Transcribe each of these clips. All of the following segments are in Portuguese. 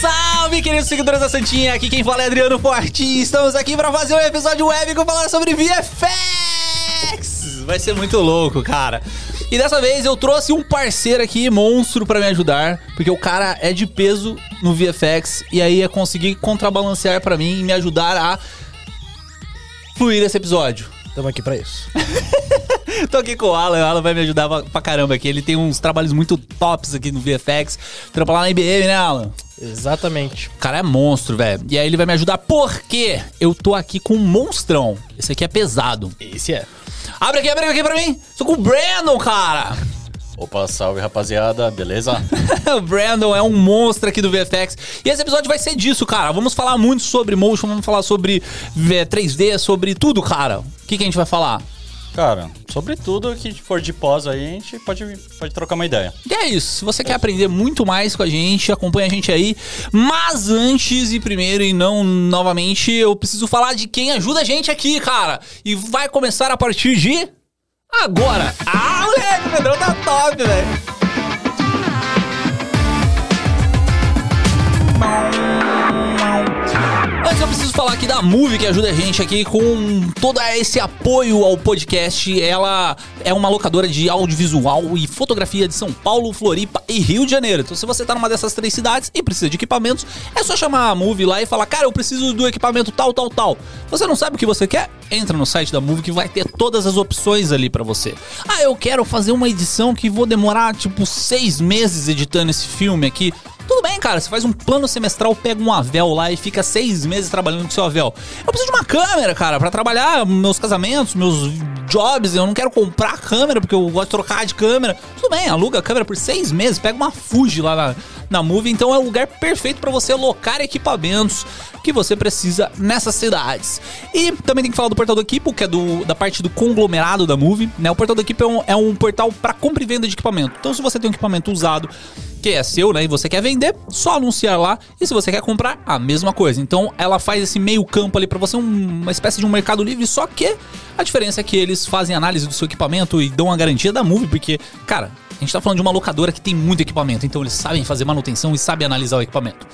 Salve, queridos seguidores da Santinha! Aqui quem fala é Adriano Forte. Estamos aqui para fazer um episódio web com falar sobre VFX. Vai ser muito louco, cara. E dessa vez eu trouxe um parceiro aqui, monstro, para me ajudar, porque o cara é de peso no VFX e aí é conseguir contrabalancear para mim e me ajudar a fluir esse episódio. Estamos aqui pra isso. Tô aqui com o Alan, o Alan vai me ajudar pra- caramba aqui. Ele tem uns trabalhos muito tops aqui no VFX. Trampa lá na IBM, né, Alan? Exatamente. O cara é monstro, velho. E aí ele vai me ajudar porque eu tô aqui com um monstrão. Esse aqui é pesado. Esse é. Abre aqui, abre aqui pra mim. Tô com o Brandon, cara. Opa, salve rapaziada, beleza? o Brandon é um monstro aqui do VFX. E esse episódio vai ser disso, cara. Vamos falar muito sobre motion, vamos falar sobre eh, 3D, sobre tudo, cara. O que, que a gente vai falar? Cara, sobre tudo que for de pós aí, a gente pode, pode trocar uma ideia. E é isso. Se você quer aprender muito mais com a gente, acompanha a gente aí. Mas antes e primeiro e não novamente, eu preciso falar de quem ajuda a gente aqui, cara. E vai começar a partir de agora. Ah, moleque, o Pedrão tá top, velho. Antes eu preciso falar aqui da Move que ajuda a gente aqui com todo esse apoio ao podcast. Ela é uma locadora de audiovisual e fotografia de São Paulo, Floripa e Rio de Janeiro. Então se você tá numa dessas três cidades e precisa de equipamentos, é só chamar a Move lá e falar: "Cara, eu preciso do equipamento tal, tal, tal". Você não sabe o que você quer? Entra no site da Move que vai ter todas as opções ali pra você. Ah, eu quero fazer uma edição que vou demorar tipo seis meses editando esse filme aqui. Tudo bem, cara. Você faz um plano semestral, pega um Avel lá e fica seis meses trabalhando com seu Avel. Eu preciso de uma câmera, cara, pra trabalhar meus casamentos, meus jobs. Eu não quero comprar câmera porque eu gosto de trocar de câmera. Tudo bem, aluga a câmera por seis meses, pega uma Fuji lá na, na Move. Então é o lugar perfeito pra você alocar equipamentos que você precisa nessas cidades. E também tem que falar do portal do Equipo, que é do, da parte do conglomerado da Move. Né? O portal do Equipo é um, é um portal para compra e venda de equipamento. Então, se você tem um equipamento usado que é seu, né, e você quer vender, só anunciar lá. E se você quer comprar, a mesma coisa. Então, ela faz esse meio campo ali para você, um- uma espécie de um mercado livre, só que a diferença é que eles fazem análise do seu equipamento e dão a garantia da Move, porque, cara, a gente tá falando de uma locadora que tem muito equipamento, então eles sabem fazer manutenção e sabem analisar o equipamento.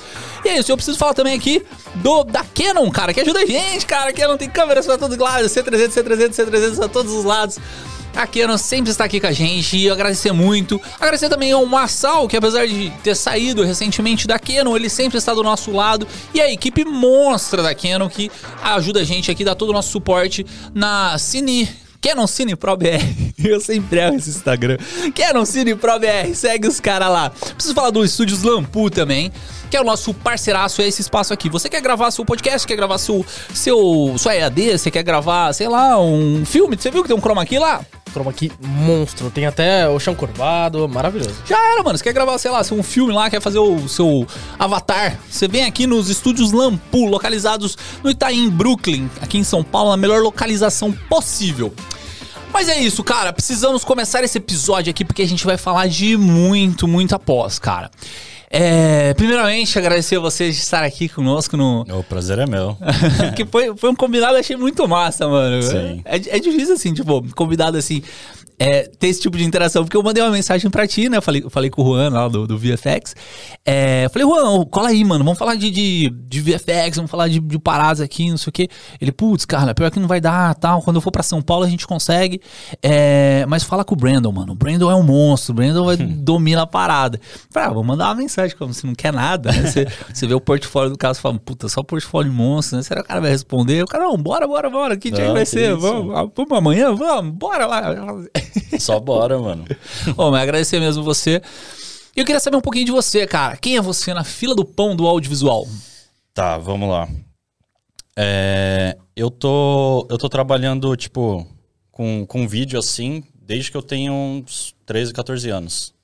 E é isso, eu preciso falar também aqui do da Canon, cara, que ajuda a gente, cara. A Canon tem câmeras pra todos os lados, C300, C300, C300 pra todos os lados. A Canon sempre está aqui com a gente e agradecer muito. Agradecer também ao Marçal, que apesar de ter saído recentemente da Canon, ele sempre está do nosso lado. E a equipe monstra da Canon que ajuda a gente aqui, dá todo o nosso suporte na Cine Canon Cine Pro BR. Eu sempre erro esse Instagram. Canon Cine Pro BR. Segue os caras lá. Preciso falar do Estúdios Lampu também. Que é o nosso parceiraço, é esse espaço aqui. Você quer gravar seu podcast, quer gravar seu, seu, sua EAD, você quer gravar, sei lá, um filme? Você viu que tem um chroma key lá? Chroma aqui monstro. Tem até o chão curvado, maravilhoso. Já era, mano. Você quer gravar, sei lá, um filme lá, quer fazer o seu avatar. Você vem aqui nos estúdios Lampu, localizados no Itaim, Brooklyn, aqui em São Paulo, na melhor localização possível. Mas é isso, cara. Precisamos começar esse episódio aqui porque a gente vai falar de muito, muito após, cara. É, primeiramente, agradecer a vocês de estar aqui conosco no, O prazer é meu. que foi, foi um combinado, achei muito massa, mano. Sim. É, é difícil, assim, tipo, convidado assim. É, ter esse tipo de interação, porque eu mandei uma mensagem pra ti, né? Eu falei, eu falei com o Juan lá do, do VFX. É, falei, Juan, cola aí, mano. Vamos falar de, de, de VFX, vamos falar de, de paradas aqui, não sei o quê. Ele, putz, cara, pior que não vai dar, tal. Quando eu for pra São Paulo a gente consegue. É, mas fala com o Brandon, mano. O Brandon é um monstro, o Brandon vai domina a parada. Falei, ah, vou mandar uma mensagem, como se não quer nada, né? Você, você vê o portfólio do cara e fala, puta, só portfólio de monstro, né? Será que o cara vai responder? O cara, não, bora, bora, bora. Que dia que Não, vai que ser? isso. Vamos, vamos amanhã? Vamos, bora lá. Só bora, mano. Ô, mas agradecer mesmo você. E eu queria saber um pouquinho de você, cara. Quem é você na fila do pão do audiovisual? Tá, vamos lá. É, eu tô eu tô trabalhando tipo com, com vídeo assim desde que eu tenho uns 13, 14 anos.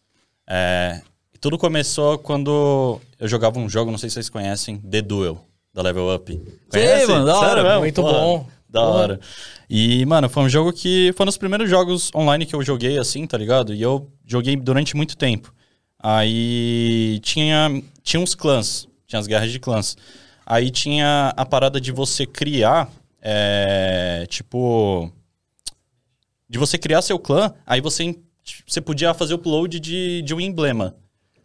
É, e tudo começou quando eu jogava um jogo, não sei se vocês conhecem, The Duel, da Level Up. Sei, mano, da hora. Sério mesmo? Muito Porra, bom. Da hora. E, mano, foi um jogo que foi um dos primeiros jogos online que eu joguei, assim, tá ligado? E eu joguei durante muito tempo. Aí tinha, tinha uns clãs, tinha as guerras de clãs. Aí tinha a parada de você criar, é, tipo. De você criar seu clã, aí você, você podia fazer o upload de, de um emblema.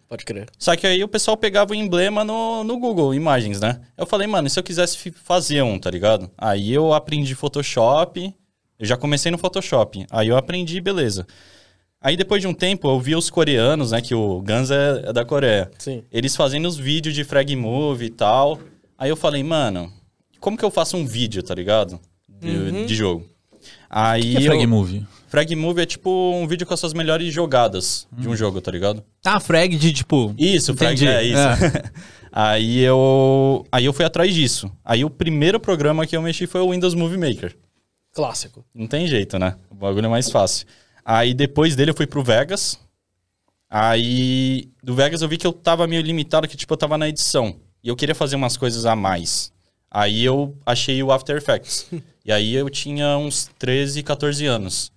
Pode crer. Só que aí o pessoal pegava o emblema no, no Google Imagens, né? Eu falei, mano, e se eu quisesse fazer um, tá ligado? Aí eu aprendi Photoshop, eu já comecei no Photoshop. Aí eu aprendi, beleza. Aí depois de um tempo eu vi os coreanos, né? Que o Guns é, é da Coreia. Sim. Eles fazendo os vídeos de frag move e tal. Aí eu falei, mano, como que eu faço um vídeo, tá ligado? De, de jogo. Aí Que é eu- Frag Movie? É tipo um vídeo com as suas melhores jogadas de um jogo, tá ligado? Ah, frag de tipo. Isso, Entendi. frag, é isso. aí eu aí eu fui atrás disso. Aí o primeiro programa que eu mexi foi o Windows Movie Maker. Clássico. Não tem jeito, né? O bagulho é mais fácil. Aí depois dele eu fui pro Vegas. Aí do Vegas eu vi que eu tava meio limitado, que tipo eu tava na edição. E eu queria fazer umas coisas a mais. Aí eu achei o After Effects. e aí eu tinha uns 13, 14 anos.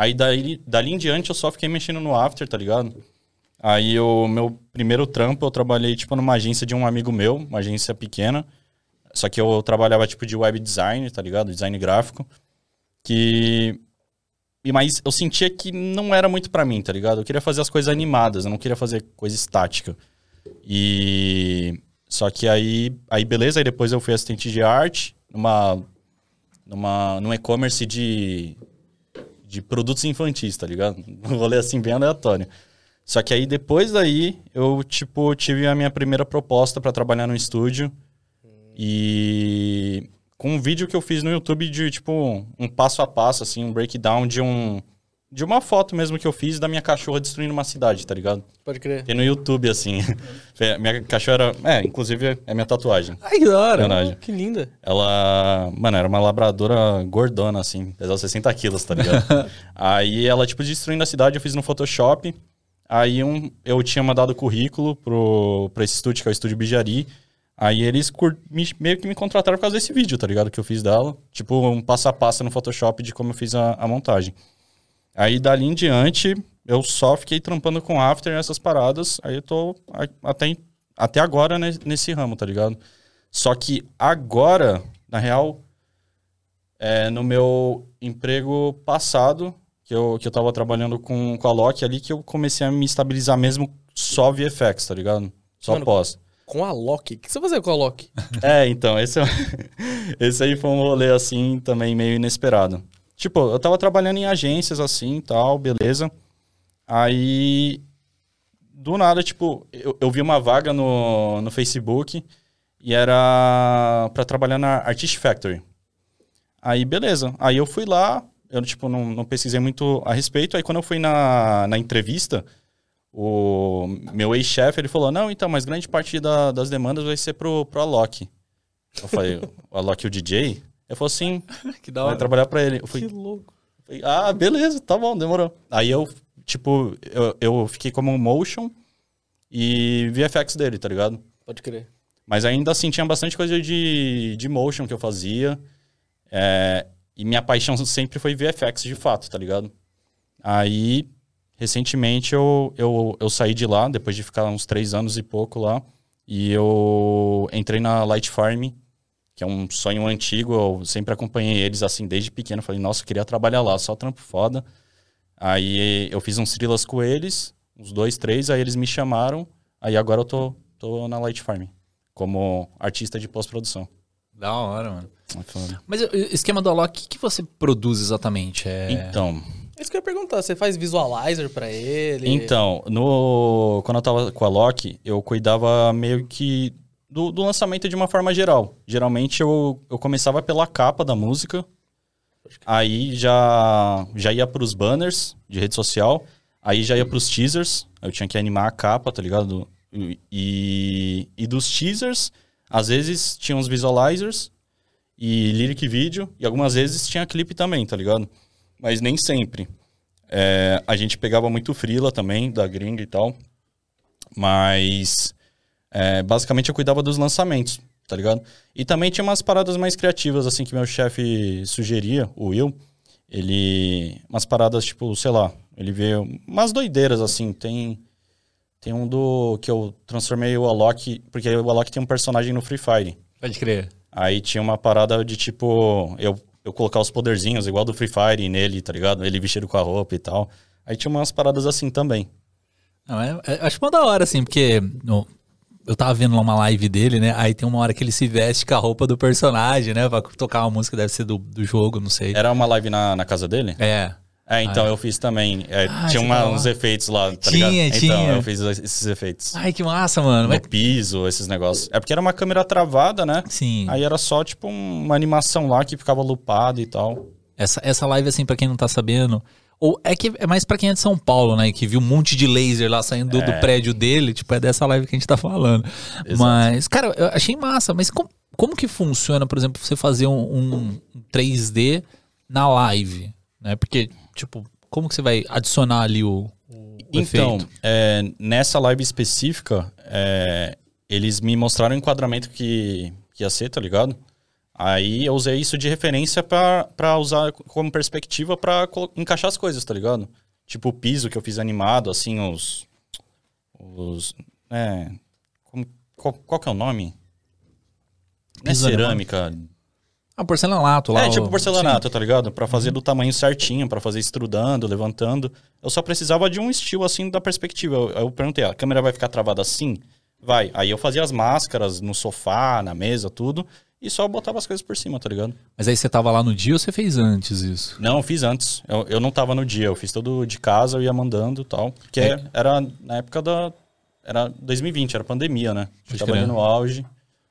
Aí dali, dali em diante eu só fiquei mexendo no After, tá ligado? Aí o meu primeiro trampo eu trabalhei tipo numa agência de um amigo meu, uma agência pequena. Só que eu trabalhava tipo de web design, tá ligado? Design gráfico. Que e Mas eu sentia que não era muito pra mim, tá ligado? Eu queria fazer as coisas animadas, eu não queria fazer coisa estática. E. Só que aí, aí beleza, aí depois eu fui assistente de arte numa. numa num e-commerce de. De produtos infantis, tá ligado? Um rolê assim bem aleatório. Só que aí depois daí eu, tipo, tive a minha primeira proposta pra trabalhar no estúdio. E com um vídeo que eu fiz no YouTube de, tipo, um passo a passo, assim, um breakdown de um. De uma foto mesmo que eu fiz da minha cachorra destruindo uma cidade, tá ligado? Pode crer. Tem no YouTube, assim. minha cachorra. É, inclusive é minha tatuagem. Ai, que da hora. Verdade. Que linda. Ela, mano, era uma labradora gordona, assim, pesava 60 quilos, tá ligado? aí ela, tipo, destruindo a cidade, eu fiz no Photoshop. Aí um, eu tinha mandado currículo pro, pra esse estúdio, que é o Estúdio Bijari. Aí eles cur- me- meio que me contrataram por causa desse vídeo, tá ligado? Que eu fiz dela. Tipo, um passo a passo no Photoshop de como eu fiz a, a montagem. Aí dali em diante, eu só fiquei trampando com After nessas paradas. Aí eu tô até, até agora ne- nesse ramo, tá ligado? Só que agora, na real, é, no meu emprego passado, que eu, que eu tava trabalhando com, com a Loki ali, que eu comecei a me estabilizar mesmo só VFX, tá ligado? Só Mano, pós. Com a Loki. O que você fazia com a Loki? É, então, esse, é- esse aí foi um rolê, assim, também meio inesperado. Tipo, eu tava trabalhando em agências, assim, e tal, beleza. Aí, do nada, tipo, eu, eu vi uma vaga no, no Facebook e era pra trabalhar na Artist Factory. Aí, beleza. Aí eu fui lá, eu, tipo, não, não pesquisei muito a respeito. Aí, quando eu fui na, na entrevista, o meu ex-chefe, ele falou, não, então, mas grande parte da- das demandas vai ser pro, pro Alok. Eu falei, o Alok, o DJ? Ele falou assim, Que da vai hora. trabalhar pra ele. Eu Que falei, louco. falei, ah, beleza, tá bom, demorou. Aí eu, tipo, eu, eu fiquei como motion e VFX dele, tá ligado? Pode crer. Mas ainda assim tinha bastante coisa de, de motion que eu fazia. É, e minha paixão sempre foi VFX de fato, tá ligado? Aí, recentemente eu, eu, eu saí de lá, depois de ficar uns três anos e pouco lá. E eu entrei na Light Farm, que é um sonho antigo. Eu sempre acompanhei eles assim desde pequeno. Falei, nossa, eu queria trabalhar lá, só trampo foda. Aí eu fiz uns thrillers com eles, uns dois, três, aí eles me chamaram. Aí agora eu tô, tô na Light Farm, como artista de pós-produção. Da hora, mano. É. Mas o esquema do Alok, o que, que você produz exatamente? É... Então, É isso que eu ia perguntar. Você faz visualizer pra ele? então no, quando eu tava com a Loki, eu cuidava meio que do, do lançamento de uma forma geral. Geralmente eu, eu começava pela capa da música, aí já, já ia pros banners de rede social, aí já ia pros teasers, eu tinha que animar a capa, tá ligado? E, e dos teasers, às vezes tinha uns visualizers e lyric video, e algumas vezes tinha clipe também, tá ligado? Mas nem sempre. É, a gente pegava muito frila também, da gringa e tal. Mas é, basicamente eu cuidava dos lançamentos, tá ligado? E também tinha umas paradas mais criativas, assim, que meu chefe sugeria, o Will. Ele. Umas paradas, tipo, sei lá, ele vê umas doideiras, assim. Tem. Tem um do. que eu transformei o Alok. Porque o Alok tem um personagem no Free Fire. Pode crer. Aí tinha uma parada de tipo, eu, eu colocar os poderzinhos igual do Free Fire nele, tá ligado? Ele vestido com a roupa e tal. Aí tinha umas paradas assim também. Não, é- é- acho uma da hora, assim, porque no- eu tava vendo lá uma live dele, né? Aí tem uma hora que ele se veste com a roupa do personagem, né? Pra tocar uma música, deve ser do, do jogo, não sei. Era uma live na, na casa dele? É. É, então eu fiz também. É, Ah, tinha você uma- uns efeitos lá, tá Tinha, ligado? tinha. Então eu fiz esses efeitos. Ai, que massa, mano. No Mas- piso, esses negócios. É porque era uma câmera travada, né? Sim. Aí era só, tipo, um- uma animação lá que ficava lupada e tal. Essa, essa live, assim, pra quem não tá sabendo. Ou é que é mais pra quem é de São Paulo, né? Que viu um monte de laser lá saindo do, do prédio dele. Tipo, é dessa live que a gente tá falando. Mas, cara, eu achei massa. Mas como, como que funciona, por exemplo, você fazer um, um 3D na live? Né? Porque, tipo, como que você vai adicionar ali o, o Então, é, nessa live específica, é, eles me mostraram o enquadramento que, que ia ser, tá ligado? Aí eu usei isso de referência pra, pra usar como perspectiva pra colo- encaixar as coisas, tá ligado? Tipo o piso que eu fiz animado, assim, os. Os. É. como- qual, qual que é o nome? Não é cerâmica. Ah, porcelanato lá. É, tipo porcelanato, tá ligado? Pra fazer do tamanho certinho, pra fazer estrudando, levantando. Eu só precisava de um estilo assim da perspectiva. Eu, eu perguntei, a câmera vai ficar travada assim? Vai. Aí eu fazia as máscaras no sofá, na mesa, tudo. E só botava as coisas por cima, tá ligado? Mas aí você tava lá no dia ou você fez antes isso? Não, eu fiz antes. Eu, eu não tava no dia, eu fiz tudo de casa, eu ia mandando e tal. Porque É. era na época da. Era 2020, era pandemia, né? Eu tava ali no auge.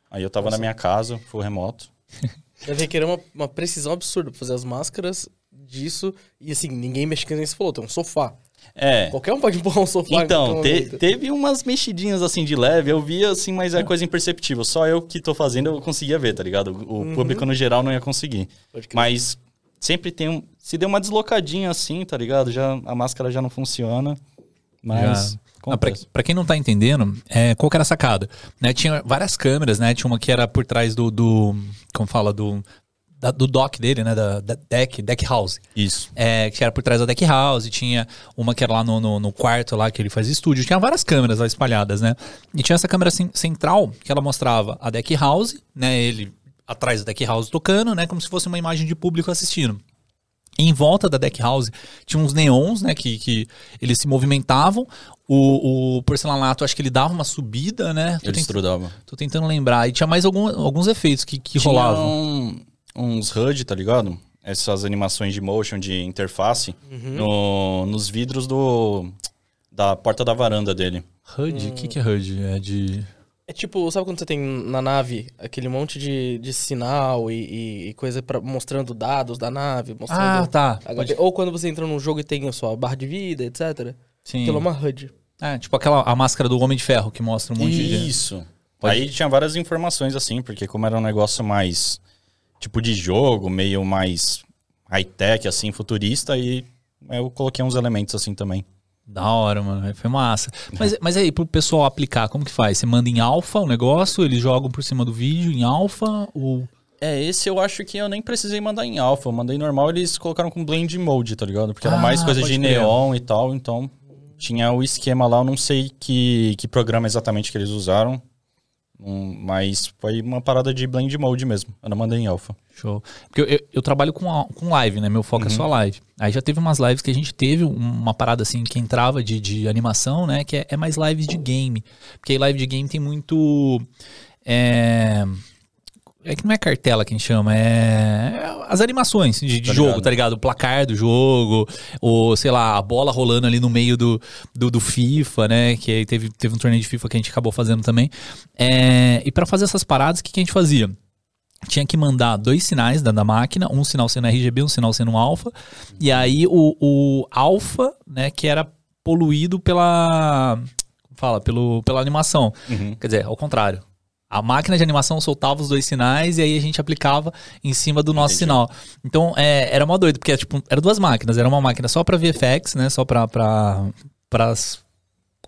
Aí eu tava na minha casa, full remoto. Deve requerer uma, uma precisão absurda pra fazer as máscaras disso. E assim, ninguém mexe que nem você falou, tem um sofá. É. Qualquer um pode empurrar um sofá. Então, te- teve umas mexidinhas assim de leve, eu via assim, mas é coisa imperceptível. Só eu que tô fazendo eu conseguia ver, tá ligado? O público no geral não ia conseguir. Mas sempre tem um. Se deu uma deslocadinha assim, tá ligado? Já, a máscara já não funciona. Mas. Já. Ah, pra, pra quem não tá entendendo, é, qual que era a sacada? Né, tinha várias câmeras, né? Tinha uma que era por trás do. do como fala? Do, da- do dock dele, né? Da, da deck, deck house. Isso. É, que era por trás da deck house, tinha uma que era lá no, no, no quarto lá que ele faz estúdio, tinha várias câmeras lá espalhadas, né? E tinha essa câmera cen- central que ela mostrava a deck house, né? Ele atrás da deck house tocando, né? Como se fosse uma imagem de público assistindo. Em volta da deck house tinha uns neons, né? Que, que eles se movimentavam. O, o porcelanato, acho que ele dava uma subida, né? Tô, Ele tent- estrudava. tô tentando lembrar. E tinha mais algum- alguns efeitos que, que Tinha rolavam. um- uns HUD, tá ligado? Essas animações de motion, de interface, Uhum. no- nos vidros do da porta da varanda dele. HUD? O que, que é HUD? É de. É tipo, sabe quando você tem na nave aquele monte de, de sinal e, e- e coisa pra, mostrando dados da nave, mostrando. Ah, tá. Pode- Ou quando você entra num jogo e tem a sua barra de vida, etc. Sim. Aquilo é uma HUD. É, tipo aquela a máscara do Homem de Ferro que mostra um monte de. Isso. Pode- Aí tinha várias informações assim, porque como era um negócio mais tipo de jogo, meio mais high-tech, assim, futurista, e eu coloquei uns elementos assim também. Da hora, mano. Foi massa. Mas, mas aí, pro pessoal aplicar, como que faz? Você manda em alfa o negócio, eles jogam por cima do vídeo em alfa ou. É, esse eu acho que eu nem precisei mandar em alpha, eu mandei normal, eles colocaram com blend mode, tá ligado? Porque era Ah, mais coisa de neon e tal, então tinha o esquema lá, eu não sei que, que programa exatamente que eles usaram, hum, mas foi uma parada de blend mode mesmo, eu não mandei em alpha. Show. Porque eu, eu, eu trabalho com, a- com live, né? Meu foco é só live. Aí já teve umas lives que a gente teve um- uma parada assim que entrava de, de animação, né? Que é, é mais lives de game. Porque aí live de game tem muito. É. É que não é cartela que a gente chama, é as animações de, de Tá jogo, ligado. tá ligado? O placar do jogo, ou sei lá, a bola rolando ali no meio do, do, do FIFA, né? Que aí teve, teve um torneio de FIFA que a gente acabou fazendo também. É, e pra fazer essas paradas, o que, que a gente fazia? tinha que mandar dois sinais da, da máquina, um sinal sendo RGB, um sinal sendo alfa, e aí o, o alfa, né, que era poluído pela, como fala, pelo, pela animação. Quer dizer, ao contrário. A máquina de animação soltava os dois sinais e aí a gente aplicava em cima do nosso Entendi. sinal. Então, é, era uma doida, porque tipo, eram duas máquinas. Era uma máquina só para VFX, né, só para as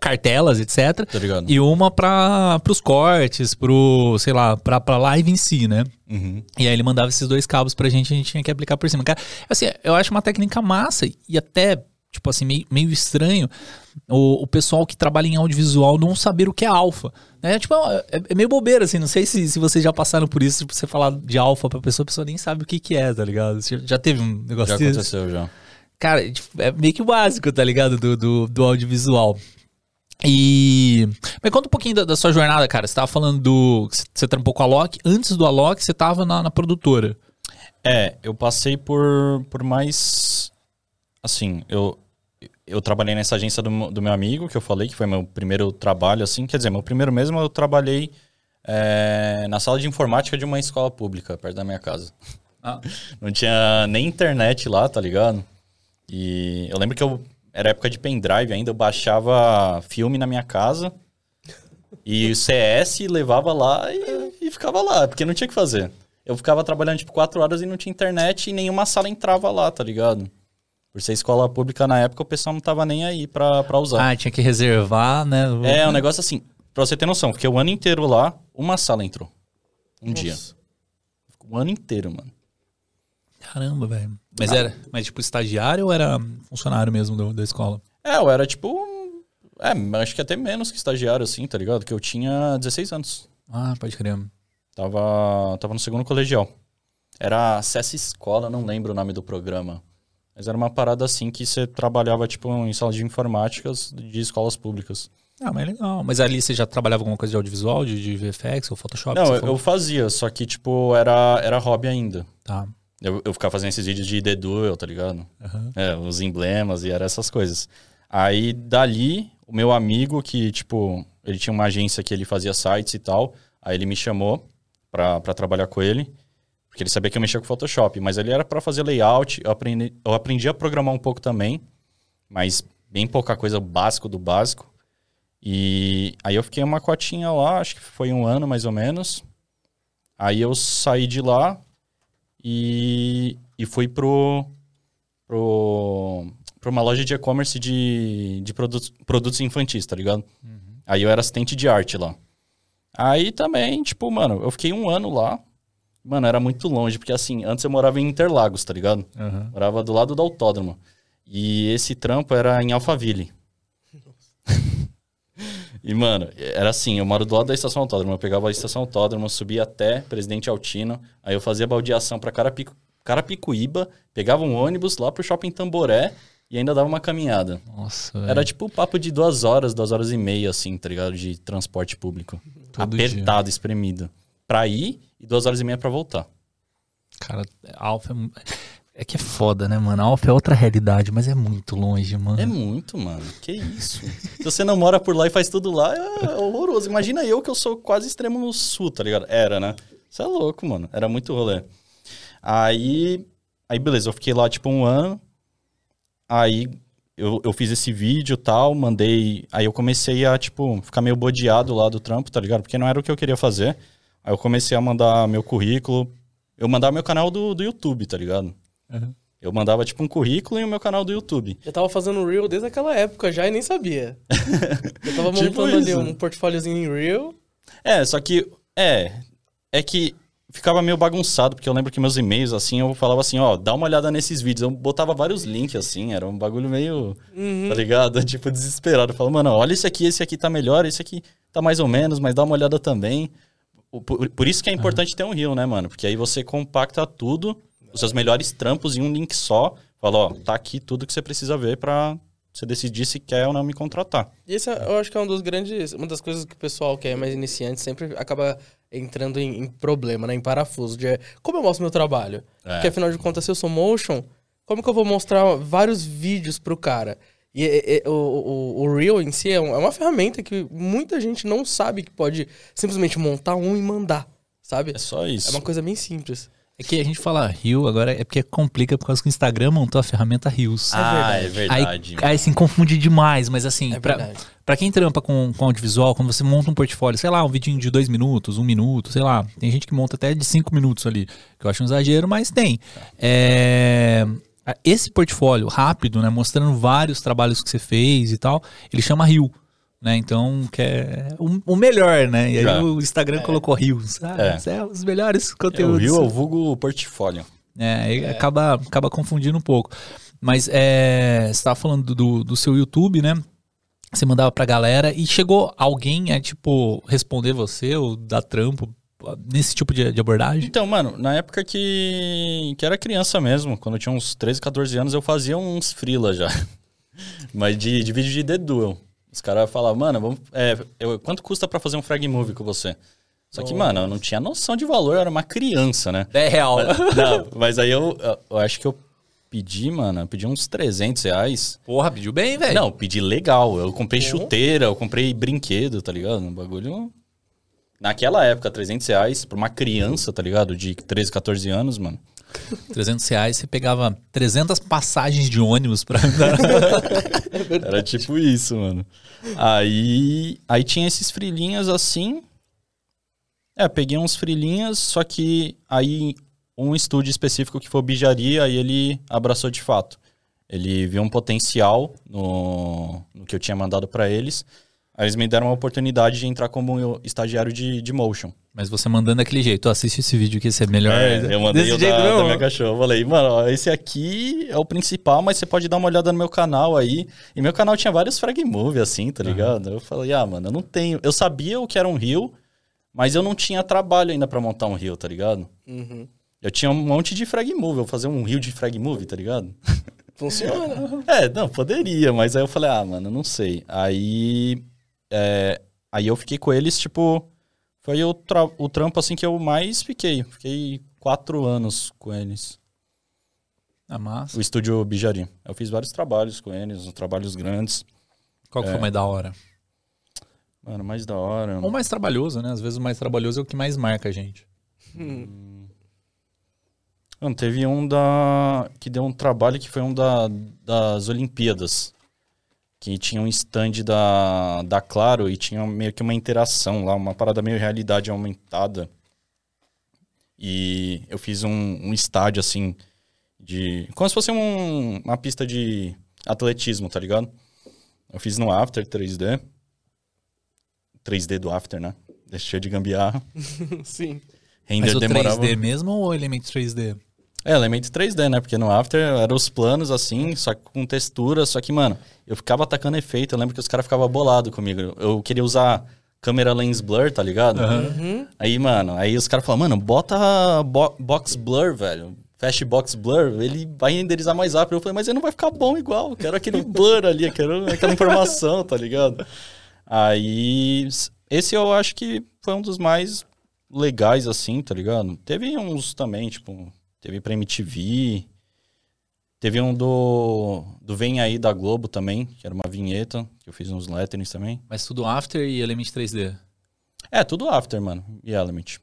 cartelas, etc. Tá? E uma para os cortes, pro, sei lá, pra, pra live em si, né? Uhum. E aí ele mandava esses dois cabos pra gente, a gente tinha que aplicar por cima. Cara, assim, eu acho uma técnica massa e até, tipo assim, meio, meio estranho o, o pessoal que trabalha em audiovisual não saber o que é alfa. Né? Tipo, é, é meio bobeira, assim, não sei se, se vocês já passaram por isso, tipo, você falar de alfa pra pessoa, a pessoa nem sabe o que que é, tá ligado? Você já teve um negócio Já desse? aconteceu já. Cara, tipo, é meio que o básico, tá ligado? Do, do, do audiovisual. E. Mas conta um pouquinho da, da sua jornada, cara. Você tava falando do. Você trampou com a Alok. Antes do Alok, você tava na, na produtora. É, eu passei por, por mais. Assim, eu, eu trabalhei nessa agência do, meu- do meu amigo, que eu falei, que foi meu primeiro trabalho, assim. Quer dizer, meu primeiro mesmo eu trabalhei é, na sala de informática de uma escola pública, perto da minha casa. Ah. Não tinha nem internet lá, tá ligado? E eu lembro que eu. Era época de pendrive ainda, eu baixava filme na minha casa. E o CS levava lá e, e ficava lá, porque não tinha o que fazer. Eu ficava trabalhando tipo quatro horas e não tinha internet e nenhuma sala entrava lá, tá ligado? Por ser escola pública na época, o pessoal não tava nem aí pra, pra usar. Ah, tinha que reservar, né? É, um negócio assim, pra você ter noção, porque o ano inteiro lá, uma sala entrou. Um dia. Nossa. O ano inteiro, mano. Caramba, velho. Mas era. Mas tipo, estagiário ou era funcionário mesmo do- da escola? É, eu era tipo. É, acho que até menos que estagiário, assim, tá ligado? Que eu tinha 16 anos. Ah, pode crer. Tava, tava no segundo colegial. Era acesso escola, não lembro o nome do programa. Mas era uma parada assim que você trabalhava, tipo, em salas de informáticas de escolas públicas. Ah, mas legal. Mas ali você já trabalhava com alguma coisa de audiovisual, de, de VFX ou Photoshop? Não, eu, falou? fazia, só que, tipo, era, era hobby ainda. Tá. Eu, eu ficava fazendo esses vídeos de The Duel, tá ligado? Aham. É, os emblemas e era essas coisas. Aí, dali, o meu amigo, que, tipo, ele tinha uma agência que ele fazia sites e tal, aí ele me chamou pra, pra trabalhar com ele, porque ele sabia que eu mexia com Photoshop, mas ele era pra fazer layout, eu aprendi, eu aprendi a programar um pouco também, mas bem pouca coisa, o básico do básico. E aí eu fiquei uma cotinha lá, acho que foi um ano mais ou menos. Aí eu saí de lá e, e fui pro, pro, pra uma loja de e-commerce de, de produtos, produtos infantis, tá ligado? Aí eu era assistente de arte lá. Aí também, tipo, mano, eu fiquei um ano lá. Mano, era muito longe, porque assim, antes eu morava em Interlagos, tá ligado? Aham. Morava do lado do autódromo. E esse trampo era em Alphaville. e, mano, era assim, eu moro do lado da estação autódromo. Eu pegava a estação autódromo, subia até Presidente Altino. Aí eu fazia baldeação pra Carapicu, Carapicuíba, pegava um ônibus lá pro Shopping Tamboré e ainda dava uma caminhada. Nossa, velho. Era tipo papo de duas horas, duas horas e meia, assim, tá ligado? De transporte público. Todo Apertado, espremido. Pra ir e duas horas e meia pra voltar. Cara, Alpha é, é que é foda, né, mano? Alpha é outra realidade, mas é muito longe, mano. É muito, mano. Que isso? Se você não mora por lá e faz tudo lá, é horroroso. Imagina eu que eu sou quase extremo no sul, tá ligado? Era, né? Você é louco, mano. Era muito rolê. Aí, aí beleza, eu fiquei lá tipo um ano. Aí eu, eu fiz esse vídeo e tal, mandei. Aí eu comecei a, tipo, ficar meio bodeado lá do trampo, tá ligado? Porque não era o que eu queria fazer. Aí eu comecei a mandar meu currículo. Eu mandava meu canal do, do YouTube, tá ligado? Uhum. Eu mandava, tipo, um currículo e o meu canal do YouTube. Eu tava fazendo Reel desde aquela época já e nem sabia. Eu tava Tipo montando ali isso. um portfóliozinho em Reel. É, só que. É. É que ficava meio bagunçado, porque eu lembro que meus e-mails, assim, eu falava assim, ó, dá uma olhada nesses vídeos. Eu botava vários links, assim, era um bagulho meio. Uhum. Tá ligado? Tipo, desesperado. Eu falava, mano, olha esse aqui, esse aqui tá melhor, esse aqui tá mais ou menos, mas dá uma olhada também. Por, por isso que é importante ter um Reel, né, mano? Porque aí você compacta tudo, os seus melhores trampos em um link só. Fala, ó, tá aqui tudo que você precisa ver pra você decidir se quer ou não me contratar. E esse é- eu acho que é um dos grandes. Uma das coisas que o pessoal que é mais iniciante sempre acaba entrando em, em problema, né? Em parafuso. De como eu mostro meu trabalho? É. Porque afinal de contas, se eu sou motion, como que eu vou mostrar vários vídeos pro cara? E, e- e- o, o, o Reel em si é, um- é uma ferramenta que muita gente não sabe que pode simplesmente montar um e mandar, sabe? É só isso. É uma coisa bem simples. É que a gente fala Rio, agora é porque complica por causa que o Instagram montou a ferramenta Rios. Ah, é Aí, verdade. aí assim, confunde demais, mas assim, É pra, pra quem trampa com, com audiovisual, quando você monta um portfólio, sei lá, um vidinho de dois minutos, um minuto, sei lá, tem gente que monta até de cinco minutos ali, que eu acho um exagero, mas tem. É, esse portfólio rápido, né, mostrando vários trabalhos que você fez e tal, ele chama Rio. Né, então, que é o, o melhor, né? E aí É. o Instagram colocou Rios. Ah, É. é os melhores É, o conteúdos. Rio é o vulgo portfólio. É, aí Acaba, acaba confundindo um pouco. Mas é, você estava falando do, do seu YouTube, né? Você mandava pra galera e chegou alguém a, tipo, responder você ou dar trampo nesse tipo de, de abordagem? Então, mano, na época que, que era criança mesmo, quando eu tinha uns 13, 14 anos, eu fazia uns freela já. Mas de, de vídeo de The Duel. Os caras falavam, mano, vamos, é, eu- quanto custa pra fazer um frag movie com você? Só que, mano, eu não tinha noção de valor, eu era uma criança, né? 10 real. Não, mas aí eu, eu, eu acho que eu pedi, mano, eu pedi uns 300 reais. Porra, pediu bem, velho. Não, pedi legal. Eu comprei chuteira, eu comprei brinquedo, tá ligado? Um bagulho. Naquela época, 300 reais pra uma criança, tá ligado? De 13, 14 anos, mano. 300 reais, você pegava 300 passagens de ônibus pra andar. Era tipo isso, mano. Aí, aí tinha esses frilinhas assim. É, peguei uns frilinhas, só que aí um estúdio específico que foi o Bijaria, aí ele abraçou de fato. Ele viu um potencial no, no que eu tinha mandado pra eles. Aí eles me deram uma oportunidade de entrar como estagiário de, de motion. Mas você mandando daquele jeito, "Ó, assiste esse vídeo que esse é melhor. É, eu mandei Desse o jeito da, mesmo? da minha cachorra. Eu falei, mano, ó, esse aqui é o principal, mas você pode dar uma olhada no meu canal aí. E meu canal tinha vários frag movie, assim, tá ligado? Eu falei, ah, mano, eu não tenho. Eu sabia o que era um rio, mas eu não tinha trabalho ainda pra montar um rio, tá ligado? Uhum. Eu tinha um monte de frag movie, eu vou fazer um rio de frag movie, tá ligado? Funciona. É, não, poderia, mas aí eu falei, ah, mano, não sei. Aí. É, aí eu fiquei com eles, tipo. Foi o, tra- o trampo assim que eu mais fiquei. Fiquei quatro anos com eles. Ah, massa. O estúdio Bijari. Eu fiz vários trabalhos com eles, uns trabalhos grandes. Qual que É. foi mais da hora? Mano, mais da hora. Ou mais trabalhoso, né? Às vezes o mais trabalhoso é o que mais marca a gente. Mano, teve um da. que deu um trabalho que foi um da, das Olimpíadas. Que tinha um stand da, da Claro e tinha meio que uma interação lá, uma parada meio realidade aumentada. E eu fiz um, um estádio assim, de. como se fosse um- uma pista de atletismo, tá ligado? Eu fiz no After 3D. 3D do After, né? Deixei de gambiarra. Sim. Render Mas o demorava. 3D mesmo ou o Element 3D? É, elemento 3D, né? Porque no After eram os planos assim, só que com textura, só que, mano, eu ficava atacando efeito. Eu lembro que os caras ficavam bolados comigo. Eu queria usar câmera lens blur, tá ligado? Uhum. Aí, mano, aí os caras falavam, mano, bota bo- box blur, velho. Fast box blur, ele vai renderizar mais rápido. Eu falei, mas ele não vai ficar bom igual. Eu quero aquele blur ali, eu quero aquela informação, tá ligado? Aí, esse eu acho que foi um dos mais legais, assim, tá ligado? Teve uns também, tipo, teve pra MTV. Teve um do, do Vem Aí da Globo também, que era uma vinheta, que eu fiz uns letterings também. Mas tudo After e Element 3D. É, tudo After, mano, e Element.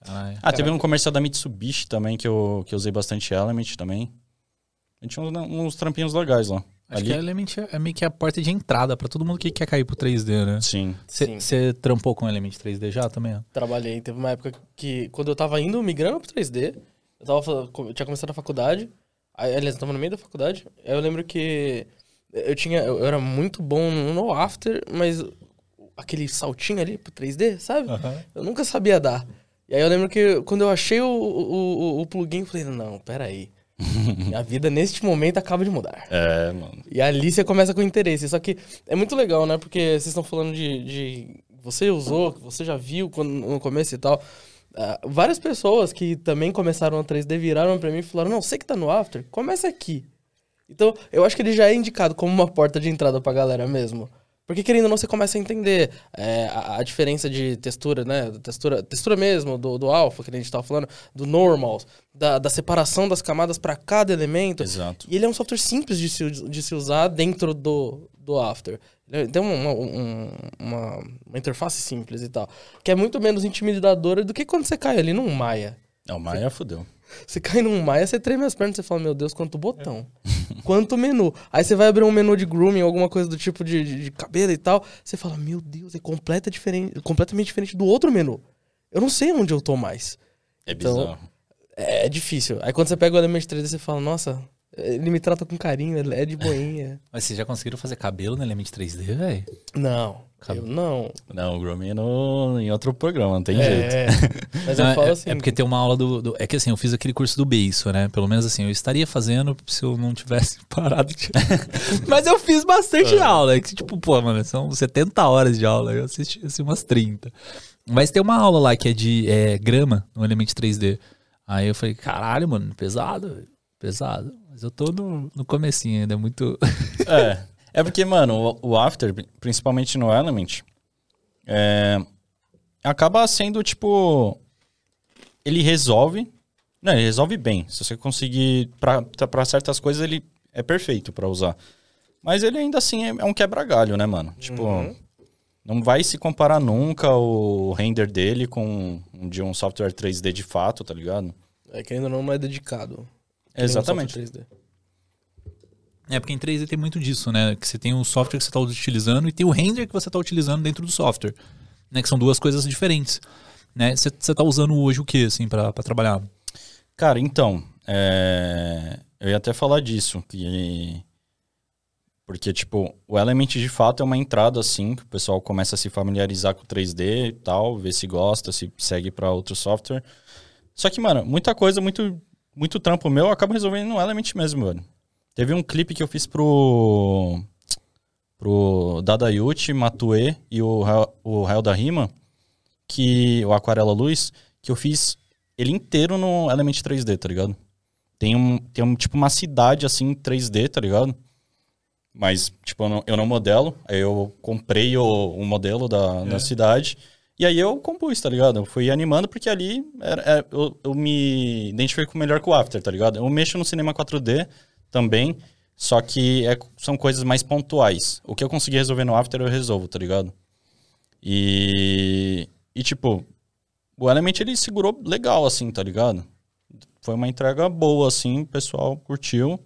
Caralho. Ah, teve um comercial da Mitsubishi também, que eu, que eu usei bastante Element também. A gente tinha uns, uns trampinhos legais lá. Acho Ali, que a Element é meio que a porta de entrada pra todo mundo que quer cair pro 3D, né? Sim. Sim. Você trampou com Element 3D já também? ó? Trabalhei. Teve uma época que, quando eu tava indo, migrando pro 3D, eu, tava, eu tinha começado a faculdade. Aí, aliás, eu tava no meio da faculdade. Aí eu lembro que eu tinha. Eu, era muito bom no After, mas aquele saltinho ali pro 3D, sabe? Eu nunca sabia dar. E aí eu lembro que quando eu achei o, o, o, o plugin, eu falei, não, peraí. Minha vida neste momento acaba de mudar. É, mano. E ali você começa com interesse. Só que é muito legal, né? Porque vocês estão falando de, de- Você usou, que você já viu quando, no começo e tal. Ah, várias pessoas que também começaram a 3D viraram pra mim e falaram: Não, você que tá no After, começa aqui. Então, eu acho que ele já é indicado como uma porta de entrada pra galera mesmo. Porque, querendo ou não, você começa a entender é, a, a diferença de textura, né? Textura, textura mesmo, do, do alpha, que a gente tava falando, do normals, da, da separação das camadas pra cada elemento. Exato. E ele é um software simples de se, de se usar dentro do, do After. Ele tem uma, um- uma, uma interface simples e tal. Que é muito menos intimidadora do que quando você cai ali num Maia. Não, o Maia fudeu. Você cai num Maia, você treme as pernas e você fala, meu Deus, quanto botão. quanto menu. Aí você vai abrir um menu de grooming, alguma coisa do tipo de, de, de cabelo e tal. Você fala, meu Deus, é completa diferente, completamente diferente do outro menu. Eu não sei onde eu tô mais. É Então, bizarro. É, é difícil. Aí quando você pega o Element 3D, você fala, nossa, ele me trata com carinho, ele é de boinha. Mas vocês já conseguiram fazer cabelo no Element 3D, velho? não, Cab- eu não. Não, o Grooming é no, em outro programa, não tem jeito. É, mas Não, eu falo é, assim. é porque tem uma aula do, do- É que assim, eu fiz aquele curso do beiço, né? Pelo menos assim, eu estaria fazendo se eu não tivesse parado de. Mas eu fiz bastante aula. É que, tipo, pô, mano, são 70 horas de aula. Eu assisti assim, umas 30. Mas tem uma aula lá que é de é, grama no Element 3D. Aí eu falei, caralho, mano, pesado, velho, pesado. Mas eu tô no, no comecinho ainda, é muito. É. É porque, mano, o, o After, principalmente no Element, é, acaba sendo, tipo... Ele resolve... Não, ele resolve bem. Se você conseguir... Pra, pra certas coisas, ele é perfeito pra usar. Mas ele ainda assim é, é um quebra-galho, né, mano? Tipo... Uhum. Não vai se comparar nunca o render dele com um de um software 3D de fato, tá ligado? É que ainda não é dedicado. Um Exatamente. software 3D. É, porque em 3D tem muito disso, né? Que você tem o software que você está utilizando e tem o render que você está utilizando dentro do software. Né? Que são duas coisas diferentes. Né? Você está usando hoje o que, assim, para trabalhar? Cara, então, é, eu ia até falar disso, que porque tipo, o Element de fato é uma entrada assim, que o pessoal começa a se familiarizar com 3D e tal, ver se gosta, se segue para outro software. Só que, mano, muita coisa, muito muito trampo meu, eu acabo resolvendo no Element mesmo, mano. Teve um clipe que eu fiz pro pro Dadayuti, Matue e o o Rael da Rima, que o Aquarela Luz, que eu fiz ele inteiro no Element 3D, tá ligado? Tem um, tem um tipo uma cidade assim em 3D, tá ligado? Mas, tipo, eu não, eu não modelo. Aí eu comprei o, o modelo da, da cidade. E aí eu compus, tá ligado? Eu fui animando porque ali era, é, eu, eu me identifico melhor com o After, tá ligado? Eu mexo no cinema 4D também, só que é- são coisas mais pontuais. O que eu consegui resolver no After eu resolvo, tá ligado? E, e tipo, o Element ele segurou legal, assim, tá ligado? Foi uma entrega boa, assim, o pessoal curtiu.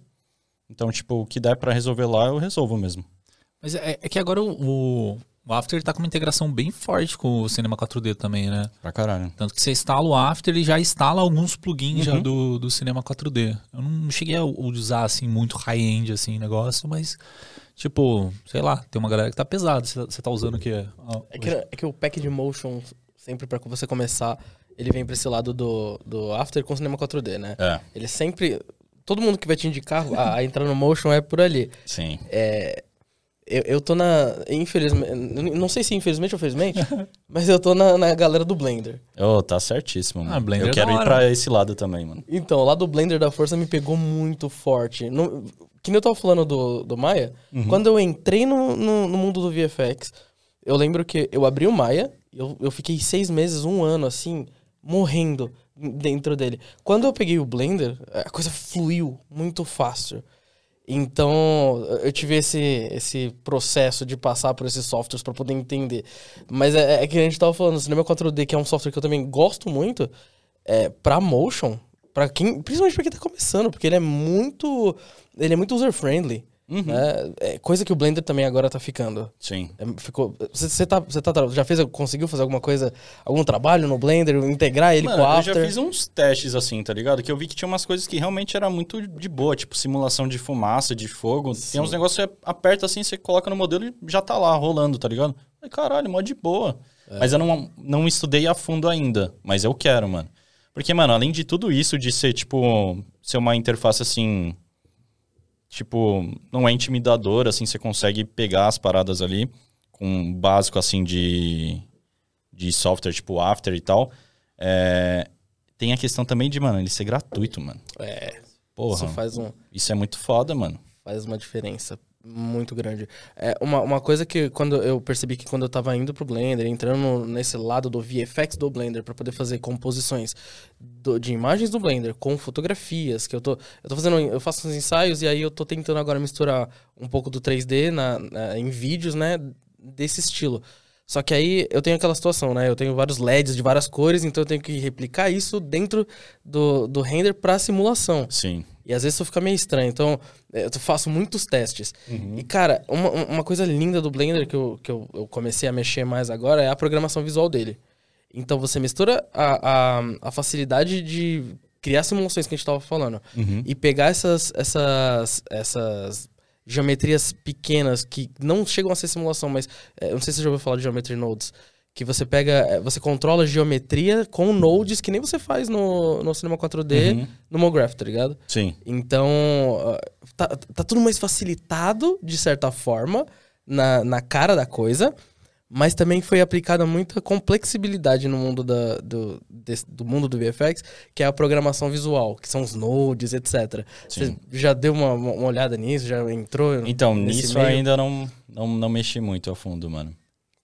Então, tipo, o que der pra resolver lá, eu resolvo mesmo. Mas é, é que agora o, o, o After tá com uma integração bem forte com o Cinema 4D também, né? Pra caralho. Tanto que você instala o After, ele já instala alguns plugins já Uhum. do, do Cinema 4D. Eu não cheguei a usar, assim, muito high-end, assim, negócio, mas, tipo, sei lá, tem uma galera que tá pesada. Você, você tá usando o quê? Ah, É que, é que o pack de motion, sempre pra você começar, ele vem pra esse lado do, do After com cinema 4D, né? É, Ele sempre. Todo mundo que vai te indicar a, a entrar no motion é por ali. sim. É, eu, eu tô na. Infelizmente. Não sei se infelizmente ou felizmente, mas eu tô na, na galera do Blender. Oh, tá certíssimo, mano. Ah, Blender eu é quero ir pra esse lado também, mano. Então, lá do Blender da Força me pegou muito forte. No, que nem eu tava falando do, do Maya, quando eu entrei no, no, no mundo do VFX, eu lembro que eu abri o Maya, eu, eu fiquei seis meses, um ano, assim, morrendo dentro dele. Quando eu peguei o Blender, a coisa fluiu muito fácil. Então, eu tive esse, esse processo de passar por esses softwares para poder entender. Mas é, é que a gente tava falando, o Cinema 4D, que é um software que eu também gosto muito, é, pra motion, para quem, principalmente pra quem tá começando, porque ele é muito, ele é muito user friendly, né? É coisa que o Blender também agora tá ficando. Sim. É, ficou, você, tá, tá, já fez, conseguiu fazer alguma coisa, algum trabalho no Blender, integrar ele Mano, com o eu After? já fiz uns testes assim, tá ligado? Que eu vi que tinha umas coisas que realmente era muito de boa, tipo simulação de fumaça, de fogo. Tem uns negócios que você aperta assim, você coloca no modelo e já tá lá rolando, tá ligado? Falei, caralho, mó de boa. Mas eu não, não estudei a fundo ainda, mas eu quero, mano. Porque, mano, além de tudo isso, de ser, tipo, ser uma interface assim. Tipo, não é intimidadora, assim, você consegue pegar as paradas ali com um básico, assim, de, de software, tipo After e tal. É, tem a questão também de, mano, ele ser gratuito, mano. É, Porra, isso faz um, isso é muito foda, mano. faz uma diferença muito grande. É, uma, uma coisa que quando eu percebi que quando eu tava indo pro Blender, entrando nesse lado do VFX do Blender para poder fazer composições do- de imagens do Blender com fotografias, que eu tô eu tô fazendo eu faço uns ensaios e aí eu tô tentando agora misturar um pouco do 3D na, na- em vídeos, né, desse estilo. Só que aí eu tenho aquela situação, né? Eu tenho vários LEDs de várias cores, então eu tenho que replicar isso dentro do, do render para simulação. Sim. E às vezes isso fica meio estranho. Então, eh, eu faço muitos testes. Uhum. E, cara, uma, uma coisa linda do Blender que, eu, que eu, eu comecei a mexer mais agora é a programação visual dele. Então, você mistura a, a, a facilidade de criar simulações que a gente estava falando Uhum. e pegar essas, essas, essas geometrias pequenas que não chegam a ser simulação, mas eu não sei se você já ouviu falar de Geometry Nodes. Que você pega, eh, você controla a geometria com nodes que nem você faz no, no Cinema 4D, Uhum. no MoGraph, tá ligado? Sim. Então, tá, tá tudo mais facilitado, de certa forma, na, na cara da coisa, mas também foi aplicada muita complexibilidade no mundo da, do, desse- do mundo do VFX, que é a programação visual, que são os nodes, etc. Você Sim. já deu uma, uma olhada nisso? Já entrou? Então, nisso meio? ainda não, não, não mexi muito a fundo, mano.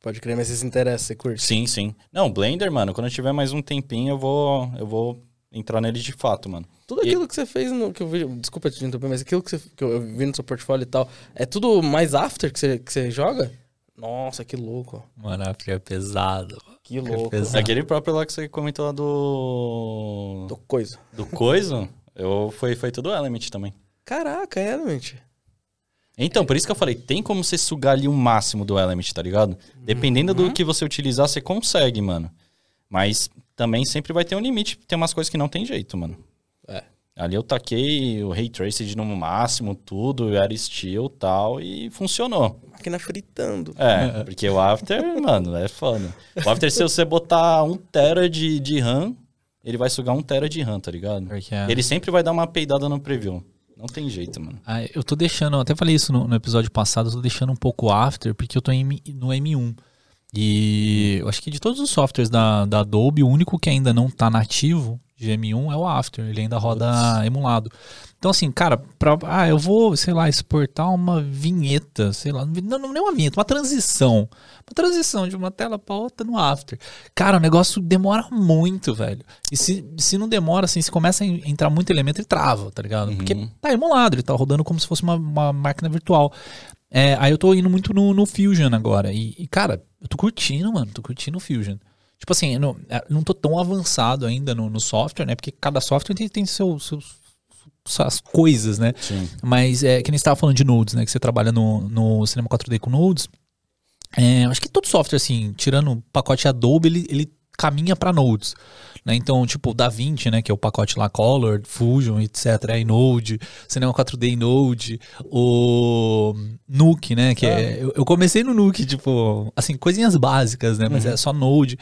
Pode crer, mas você se interessa, você curte? Sim, sim. Não, Blender, mano, quando eu tiver mais um tempinho, eu vou, eu vou entrar nele de fato, mano. Tudo E- aquilo que você fez, no, que eu vi, desculpa te interromper, mas aquilo que, você, que eu vi no seu portfólio e tal, é tudo mais after que você, que você joga? Nossa, que louco. Mano, é pesado. Que louco. pesado. Aquele próprio lá que você comentou lá do. Do coisa. Do Coiso, eu, foi, foi tudo Element também. Caraca, é, Element. Então, por isso que eu falei, tem como você sugar ali o máximo do Element, tá ligado? Dependendo Uhum. do que você utilizar, você consegue, mano. Mas também sempre vai ter um limite, tem umas coisas que não tem jeito, mano. É. Ali eu taquei o Ray Traced no máximo, tudo, era steel e tal, e funcionou. Máquina fritando. É, porque o After, mano, é foda. O After, se você botar um tera de, de RAM, ele vai sugar um tera de RAM, tá ligado? Porque é- Ele sempre vai dar uma peidada no preview. Não tem jeito, mano. Ah, eu tô deixando, eu até falei isso no, no episódio passado, eu tô deixando um pouco o After, porque eu tô em- no M1. E eu acho que de todos os softwares da, da Adobe, o único que ainda não tá nativo de M1 é o After. Ele ainda roda emulado. Então, assim, cara, pra, ah, eu vou, sei lá, exportar uma vinheta, sei lá, não, não, é uma vinheta, uma transição. Uma transição de uma tela pra outra no After. Cara, o negócio demora muito, velho. E se, se não demora, assim, se começa a en- entrar muito elemento, ele trava, tá ligado? Porque tá emulado, ele tá rodando como se fosse uma, uma máquina virtual. É, aí eu tô indo muito no, no Fusion agora. E, e, cara, eu tô curtindo, mano. Tô curtindo o Fusion. Tipo assim, eu não, eu não tô tão avançado ainda no, no software, né? Porque cada software tem, tem seu, seus, suas coisas, né? Sim. Mas é que nem você estava falando de Nodes, né? Que você trabalha no, no Cinema 4D com Nodes. É, acho que todo software, assim, tirando o pacote Adobe, ele, ele caminha para Nodes. Né? Então, tipo, o DaVinci, né? Que é o pacote lá, Color, Fusion, etc. É em Node, Cinema 4D em Node, o Nuke, né? Que é, eu, eu comecei no Nuke, tipo, assim, coisinhas básicas, né? Mas é só Node.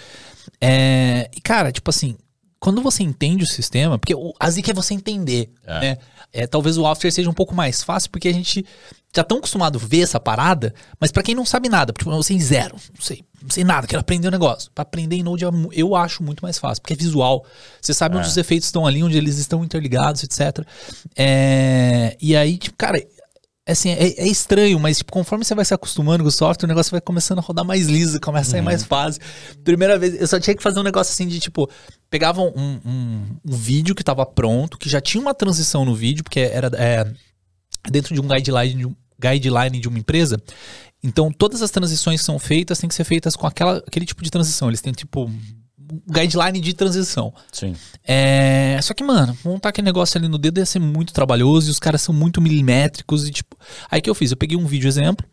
É, e, cara, tipo assim, quando você entende o sistema, porque o, a zica é você entender, É. né? É, talvez o After seja um pouco mais fácil, porque a gente já tão acostumado a ver essa parada, mas pra quem não sabe nada, tipo, eu sei zero, não sei, não sei nada, quero aprender o negócio. Pra aprender em Node é eu acho muito mais fácil, porque é visual. Você sabe onde É. os efeitos estão ali, onde eles estão interligados, etc. É, e aí, tipo, cara, assim, é, é estranho, mas tipo, conforme você vai se acostumando com o software, o negócio vai começando a rodar mais liso, começa a sair mais fácil. Primeira vez, eu só tinha que fazer um negócio assim de tipo, pegava um, um, um vídeo que tava pronto, que já tinha uma transição no vídeo, porque era é, dentro de um guideline de, um, guideline de uma empresa. Então, todas as transições que são feitas têm que ser feitas com aquela, aquele tipo de transição. Eles têm tipo guideline de transição. Sim. É, só que, mano, montar aquele negócio ali no dedo ia ser muito trabalhoso e os caras são muito milimétricos e tipo. Aí que eu fiz? Eu peguei um vídeo exemplo.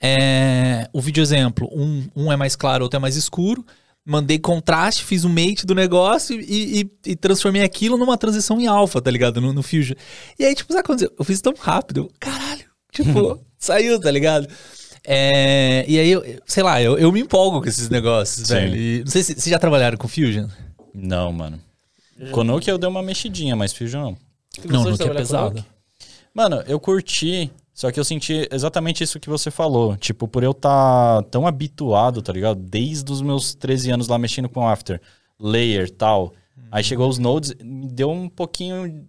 É, o vídeo exemplo, um, um é mais claro, outro é mais escuro. Mandei contraste, fiz o mate do negócio e, e- e transformei aquilo numa transição em alfa, tá ligado? No, no Fusion. E aí, tipo, sabe o que aconteceu? Eu fiz tão rápido. Caralho, tipo, saiu, tá ligado? É, e aí, eu, sei lá, eu, eu me empolgo com esses negócios, Sim. velho. E não sei se vocês já trabalharam com Fusion. Não, mano. Konoki eu dei uma mexidinha, mas Fusion não. Não, não que é pesado. Nuke? Mano, eu curti, só que eu senti exatamente isso que você falou. Tipo, por eu estar tão habituado, tá ligado? Desde os meus 13 anos lá mexendo com After, Layer tal. Aí chegou os nodes, me deu um pouquinho.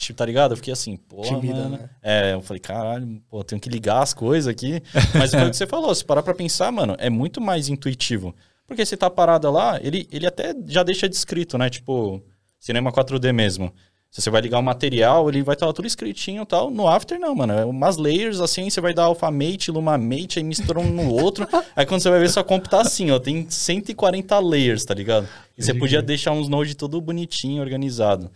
Tipo, tá ligado? Eu fiquei assim, pô. Tímida, mano. né? É, eu falei, caralho, pô, tenho que ligar as coisas aqui. Mas foi o que você falou, se parar pra pensar, mano, é muito mais intuitivo. Porque você tá parada lá, ele, ele até já deixa descrito, né? Tipo, cinema 4D mesmo. Se você vai ligar o material, ele vai estar tudo escritinho e tal. No After, não, mano. É umas layers assim, você vai dar alfamate, lumamate, aí mistura um no outro. aí quando você vai ver, sua comp tá assim, ó. Tem 140 layers, tá ligado? E você podia deixar uns nodes tudo bonitinho, organizado.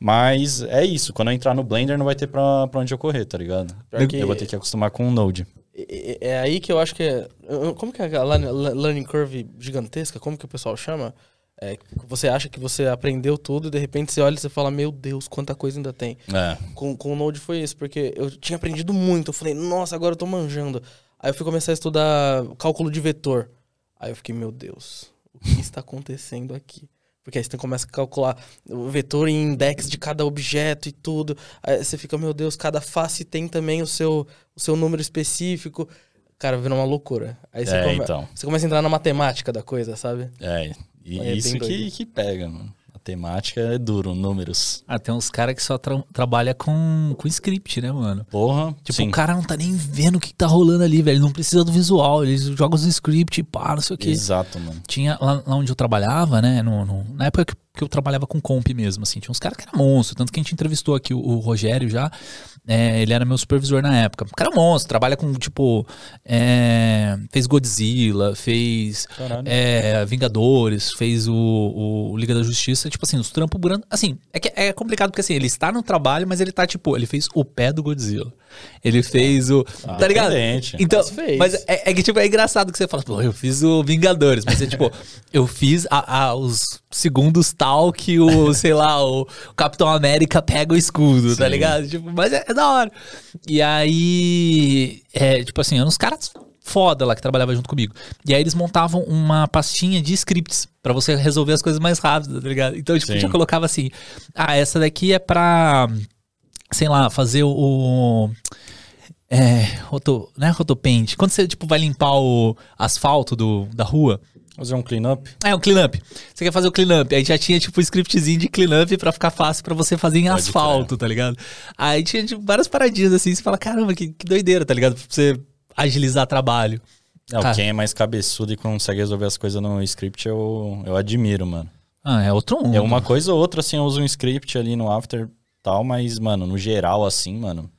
Mas é isso. Quando eu entrar no Blender, não vai ter pra, pra onde eu correr, tá ligado? Pior que- Eu vou ter que acostumar com o Node. É, é aí que eu acho que é. eu- Como que é a learn- learning curve gigantesca? Como que o pessoal chama? É, você acha que você aprendeu tudo e de repente você olha e você fala, meu Deus, quanta coisa ainda tem. É. Com, com o Node foi isso, porque eu tinha aprendido muito. Eu falei, nossa, agora eu tô manjando. Aí eu fui começar a estudar cálculo de vetor. Aí eu fiquei, meu Deus, o que está acontecendo aqui? Porque aí você começa a calcular o vetor em index de cada objeto e tudo. Aí você fica, meu Deus, cada face tem também o seu, o seu número específico. cara, vira uma loucura. Aí você, É, come- então. você começa a entrar na matemática da coisa, sabe? É, e É isso que, que pega, mano. A temática é duro, números. Ah, tem uns caras que só tra trabalham com, com script, né, mano? Porra, Tipo, sim. o cara não tá nem vendo o que tá rolando ali, velho. Ele não precisa do visual, ele joga os scripts e pá, não sei o quê. Exato, mano. Tinha lá, lá onde eu trabalhava, né? no- no- na época que, que eu trabalhava com comp mesmo, assim, tinha uns caras que eram monstro. Tanto que a gente entrevistou aqui o, o Rogério já. É, ele era meu supervisor na época. O cara é monstro, trabalha com, tipo. é, fez Godzilla, fez é, Vingadores, fez o, o Liga da Justiça. Tipo assim, os trampos durante. Assim, é, que é complicado porque assim, ele está no trabalho, mas ele tá, tipo, ele fez o pé do Godzilla. Ele fez o. tá ligado? Então, Mas fez. mas é, é que, tipo, é engraçado que você fala, pô, eu fiz o Vingadores, mas é tipo, eu fiz a, a- os segundos tal que o, sei lá, o Capitão América pega o escudo, tá Sim. ligado? Tipo, mas é, é da hora. E aí, é, tipo assim, eram uns caras foda lá que trabalhavam junto comigo. E aí eles montavam uma pastinha de scripts pra você resolver as coisas mais rápido, tá ligado? Então, tipo, Sim. já colocava assim, ah, essa daqui é pra, sei lá, fazer o... o é, roto, não é rotopaint. Quando você, tipo, vai limpar o asfalto do, da rua, Fazer um clean-up? é um cleanup. Você quer fazer o cleanup. Aí já tinha, tipo, um scriptzinho de cleanup pra ficar fácil pra você fazer em Pode asfalto, tá ligado? Aí tinha tipo, várias paradinhas assim, você fala, caramba, que, que doideira, tá ligado? Pra você agilizar trabalho. Não, Cara. quem é mais cabeçudo e consegue resolver as coisas no script, eu, eu admiro, mano. Ah, é outro mundo. É uma coisa ou outra, assim, eu uso um script ali no After tal, mas, mano, no geral, assim, mano.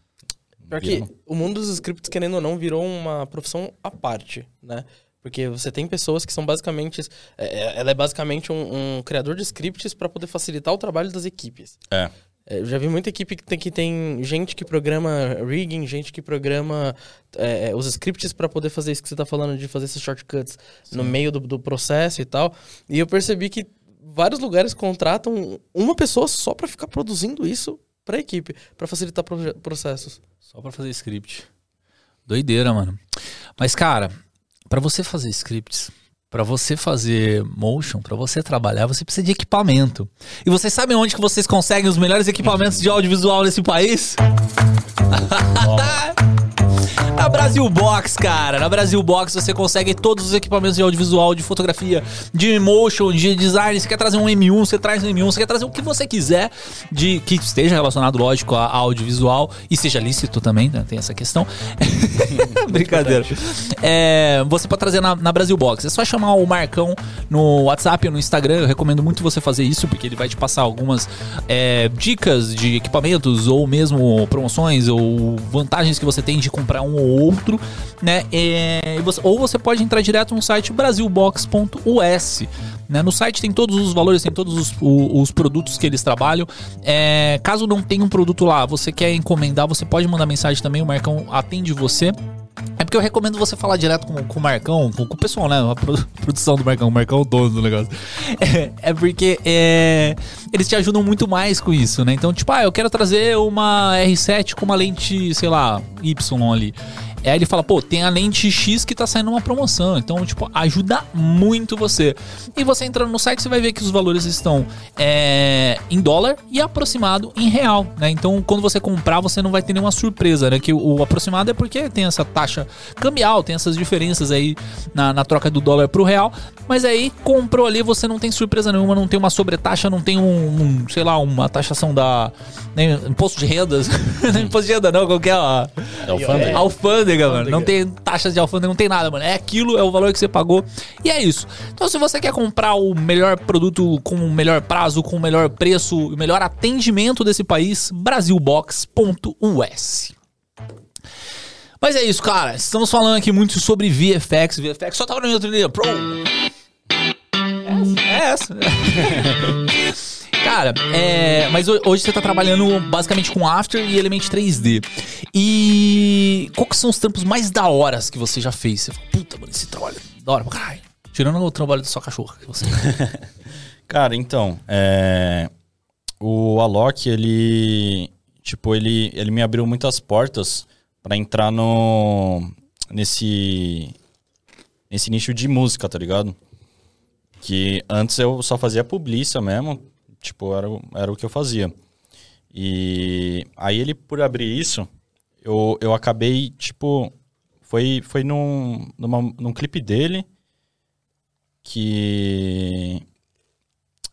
Pior vira- que o mundo dos scripts, querendo ou não, virou uma profissão à parte, né? Porque você tem pessoas que são basicamente. é, é, ela é basicamente um, um criador de scripts para poder facilitar o trabalho das equipes. É. É, Eu já vi muita equipe que tem, que tem gente que programa rigging, gente que programa é, é, os scripts para poder fazer isso que você tá falando, de fazer esses shortcuts no meio do, do processo e tal. E eu percebi que vários lugares contratam uma pessoa só para ficar produzindo isso para a equipe, para facilitar processos. Só pra fazer script. Doideira, mano. Mas, cara, pra você fazer scripts, pra você fazer motion, pra você trabalhar, você precisa de equipamento. E vocês sabem onde que vocês conseguem os melhores equipamentos de audiovisual nesse país? Na Brasil Box, cara. Na Brasil Box você consegue todos os equipamentos de audiovisual, de fotografia, de motion, de design. Você quer trazer um M1, você traz um M1. Você quer trazer o que você quiser de que esteja relacionado, lógico, a audiovisual e seja lícito também, né? Tem essa questão. Brincadeira. É, você pode trazer na, na Brasil Box. É só chamar o Marcão no WhatsApp ou no Instagram. Eu recomendo muito você fazer isso, porque ele vai te passar algumas é, dicas de equipamentos ou mesmo promoções ou vantagens que você tem de comprar um ou outro, né? É, ou você pode entrar direto no site brasilbox.us. Né? No site tem todos os valores, tem todos os, os produtos que eles trabalham. É, caso não tenha um produto lá, você quer encomendar, você pode mandar mensagem também, o Marcão atende você. É porque eu recomendo você falar direto com, com o Marcão, com, com o pessoal, né? A produ- produção do Marcão. O Marcão é o dono do negócio. É, é porque é, eles te ajudam muito mais com isso, né? Então, tipo, ah, eu quero trazer uma R7 com uma lente, sei lá, Y ali. Aí ele fala, pô, tem a lente X que tá saindo uma promoção. Então, tipo, ajuda muito você. E você entrando no site, você vai ver que os valores estão é, em dólar e aproximado em real, né? Então, quando você comprar, você não vai ter nenhuma surpresa, né? Que o, aproximado é porque tem essa taxa cambial, tem essas diferenças aí na, na troca do dólar pro real. Mas aí, comprou ali, você não tem surpresa nenhuma, não tem uma sobretaxa, não tem um, um, sei lá, uma taxação da... né, imposto de rendas. Não é imposto de renda não, qualquer... Ó, É alfândega? Alfândega, mano. Não tem taxas de alfândega, não tem nada, mano. É aquilo, é o valor que você pagou. E é isso. Então, se você quer comprar o melhor produto com o melhor prazo, com o melhor preço, o melhor atendimento desse país, brasilbox.us. Mas é isso, cara. Estamos falando aqui muito sobre VFX. VFX só tava na minha trilha. Pro. É essa. Cara, é, mas ho- hoje você tá trabalhando basicamente com After e Element 3D. E qual que são os trampos mais da horas que você já fez? Você fala, puta, mano, esse trabalho é da hora pra caralho. Tirando o trabalho da sua cachorra. Você... Cara, então, é... o Alok, ele, tipo, ele, ele me abriu muitas portas pra entrar no nesse nesse nicho de música, tá ligado? Que antes eu só fazia publicidade mesmo, tipo, era, o- era o que eu fazia. E aí ele, por abrir isso, eu, eu acabei, tipo, Foi, foi num, numa, num clipe dele que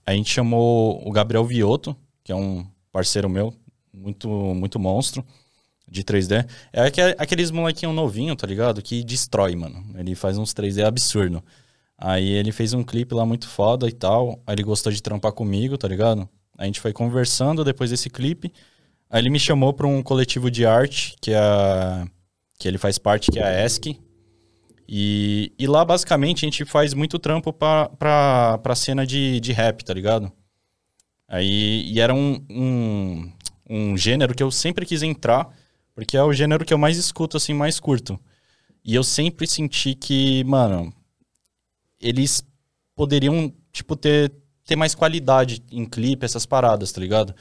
a gente chamou o Gabriel Vioto, que é um parceiro meu, muito, muito monstro de 3D. É aqueles molequinho novinho, tá ligado? Que destrói, mano. Ele faz uns 3D absurdo. Aí ele fez um clipe lá muito foda e tal. Aí ele gostou de trampar comigo, tá ligado? A gente foi conversando depois desse clipe. Aí ele me chamou para um coletivo de arte que é a, que ele faz parte, que é a ESC. E, e lá, basicamente, a gente faz muito trampo pra, pra, pra cena de, de rap, tá ligado? Aí, e era um, um, um gênero que eu sempre quis entrar, porque é o gênero que eu mais escuto, assim, mais curto. E eu sempre senti que, mano, eles poderiam, tipo, ter, ter mais qualidade em clipe, essas paradas, tá ligado?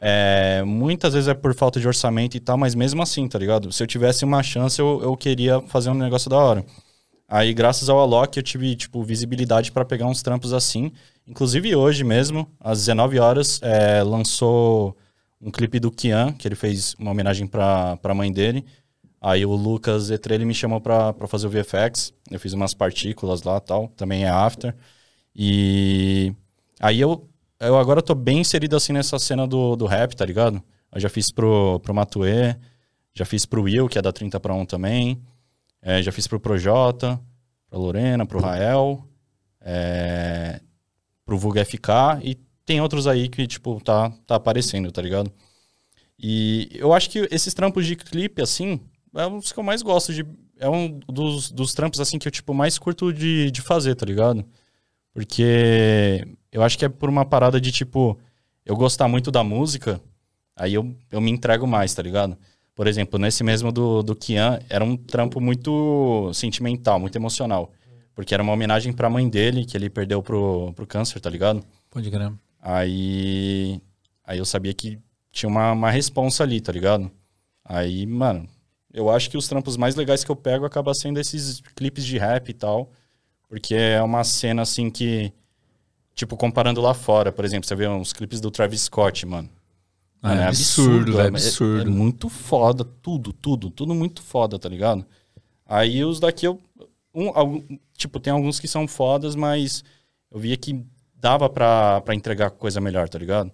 É, muitas vezes é por falta de orçamento e tal, mas mesmo assim, tá ligado? Se eu tivesse uma chance, eu, eu queria fazer um negócio da hora. Aí, graças ao Alok, eu tive, tipo, visibilidade para pegar uns trampos assim. Inclusive, hoje mesmo, às 19 horas, é, lançou um clipe do Kian, que ele fez uma homenagem pra, pra mãe dele. Aí o Lucas Etrelli me chamou pra fazer o VFX. Eu fiz umas partículas lá tal. Também é After. E aí eu eu agora tô bem inserido assim nessa cena do, do rap, tá ligado? Eu já fiz pro, pro Matue, já fiz pro Will, que é da 30 para 1 também. É, já fiz pro Projota, pra Lorena, pro Rael, é, pro Vulga FK e tem outros aí que, tipo, tá, tá aparecendo, tá ligado? E eu acho que esses trampos de clipe, assim, é um dos que eu mais gosto de. É um dos, dos trampos, assim, que eu, tipo, mais curto de, de fazer, tá ligado? Porque eu acho que é por uma parada de tipo, eu gostar muito da música, aí eu, eu me entrego mais, tá ligado? Por exemplo, nesse mesmo do, do Kian, era um trampo muito sentimental, muito emocional. Porque era uma homenagem pra mãe dele, que ele perdeu pro, pro câncer, tá ligado? Pode crer. Aí, aí eu sabia que tinha uma, uma responsa ali, tá ligado? Aí, mano, eu acho que os trampos mais legais que eu pego acaba sendo esses clipes de rap e tal. Porque é uma cena assim que. Tipo, comparando lá fora, por exemplo, você vê uns clipes do Travis Scott, mano. Ah, é, é absurdo, é, absurdo. É, é, muito foda, tudo, tudo, tudo muito foda, tá ligado? Aí os daqui eu. Um, algum, tipo, tem alguns que são fodas, mas eu via que dava pra, pra entregar coisa melhor, tá ligado?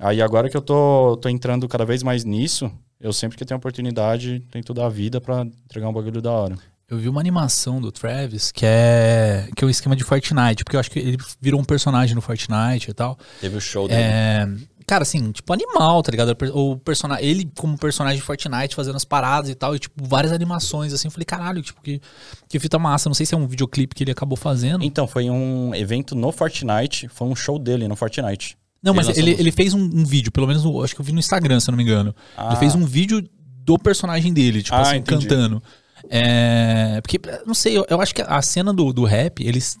Aí agora que eu tô, tô entrando cada vez mais nisso, eu sempre que tenho oportunidade, tento dar a vida pra entregar um bagulho da hora. Eu vi uma animação do Travis que é que é o um esquema de Fortnite, porque eu acho que ele virou um personagem no Fortnite e tal. Teve o show dele. É, cara, assim, tipo animal, tá ligado? O personagem, ele como personagem de Fortnite fazendo as paradas e tal, e tipo várias animações assim. Eu falei, caralho, tipo que que fita massa. Não sei se é um videoclipe que ele acabou fazendo. Então, foi um evento no Fortnite, foi um show dele no Fortnite. Não, mas ele, ele fez um, um, vídeo, pelo menos acho que eu vi no Instagram, se eu não me engano. Ah. Ele fez um vídeo do personagem dele, tipo ah, assim, entendi. cantando. É, porque, não sei, eu, eu, acho que a cena do, do rap, eles.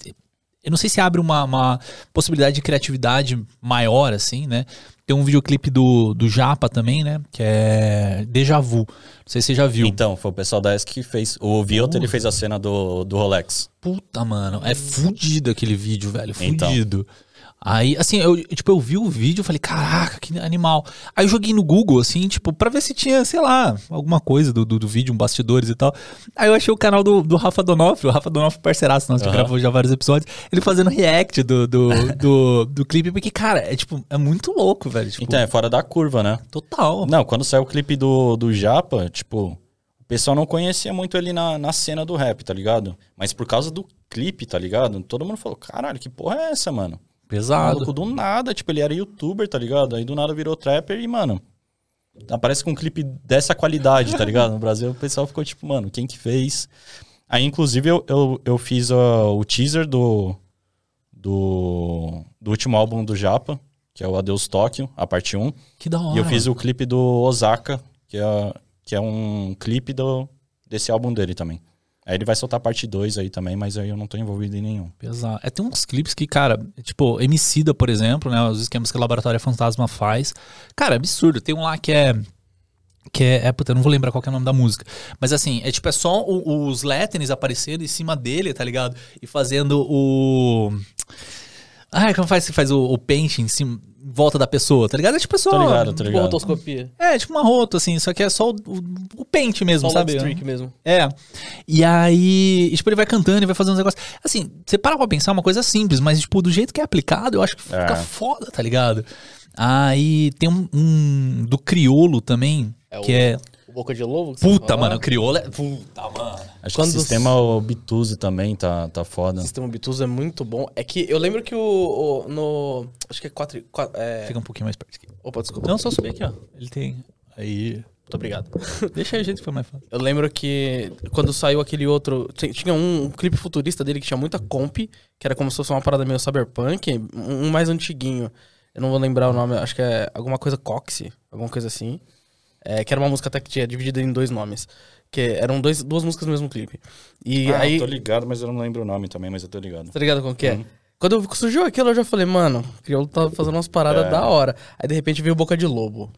Eu não sei se abre uma, uma possibilidade de criatividade maior, assim, né? Tem um videoclipe do, do Japa também, né? Que é Deja Vu. Não sei se você já viu. Então, foi o pessoal da ESC que fez. O Vioto, ele fez a cena do, do Rolex. Puta, mano. É fudido aquele vídeo, velho. Então. Fudido. Então. Aí, assim, eu, tipo, eu vi o vídeo, falei, caraca, que animal. Aí eu joguei no Google, assim, tipo, pra ver se tinha, sei lá, alguma coisa do, do, do vídeo, um bastidores e tal. Aí eu achei o canal do, do Rafa Donofrio, o Rafa Donofrio parceiraço nosso, uhum. que gravou já vários episódios, ele fazendo react do, do, do, do, clipe, porque, cara, é tipo, é muito louco, velho. Tipo, então, é fora da curva, né? Total. Não, quando saiu o clipe do, do Japa, tipo, o pessoal não conhecia muito ele na, na cena do rap, tá ligado? Mas por causa do clipe, tá ligado? Todo mundo falou, caralho, que porra é essa, mano? Pesado. Maluco, do nada, tipo, ele era youtuber, tá ligado? Aí do nada virou trapper e, mano, aparece com um clipe dessa qualidade, tá ligado? No Brasil o pessoal ficou tipo, mano, quem que fez? Aí, inclusive, eu, eu, eu fiz uh, o teaser do, do, do último álbum do Japa, que é o Adeus Tóquio, a parte 1. Que da hora. E eu fiz o clipe do Osaka, que é, que é um clipe do, desse álbum dele também. Aí ele vai soltar parte 2 aí também, mas aí eu não tô envolvido em nenhum. Pesado. É, tem uns clipes que, cara, tipo, Emicida, por exemplo, né? Os esquemas que a Laboratória Fantasma faz. Cara, é absurdo. Tem um lá que é. Que é, é, puta, eu não vou lembrar qual é o nome da música. Mas assim, é tipo, é só o, os Letens aparecendo em cima dele, tá ligado? E fazendo o. Ah, como faz, faz o, o em cima, volta da pessoa, tá ligado? É tipo só. Tô ligado, tô Tipo ligado. rotoscopia. É, tipo uma roto, assim, só que é só o, o, o pente mesmo, Solid sabe? streak mesmo. É. E aí, e, tipo, ele vai cantando e vai fazendo uns negócios. Assim, você para pra pensar é uma coisa simples, mas, tipo, do jeito que é aplicado, eu acho que fica É. foda, tá ligado? Aí tem um, um do Criolo também, É que o- é. O Boca de Lobo? Puta, mano, o Criolo é. Puta, mano. Acho Quando que o sistema Obtuse também tá, tá foda. O sistema Obtuso é muito bom. É que eu lembro que o. o- no. Acho que é 4. É... Fica um pouquinho mais perto aqui. Opa, desculpa. Não, só subir aqui, ó. Ele tem. Aí. Muito obrigado. Deixa aí o jeito que foi mais fácil. Eu lembro que quando saiu aquele outro. ti- Tinha um, um clipe futurista dele que tinha muita comp, que era como se fosse uma parada meio cyberpunk, um, um mais antiguinho. Eu não vou lembrar o nome, acho que é alguma coisa Coxy, alguma coisa assim. É, que era uma música até que tinha dividida em dois nomes. Que eram dois, duas músicas no mesmo clipe. E ah, aí. eu tô ligado, mas eu não lembro o nome também, mas eu tô ligado. Tá ligado com o que é? Uhum. Quando eu- surgiu aquilo, eu já falei, mano, o Criolo tá fazendo umas paradas É. da hora. Aí de repente veio o Boca de Lobo.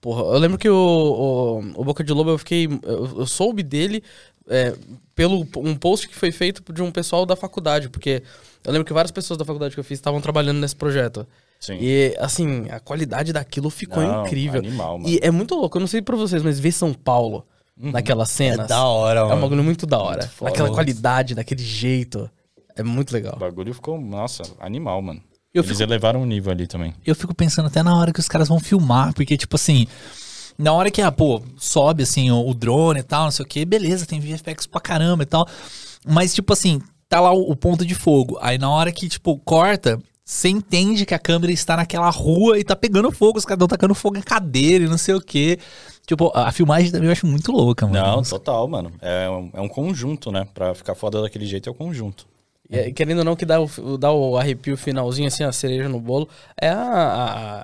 Porra, eu lembro que o, o, o Boca de Lobo eu fiquei. Eu, eu soube dele é, pelo um post que foi feito de um pessoal da faculdade, porque eu lembro que várias pessoas da faculdade que eu fiz estavam trabalhando nesse projeto. Sim. E assim, a qualidade daquilo ficou Não, incrível. Animal, mano. E é muito louco, eu não sei pra vocês, mas ver São Paulo naquelas cenas. hora, É um bagulho muito da hora. foda. Naquela qualidade, daquele jeito. É muito legal. O bagulho ficou, nossa, animal, mano. Eu Eles fico- elevaram o nível ali também. eu fico pensando até na hora que os caras vão filmar, porque, tipo assim, na hora que, ah, pô, sobe, assim, o, o drone e tal, não sei o que, beleza, tem VFX pra caramba e tal, mas, tipo assim, tá lá o, o ponto de fogo, aí na hora que, tipo, corta, você entende que a câmera está naquela rua e tá pegando fogo, os caras estão tacando fogo em cadeira e não sei o que. Tipo, a, filmagem também eu acho muito louca, mano. Não, total, mano. É um, é um conjunto, né? Pra ficar foda daquele jeito é o conjunto. É, querendo ou não, que dá o, dá o arrepio finalzinho, assim, a cereja no bolo, é a,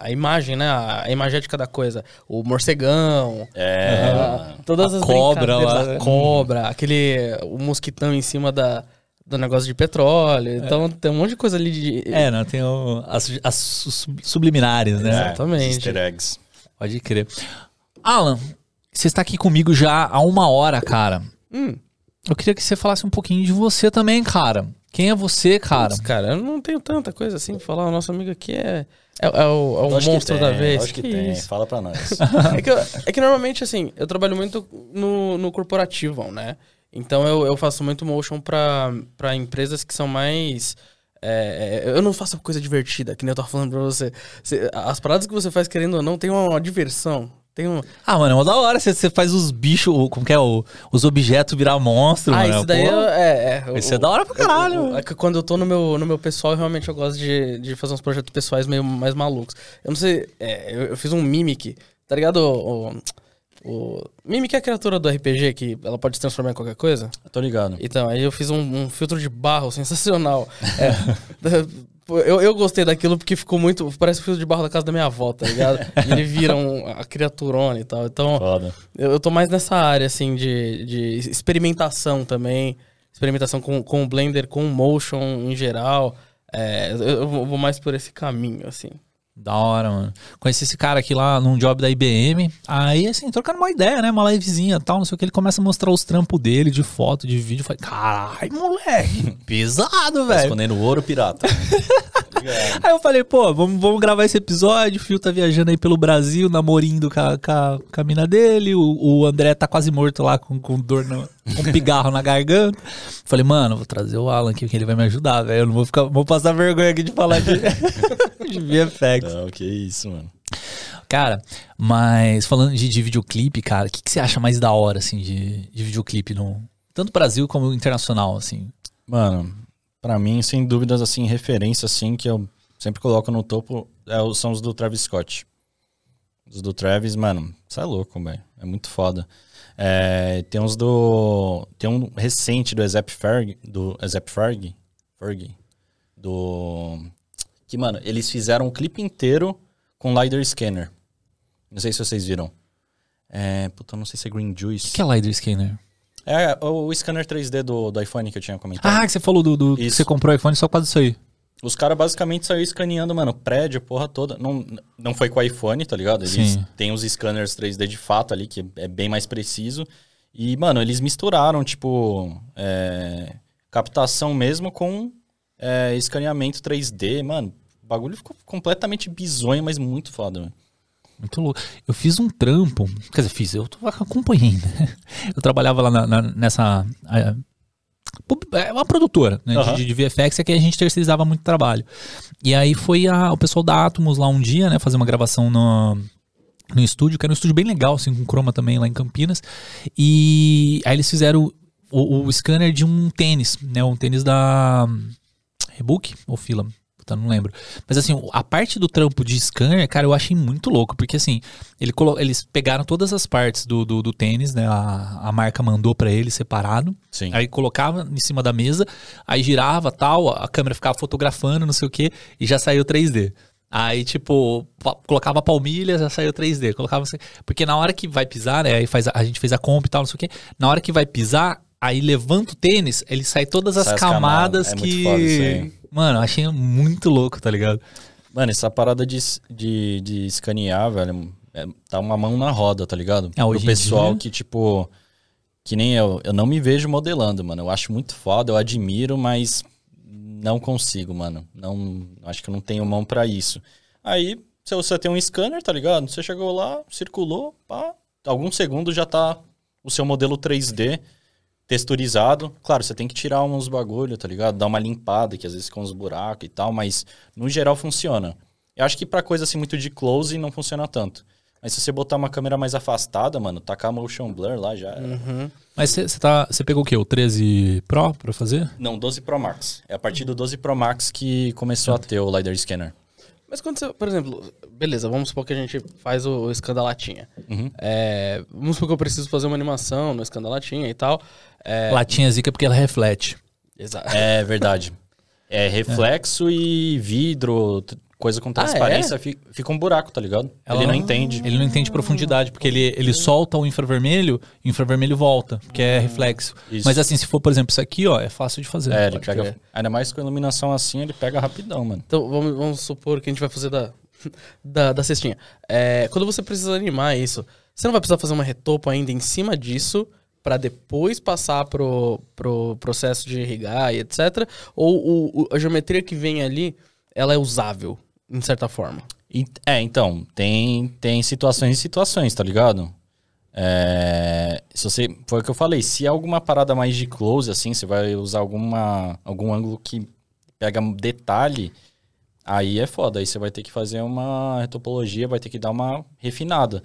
a, a imagem, né? A, a imagética da coisa. O morcegão, É. a- todas A as cobra lá. a cobra, aquele... O mosquitão em cima da, do negócio de petróleo. Então tem um monte de coisa ali de... É, não, tem o- as, as sub- subliminares, né? Exatamente. É, Easter eggs. Pode crer. Alan, você está aqui comigo já há uma hora, cara. Hum, Eu queria que você falasse um pouquinho de você também, cara. Quem é você, cara? putz, cara, eu não tenho tanta coisa assim pra falar. O nosso amigo aqui é... É, é o, é o Acho que monstro da tem, vez. Acho que, tem. isso? Fala pra nós. é, que, eu- é que normalmente, assim, eu trabalho muito no, no corporativo, né? Então eu, eu faço muito motion pra, pra empresas que são mais. é, é, eu não faço coisa divertida, que nem eu tava falando pra você. Você- As paradas que você faz, querendo ou não, tem uma, uma diversão. Tem um. Ah, mano, é uma da hora. Você, você faz os bichos, como que é? O, os objetos virar monstro, Ah, mano. isso daí Pô, é. é, Isso o- é da hora pra caralho. o- o- é que quando eu tô no meu, no meu pessoal, eu realmente eu gosto de, de fazer uns projetos pessoais meio mais malucos. Eu não sei. é, eu, eu fiz um Mimic, tá ligado? O, o, o Mimic é a criatura do RPG que ela pode se transformar em qualquer coisa? Tô ligado. Então, aí eu fiz um, um filtro de barro sensacional. É, eu, eu gostei daquilo porque ficou muito. Parece o filtro de barro da casa da minha avó, tá ligado? E ele vira um, a criaturona e tal. Então, Foda. eu, eu tô mais nessa área, assim, de, de experimentação também. Experimentação com, com o Blender, com o Motion em geral. É, eu, eu vou mais por esse caminho, assim. Da hora, mano. Conheci esse cara aqui lá num job da IBM. Aí, assim, trocando uma ideia, né? Uma livezinha e tal, não sei o que. Ele começa a mostrar os trampos dele de foto, de vídeo. Eu falei, caralho, moleque, pesado, velho. escondendo ouro pirata. Aí eu falei, pô, vamos, vamos gravar esse episódio. O Fio tá viajando aí pelo Brasil, namorindo com a, com a, com a mina dele. O, o André tá quase morto lá com, com dor, no, com pigarro na garganta. Falei, mano, vou trazer o Alan aqui, que ele vai me ajudar, velho. Eu não vou ficar, vou passar vergonha aqui de falar de, de VFX. Não, que isso, mano. Cara, mas falando de, de videoclipe, cara, o que, que você acha mais da hora, assim, de, de videoclipe no. Tanto Brasil como internacional, assim. Mano, pra mim, sem dúvidas, assim, referência, assim, que eu sempre coloco no topo é, são os do Travis Scott. Os do Travis, mano, você é louco, velho. É muito foda. É, tem uns do. Tem um recente do Ezep Ferg. Do Ezep Ferg. Ferg. Do. Que, mano, eles fizeram um clipe inteiro com LiDAR Scanner. Não sei se vocês viram. É. Puta, não sei se é Green O Juice. que, que é LiDAR Scanner? É o scanner 3D do, do iPhone que eu tinha comentado. Ah, que você falou do, do que Isso. você comprou o iPhone só por causa disso aí. Os caras basicamente saíram escaneando, mano, prédio, porra toda. Não, não foi com o iPhone, tá ligado? Eles Sim. têm os scanners 3D de fato ali, que é bem mais preciso. E, mano, eles misturaram, tipo, é, captação mesmo com é, escaneamento 3D. Mano, O bagulho ficou completamente bizonho, mas muito foda, velho. Muito louco. Eu fiz um trampo, quer dizer, fiz, eu tô acompanhando. Eu trabalhava lá na- na- nessa. É, uma produtora né, de- Aham. de, VFX, é que a gente terceirizava muito trabalho. E aí foi a- o pessoal da Atomos lá um dia, né, fazer uma gravação no, no estúdio, que era um estúdio bem legal, assim, com croma também lá em Campinas. E aí eles fizeram o, o scanner de um tênis, né, um tênis da Rebook ou Fila? Puta, não lembro. Mas assim, a parte do trampo de scanner, cara, eu achei muito louco, porque assim, ele colo- eles pegaram todas as partes do, do, do tênis, né, a, a marca mandou pra eles separado, Sim. Aí colocava em cima da mesa, aí girava tal, a câmera ficava fotografando, não sei o que, e já saiu 3D. Aí, tipo, colocava palmilha, já saiu 3D. Colocava. assim- Porque na hora que vai pisar, né? Aí faz a, a gente fez a comp e tal, não sei o quê. Na hora que vai pisar, aí levanta o tênis, ele sai todas as Sai as camadas camadas. É que. Mano, eu achei muito louco, tá ligado? Mano, essa parada de, de, de escanear, velho, é, tá uma mão na roda, tá ligado? É, hoje Pro pessoal dia- que, tipo, que nem eu, eu não me vejo modelando, mano. Eu acho muito foda, eu admiro, mas não consigo, mano. Não, acho que eu não tenho mão pra isso. Aí, se você tem um scanner, tá ligado? Você chegou lá, circulou, pá, alguns segundos já tá o seu modelo 3D texturizado. Claro, você tem que tirar uns bagulho, tá ligado? Dar uma limpada, que às vezes ficam uns buracos e tal, mas no geral funciona. Eu acho que pra coisa assim muito de close não funciona tanto. Mas se você botar uma câmera mais afastada, mano, tacar motion blur lá já. era. Mas você tá. Você pegou o quê? O 13 Pro pra fazer? Não, 12 Pro Max. É a partir do 12 Pro Max que começou a ter o LiDAR Scanner. Mas quando você, por exemplo, beleza, vamos supor que a gente faz o, o scan da latinha. Uhum. É, vamos supor que eu preciso fazer uma animação no scan da latinha e tal. É, Latinha zica porque ela reflete. Exato. É verdade. É reflexo e vidro, coisa com transparência, fi- fica um buraco, tá ligado? Ela- Ele não entende. Ele não entende profundidade, porque ele, ele solta o infravermelho e o infravermelho volta, porque é reflexo. Isso. Mas assim, se for, por exemplo, isso aqui, ó, é fácil de fazer. É, ele pega. Ainda mais com iluminação assim, ele pega rapidão, mano. Então, vamos, vamos supor que a gente vai fazer da, da, da cestinha. É, quando você precisa animar isso, você não vai precisar fazer uma retopo ainda em cima disso pra depois passar pro, pro processo de irrigar e etc. Ou o- o- a geometria que vem ali, ela é usável, em certa forma? E- É, então, tem, tem situações e situações, tá ligado? É, se você, foi o que eu falei, se é alguma parada mais de close, assim, você vai usar alguma, algum ângulo que pega detalhe, aí é foda, aí você vai ter que fazer uma retopologia, vai ter que dar uma refinada.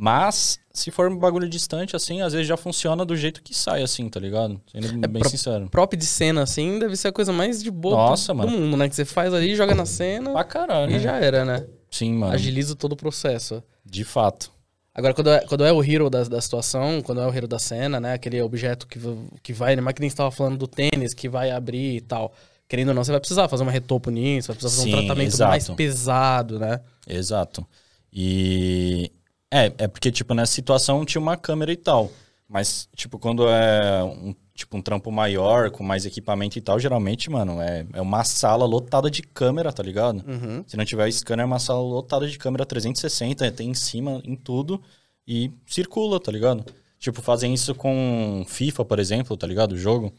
Mas, se for um bagulho distante, assim, às vezes já funciona do jeito que sai, assim, tá ligado? Sendo bem pro- sincero. Prop de cena, assim, deve ser a coisa mais de boa Nossa, do mano. mundo, né? Que você faz ali, joga na cena Pra caralho. e né? já era, né? Sim, mano. Agiliza todo o processo. De fato. Agora, quando é, quando é o hero da, da situação, quando é o hero da cena, né? Aquele objeto que, que vai, né? Mas que nem você tava falando do tênis, que vai abrir e tal. Querendo ou não, você vai precisar fazer uma retopo nisso, vai precisar fazer Sim, um tratamento exato. mais pesado, né? Exato. E é, é porque tipo nessa situação tinha uma câmera e tal, mas tipo quando é um tipo um trampo maior com mais equipamento e tal, geralmente, mano, é, é uma sala lotada de câmera, tá ligado? Uhum. Se não tiver scanner, é uma sala lotada de câmera 360, tem em cima em tudo e circula, tá ligado? Tipo, fazem isso com FIFA, por exemplo, tá ligado? O jogo.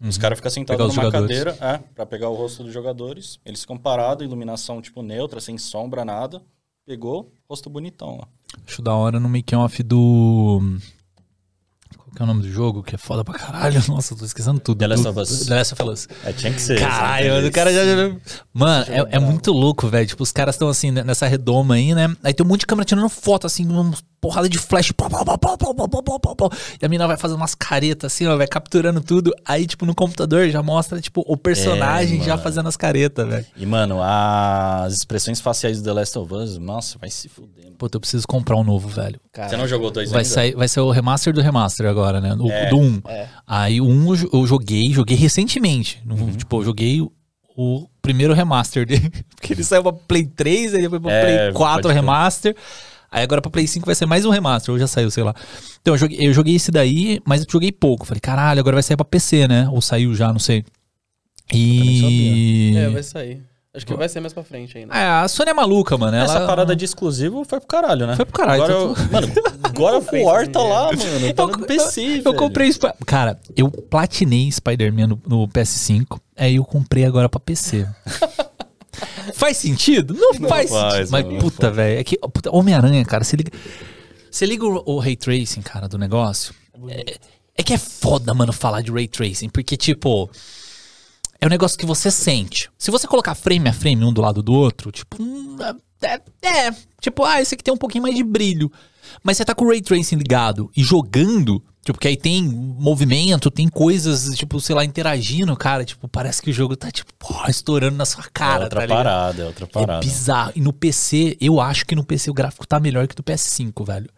Os caras ficam sentados os numa jogadores. cadeira, é, pra pegar o rosto dos jogadores. Eles ficam parados, iluminação, tipo, neutra, sem sombra, nada. Pegou, rosto bonitão lá. Acho da hora no make-off do. Qual que é o nome do jogo? Que é foda pra caralho. Nossa, eu tô esquecendo tudo. The Last of Us. The Last of Us. É, tinha que ser. Caralho, o cara já. Mano, é, é muito louco, velho. Tipo, os caras estão assim, nessa redoma aí, né? Aí tem um monte de câmera tirando foto, assim, porrada de flash. Pô, pô, pô, e a mina vai fazendo umas caretas assim, ó, vai capturando tudo. Aí, tipo, no computador já mostra, tipo, o personagem é, já fazendo as caretas, velho. E, mano, as expressões faciais do The Last of Us, nossa, vai se fuder. Mano. Pô, eu preciso comprar um novo, velho. Cara, Você não jogou dois vai ainda? Sair, vai ser o remaster do remaster agora, né? O, é, do Um. É. Aí o um eu joguei, joguei recentemente. Uhum. Tipo, eu joguei o primeiro remaster dele. Porque ele saiu pra Play 3, aí depois pra é, Play 4 remaster. Ter. Aí agora pra Play 5 vai ser mais um remaster, ou já saiu, sei lá. Então eu joguei, eu joguei esse daí, mas eu joguei pouco. Falei, caralho, agora vai sair pra PC, né? Ou saiu já, não sei. E. É, vai sair. Acho que vai ser mais pra frente ainda. É, a Sony é maluca, mano. Ela... Essa parada de exclusivo foi pro caralho, né? Foi pro caralho, Agora, tá eu- mano, agora o War tá lá, mano. Tá no PC, eu, eu comprei. Sp- Cara, eu platinei Spider-Man no, no PS5. Aí eu comprei agora pra PC. Faz sentido? Não, faz, faz, sentido. Mas, não, puta, velho. É que, Homem-Aranha, cara, você liga. Você liga o, o Ray Tracing, cara, do negócio. É, é que é foda, mano, falar de Ray Tracing. Porque, tipo. É um negócio que você sente. Se você colocar frame a frame um do lado do outro, tipo. hum, É, é, tipo, ah, esse aqui tem um pouquinho mais de brilho. Mas você tá com o Ray Tracing ligado e jogando, tipo, que aí tem movimento, tem coisas, tipo, sei lá, interagindo, cara. Tipo, parece que o jogo tá, tipo, pô, estourando na sua cara, é outra tá ligado? parada, é outra É parada. bizarro. E no PC, eu acho que no PC o gráfico tá melhor que do PS5, velho.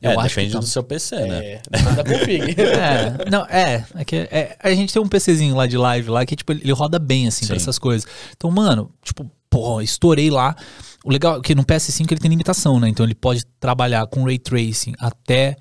Eu É, acho depende que tá... do seu PC, né? É, da config. É, não, é, é que é, a gente tem um PCzinho lá de live lá que, tipo, ele roda bem, assim, pra Sim. essas coisas. Então, mano, tipo, pô, estourei lá. O legal é que no PS5 ele tem limitação, né? Então ele pode trabalhar com Ray Tracing até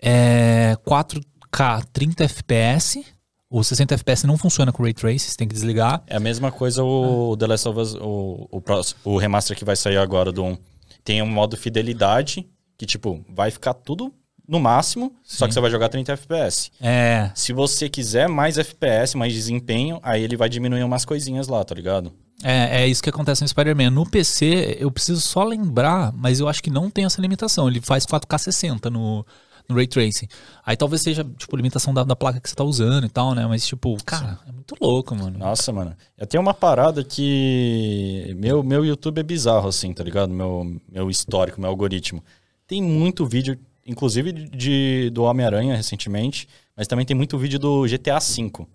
é, 4K 30 FPS. O 60 FPS não funciona com Ray Tracing, você tem que desligar. É a mesma coisa o The Last of Us, o, o, o remaster que vai sair agora do 1. Tem um modo fidelidade que, tipo, vai ficar tudo no máximo, só que você vai jogar 30 FPS. É, Se você quiser mais FPS, mais desempenho, aí ele vai diminuir umas coisinhas lá, tá ligado? É, é isso que acontece no Spider-Man. No PC, eu preciso só lembrar, mas eu acho que não tem essa limitação. Ele faz 4K 60 no, no Ray Tracing. Aí talvez seja, tipo, limitação da, da placa que você tá usando e tal, né? Mas, tipo, cara, é muito louco, mano. Nossa, mano. Eu tenho uma parada que. Meu, meu YouTube é bizarro, assim, tá ligado? Meu, meu histórico, meu algoritmo. Tem muito vídeo, inclusive de, do Homem-Aranha recentemente, mas também tem muito vídeo do GTA V.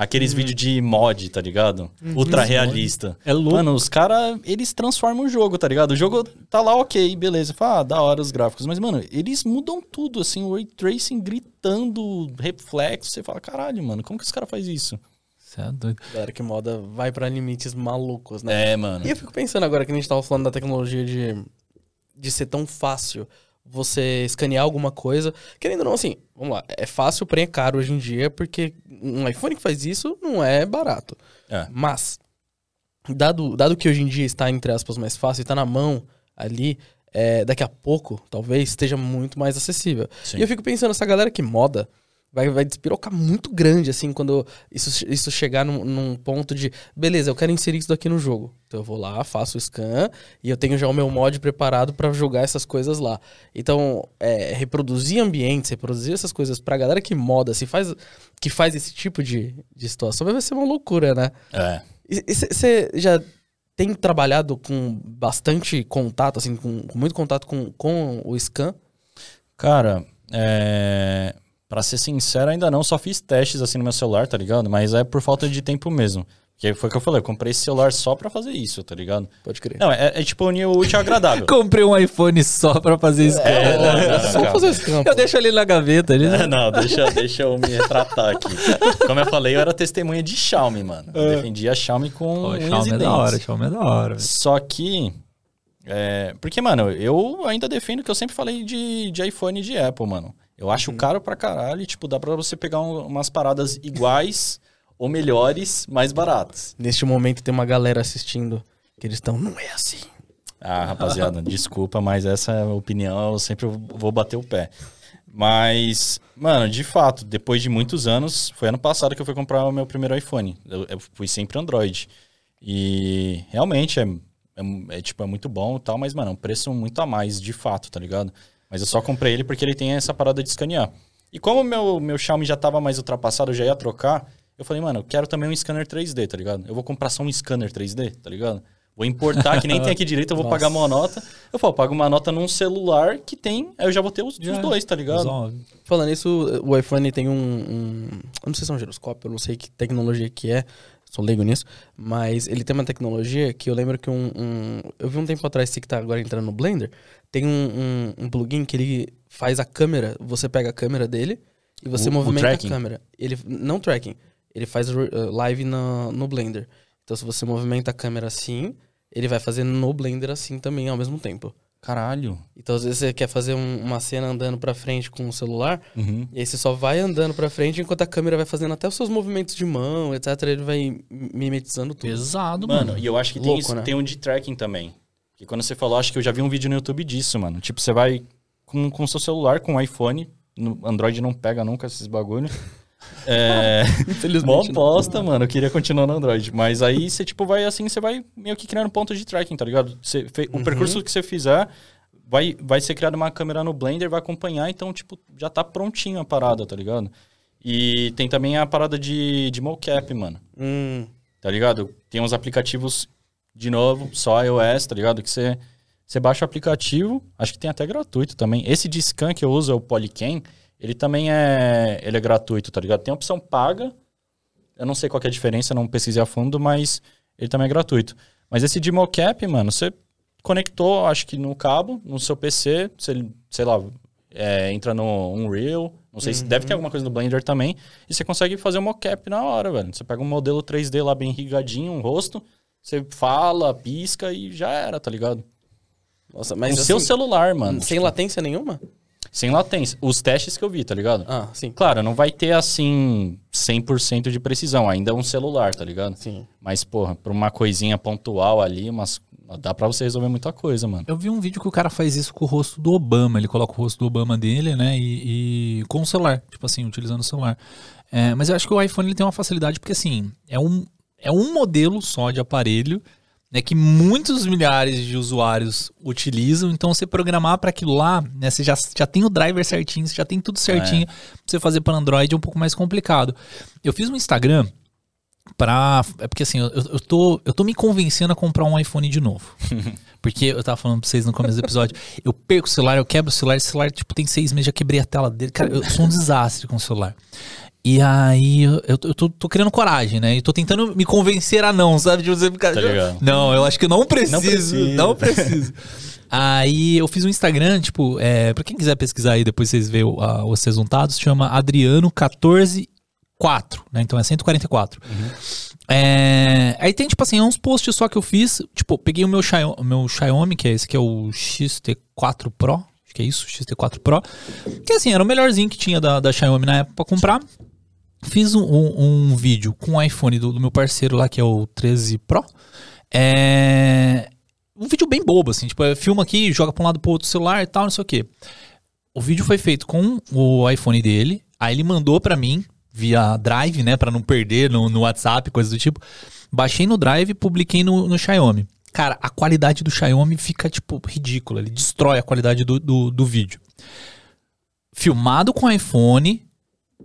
Aqueles vídeos de mod, tá ligado? Ultra realista. É louco. Mano, os caras, eles transformam o jogo, tá ligado? O jogo tá lá, ok, beleza. Fala, ah, da hora os gráficos. Mas, mano, eles mudam tudo, assim, o Ray Tracing gritando, reflexo. Você fala, caralho, mano, como que os caras fazem isso? Você é doido. Galera que moda vai pra limites malucos, né? É, mano. E eu fico pensando agora que a gente tava falando da tecnologia de, de ser tão fácil você escanear alguma coisa. Querendo ou não, assim, vamos lá, é fácil, porém é caro hoje em dia, porque um iPhone que faz isso não é barato. É. Mas, dado, dado que hoje em dia está, entre aspas, mais fácil, está na mão ali, é, daqui a pouco, talvez, esteja muito mais acessível. Sim. E eu fico pensando, essa galera que moda vai, vai despirocar muito grande, assim, quando isso, isso chegar num, num ponto de, beleza, eu quero inserir isso daqui no jogo. Então eu vou lá, faço o scan e eu tenho já o meu mod preparado para jogar essas coisas lá. Então, é, reproduzir ambientes, reproduzir essas coisas pra galera que moda, se faz, que faz esse tipo de, de situação, vai ser uma loucura, né? É. Você já tem trabalhado com bastante contato, assim, com, com muito contato com, com o scan? Cara, é... pra ser sincero, ainda não. Só fiz testes assim no meu celular, tá ligado? Mas é por falta de tempo mesmo. Que foi o que eu falei, eu comprei esse celular só pra fazer isso, tá ligado? Pode crer. Não, é, é tipo unir o útil ao agradável. Comprei um iPhone só pra fazer isso. É, não, não, Só calma. fazer o scan. Eu deixo ele na gaveta. Ele... Não, deixa, deixa eu me retratar aqui. Como eu falei, eu era testemunha de Xiaomi, mano. Eu defendia a Xiaomi com Pô, unhas Xiaomi e é da hora. Xiaomi é da hora. velho. Só que. é, porque, mano, eu ainda defendo que eu sempre falei de, de iPhone e de Apple, mano. Eu acho caro pra caralho e, tipo, dá pra você pegar um- umas paradas iguais ou melhores, mais baratas. Neste momento tem uma galera assistindo que eles estão, não é assim. Ah, rapaziada, desculpa, mas essa é a opinião, eu sempre vou bater o pé. Mas, mano, de fato, depois de muitos anos, foi ano passado que eu fui comprar o meu primeiro iPhone. Eu, eu fui sempre Android. E realmente é, é, é, tipo, é muito bom e tal, mas, mano, é um preço muito a mais, de fato, tá ligado? Mas eu só comprei ele porque ele tem essa parada de escanear. E como o meu, meu Xiaomi já tava mais ultrapassado, eu já ia trocar, eu falei, mano, eu quero também um scanner 3D, tá ligado? Eu vou comprar só um scanner 3D, tá ligado? Vou importar, que nem tem aqui direito, eu vou Nossa. pagar uma nota. Eu falo, pago uma nota num celular que tem, aí eu já vou ter os, os dois, tá ligado? Falando isso, o iPhone tem um, um- Eu não sei se é um giroscópio, eu não sei que tecnologia que é, sou leigo nisso, mas ele tem uma tecnologia que eu lembro que um. um- eu vi um tempo atrás, esse que tá agora entrando no Blender, tem um, um, um plugin que ele faz a câmera, você pega a câmera dele e você O- o movimenta a tracking? câmera. Ele, não tracking, ele faz uh, live na, no Blender. Então se você movimenta a câmera assim, ele vai fazer no Blender assim também ao mesmo tempo. Caralho. Então, às vezes, você quer fazer um- uma cena andando pra frente com o celular, Uhum. e aí você só vai andando pra frente enquanto a câmera vai fazendo até os seus movimentos de mão, etc. Ele vai mimetizando tudo. Pesado, mano. Mano, e eu acho que tem, Louco, isso, né? tem um de tracking também. Que quando você falou, acho que eu já vi um vídeo no YouTube disso, mano. Tipo, você vai com o seu celular, com o iPhone, no Android não pega nunca esses bagulho. É. Mó Infelizmente. não. bosta, mano. Eu queria continuar no Android. Mas aí você, tipo, vai assim, você vai meio que criando pontos de tracking, tá ligado? Você O percurso que você fizer, vai, vai ser criada uma câmera no Blender, vai acompanhar, então, tipo, já tá prontinho a parada, tá ligado? E tem também a parada de, de mocap, mano. Hum, Tá ligado? Tem uns aplicativos, de novo, só iOS, tá ligado? Que você, você baixa o aplicativo, acho que tem até gratuito também. Esse de scan que eu uso, é o Polycam, ele também é, ele é gratuito, tá ligado? Tem a opção paga, eu não sei qual é a diferença, não pesquisei a fundo, mas ele também é gratuito. Mas esse de mocap, mano, você conectou, acho que no cabo, no seu PC, você, sei lá, é, entra no Unreal, não sei se deve ter alguma coisa no Blender também, e você consegue fazer um mocap na hora, velho. Você pega um modelo 3D lá bem rigadinho, um rosto, você fala, pisca e já era, tá ligado? nossa, mas seu assim, celular, mano. sem latência nenhuma? Sem latência. Os testes que eu vi, tá ligado? Ah, sim. Claro, não vai ter assim 100% de precisão, ainda é um celular, tá ligado? Sim. Mas, porra, pra uma coisinha pontual ali, mas dá pra você resolver muita coisa, mano. Eu vi um vídeo que o cara faz isso com o rosto do Obama. Ele coloca o rosto do Obama dele, né? E, e com o celular. Tipo assim, utilizando o celular. É, mas eu acho que o iPhone ele tem uma facilidade, porque assim, é um, é um modelo só de aparelho. Né, que muitos milhares de usuários utilizam, então você programar para aquilo lá, né, você já, já tem o driver certinho, você já tem tudo certinho, pra você fazer para Android é um pouco mais complicado. Eu fiz um Instagram pra. É porque assim, eu, eu, tô, eu tô me convencendo a comprar um iPhone de novo. Porque eu tava falando pra vocês no começo do episódio, eu perco o celular, eu quebro o celular, esse celular, tipo, tem seis meses, já quebrei a tela dele. Cara, eu sou um desastre com o celular. E aí, eu, eu tô, tô criando coragem, né? E tô tentando me convencer a não, sabe? De você ficar. Tá. Não, eu acho que eu não preciso. precisa. Não preciso. Aí eu fiz um Instagram, tipo, é, pra quem quiser pesquisar aí, depois vocês a- os resultados, chama Adriano144, né? Então é 144. É, aí tem, tipo assim, é uns posts só que eu fiz. Tipo, peguei o meu Xiaomi, meu Xiaomi, que é esse que é o XT4 Pro. Acho que é isso, XT4 Pro. Que assim, era o melhorzinho que tinha da, da Xiaomi na época pra comprar. Fiz um, um- um vídeo com o iPhone do, do meu parceiro lá, que é o 13 Pro. É. Um vídeo bem bobo, assim, tipo, é, filma aqui, joga pra um lado pro outro celular e tal, não sei o quê. O vídeo foi feito com o iPhone dele, aí ele mandou pra mim via Drive, né, Pra não perder no, no WhatsApp, coisa do tipo. Baixei no Drive e publiquei no, no Xiaomi. Cara, a qualidade do Xiaomi fica, tipo, ridícula. Ele destrói a qualidade do, do, do vídeo. Filmado com iPhone,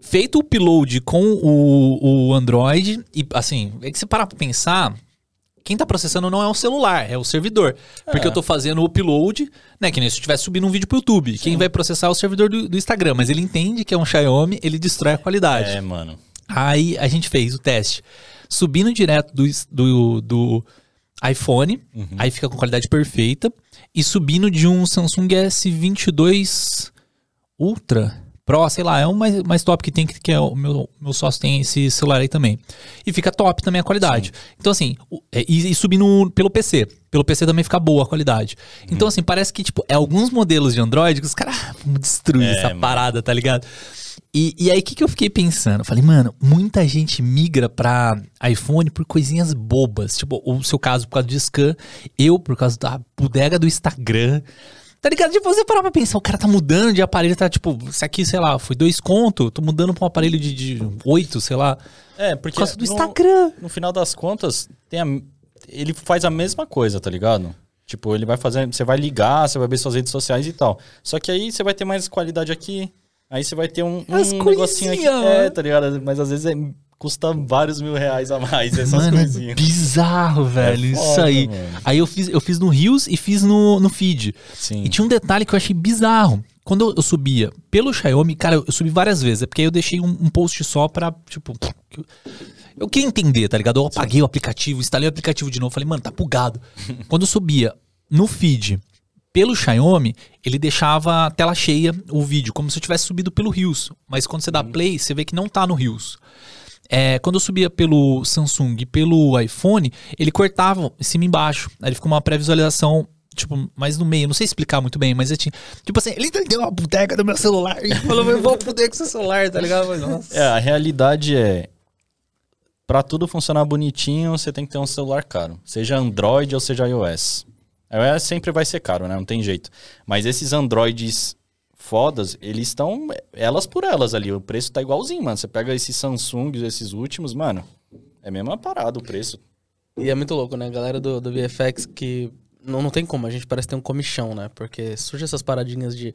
feito o upload com o, o Android, e assim, é que você parar pra pensar, quem tá processando não é o celular, é o servidor. Porque eu tô fazendo o upload, né? Que nem se eu estivesse subindo um vídeo pro YouTube. Quem vai processar é o servidor do, do Instagram, mas ele entende que é um Xiaomi, ele destrói a qualidade. É, mano. Aí a gente fez o teste. Subindo direto do, do, do iPhone, aí fica com qualidade perfeita. E subindo de um Samsung S22 Ultra Pro, sei lá, é o mais, mais top que tem, que é o meu, meu sócio tem esse celular aí também. E fica top também a qualidade. Então, assim, o- é, e, e subindo pelo PC. Pelo PC também fica boa a qualidade. Então, assim, parece que, tipo, é alguns modelos de Android que os caras, ah, vamos destruir essa mano. parada, tá ligado? E, e aí, o que, que eu fiquei pensando? Eu falei, mano, muita gente migra pra iPhone por coisinhas bobas. Tipo, o seu caso por causa de scan, eu por causa da bodega do Instagram. Tá ligado? Tipo, você parar pra pensar, o cara tá mudando de aparelho, tá tipo, isso aqui, sei lá, foi dois conto, tô mudando pra um aparelho de, de oito, sei lá. É, porque Por causa do no- Instagram. no final das contas, tem a- ele faz a mesma coisa, tá ligado? Tipo, ele vai fazer. Você vai ligar, você vai ver suas redes sociais e tal. Só que aí você vai ter mais qualidade aqui. Aí você vai ter um, um negocinho aqui. É, tá ligado? Mas às vezes é- custa vários mil reais a mais essas Mano, é coisinhas. bizarro, velho, isso foda, aí. mano. Aí eu fiz, eu fiz no Rios e fiz no, no feed. Sim. E tinha um detalhe que eu achei bizarro. Quando eu, eu subia pelo Xiaomi, cara, eu, eu subi várias vezes. É porque aí eu deixei um, um post só pra, tipo. Eu, eu queria entender, tá ligado? Eu apaguei o aplicativo, instalei o aplicativo de novo. Falei, mano, tá bugado. Quando eu subia no feed pelo Xiaomi, ele deixava a tela cheia o vídeo, como se eu tivesse subido pelo Rios. Mas quando você dá play, você vê que não tá no Rios. É, quando eu subia pelo Samsung e pelo iPhone, ele cortava em cima e embaixo. Aí ele ficou uma pré-visualização, tipo, mais no meio. Não sei explicar muito bem, mas eu tinha. Tipo assim, ele entendeu a bodega do meu celular e falou, eu vou poder com seu celular, tá ligado? Mas, nossa. É, a realidade é. Pra tudo funcionar bonitinho, você tem que ter um celular caro. Seja Android ou seja iOS. iOS sempre vai ser caro, né? Não tem jeito. Mas esses Androids fodas, eles estão elas por elas ali. O preço tá igualzinho, mano. Você pega esses Samsungs, esses últimos, mano, é a mesma parada o preço. E é muito louco, né? A galera do, do VFX que. Não, não tem como, a gente parece ter um comichão, né? Porque surge essas paradinhas de.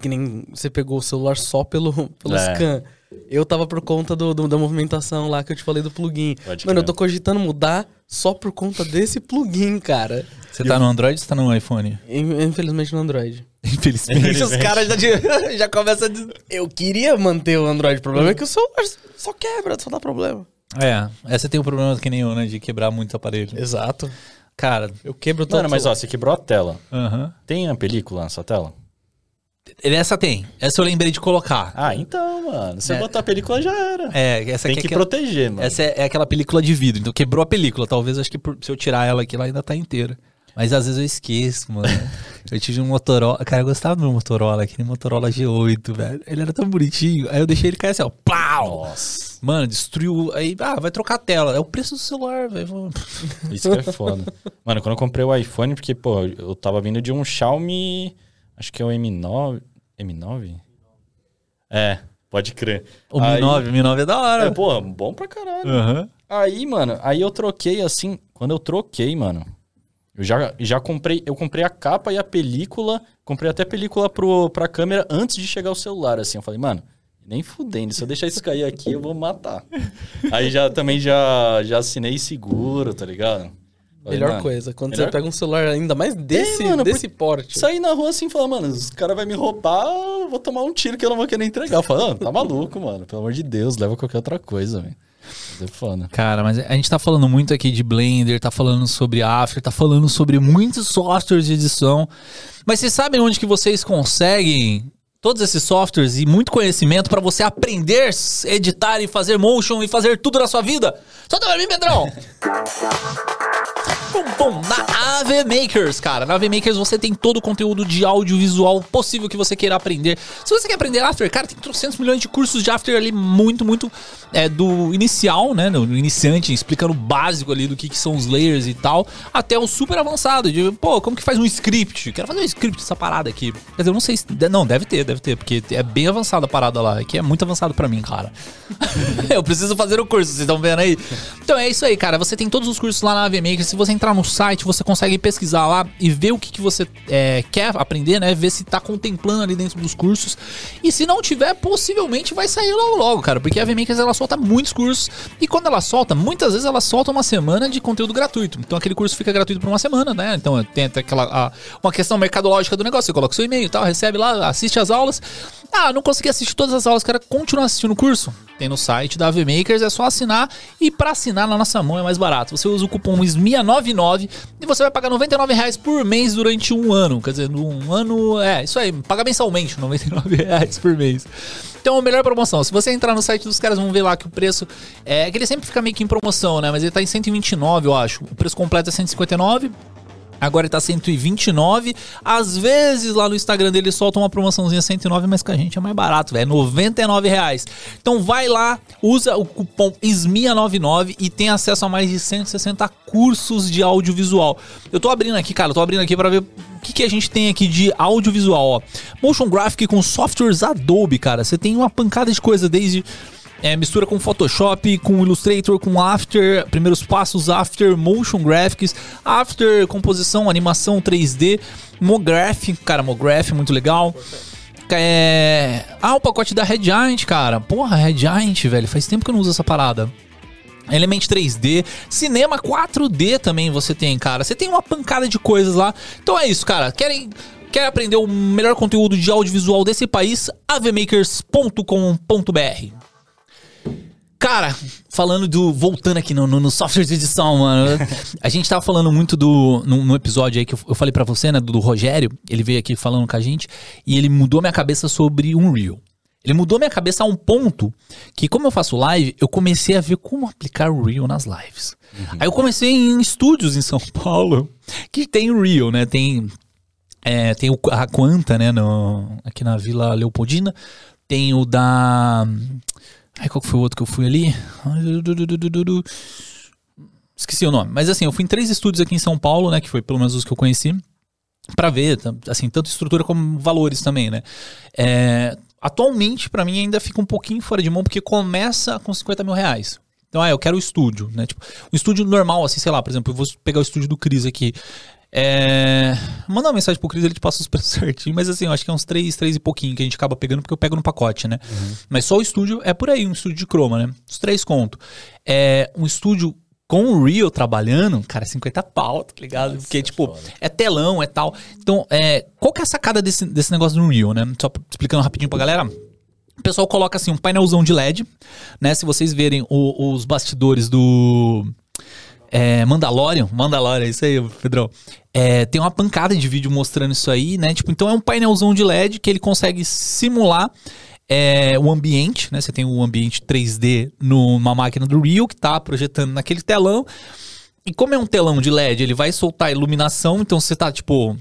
Que nem você pegou o celular só pelo, pelo É. scan. Eu tava por conta do, do- da movimentação lá que eu te falei do plugin. Pode Mano, eu tô cogitando mudar só por conta desse plugin, cara. Você tá no Android ou você tá no iPhone? In- Infelizmente no Android. Infelizmente. Os caras já, de- já começam a dizer. Eu queria manter o Android. O problema é que o celular só quebra, só dá problema. É, essa tem um problema que nem eu, né? De quebrar muito aparelho. Exato. Cara, Eu quebro todo Mano, mas ó, você quebrou a tela. aham. Tem a película nessa tela? Essa tem. Essa eu lembrei de colocar. Ah, então, mano. Se É. botar a película já era. É, essa Tem aqui que é aquela- proteger, mano. Essa é, é aquela película de vidro. Então quebrou a película. Talvez acho que por- se eu tirar ela aqui, ela ainda tá inteira. Mas às vezes eu esqueço, mano. eu tive um Motorola. Cara, eu gostava do meu Motorola, aquele Motorola G8, velho. Ele era tão bonitinho. Aí eu deixei ele cair assim, ó. Plau! Nossa. Mano, destruiu. Aí, ah, vai trocar a tela. É o preço do celular, velho. Isso que é foda. Mano, quando eu comprei o iPhone, porque, pô, eu tava vindo de um Xiaomi. Acho que é o M9. M9? É, pode crer. O Aí- 1009, o 1009 é da hora. É, pô, bom pra caralho. Aham. Aí, mano, aí eu troquei assim. Quando eu troquei, mano, eu já, já comprei. Eu comprei a capa e a película. Comprei até a película pro, pra câmera antes de chegar o celular, assim. Eu falei, mano, nem fudendo. Se eu deixar isso cair aqui, eu vou matar. aí já também já, já assinei seguro, tá ligado? Melhor coisa. Quando melhor- você pega um celular ainda mais desse, mano, desse porte. Sair na rua assim e falar, mano, os caras vão me roubar, eu vou tomar um tiro que eu não vou querer entregar. Eu falo, ah, tá maluco, mano. Pelo amor de Deus, leva qualquer outra coisa, velho. É. Cara, mas a gente tá falando muito aqui de Blender, tá falando sobre After, tá falando sobre muitos softwares de edição. Mas vocês sabem onde que vocês conseguem todos esses softwares e muito conhecimento pra você aprender, a editar e fazer motion e fazer tudo na sua vida? Solta pra mim, Pedrão! Bom, na AV Makers, cara. Na AV Makers você tem todo o conteúdo de audiovisual possível que você queira aprender. Se você quer aprender After, cara, tem 300 milhões de cursos de After ali, muito, muito é, do inicial, né? Do iniciante, explicando o básico ali do que, que são os layers e tal, até o super avançado. De, pô, como que faz um script? Quero fazer um script dessa parada aqui. Quer dizer, eu não sei se. Não, deve ter, deve ter, porque é bem avançada a parada lá. Que é muito avançado pra mim, cara. eu preciso fazer o curso, vocês estão vendo aí? Então é isso aí, cara. Você tem todos os cursos lá na AV Maker. Se você entrar no site, você consegue pesquisar lá e ver o que, que você é, quer aprender, né? Ver se tá contemplando ali dentro dos cursos. E se não tiver, possivelmente vai sair logo logo, cara. Porque a AV Makers ela solta muitos cursos. E quando ela solta, muitas vezes ela solta uma semana de conteúdo gratuito. Então aquele curso fica gratuito por uma semana, né? Então tem até aquela a- uma questão mercadológica do negócio. Você coloca seu e-mail e tal, recebe lá, assiste as aulas. Ah, não consegui assistir todas as aulas, quero continuar assistindo o curso. Tem no site da AV Makers, é só assinar. E pra assinar na nossa mão é mais barato. Você usa o cupom SMIA99 e você vai pagar 99 reais por mês durante um ano. Quer dizer, um ano. É, isso aí, paga mensalmente, R$ 99 reais por mês. Então, a melhor promoção. Se você entrar no site dos caras, vão ver lá que o preço. É que ele sempre fica meio que em promoção, né? Mas ele tá em 129, eu acho. O preço completo é 159. Agora ele tá 129. Às vezes lá no Instagram dele solta uma promoçãozinha 109, mas com a gente é mais barato, velho. 99 reais. Então vai lá, usa o cupom SMIA99 e tem acesso a mais de 160 cursos de audiovisual. Eu tô abrindo aqui, cara, eu tô abrindo aqui pra ver o que, que a gente tem aqui de audiovisual, ó. Motion Graphic com softwares Adobe, cara. Você tem uma pancada de coisa desde é, mistura com Photoshop, com Illustrator, com After, primeiros passos After, Motion Graphics, After, composição, animação 3D, Mograph, cara, Mograph, muito legal. É... Ah, o pacote da Red Giant, cara. Porra, Red Giant, velho, faz tempo que eu não uso essa parada. Element 3D, cinema 4D também você tem, cara. Você tem uma pancada de coisas lá. Então é isso, cara. Querem quer aprender o melhor conteúdo de audiovisual desse país? avmakers.com.br. Cara, falando do. Voltando aqui no, no, no software de edição, mano. A gente tava falando muito do. No, no episódio aí que eu, eu falei pra você, né? Do, do Rogério. Ele veio aqui falando com a gente. E ele mudou minha cabeça sobre Unreal. Ele mudou minha cabeça a um ponto que, como eu faço live, eu comecei a ver como aplicar o Real nas lives. Aí eu comecei em estúdios em São Paulo que tem o Real, né? Tem é, tem o, a Quanta, né, no, aqui na Vila Leopoldina. Tem o da. Ai, qual que foi o outro que eu fui ali? Esqueci o nome. Mas assim, eu fui em três estúdios aqui em São Paulo, né? Que foi pelo menos os que eu conheci. Pra ver, assim, tanto estrutura como valores também, né? É, atualmente, pra mim, ainda fica um pouquinho fora de mão, porque começa com 50 mil reais. Então, ah, eu quero o estúdio, né? Tipo, o estúdio normal, assim, sei lá, por exemplo, eu vou pegar o estúdio do Cris aqui. É... Manda uma mensagem pro Cris, ele te passa os preços certinho, mas assim, eu acho que é uns 3, 3 e pouquinho que a gente acaba pegando, porque eu pego no pacote, né? Mas só o estúdio é por aí, um estúdio de croma, né? Os três conto. É um estúdio com o Real trabalhando, cara, 50 pau, tá ligado? Porque, tipo, é telão, é tal. Então, é, qual que é a sacada desse, desse negócio do Real, né? Só explicando rapidinho pra galera. O pessoal coloca assim um painelzão de LED, né? Se vocês verem o- os bastidores do é, Mandalorian, Mandalorian, isso aí, Pedrão. É, tem uma pancada de vídeo mostrando isso aí, né? Tipo, então é um painelzão de LED que ele consegue simular é, o ambiente, né? Você tem o ambiente 3D numa máquina do Real que tá projetando naquele telão. E como é um telão de LED, ele vai soltar iluminação, então você tá, tipo,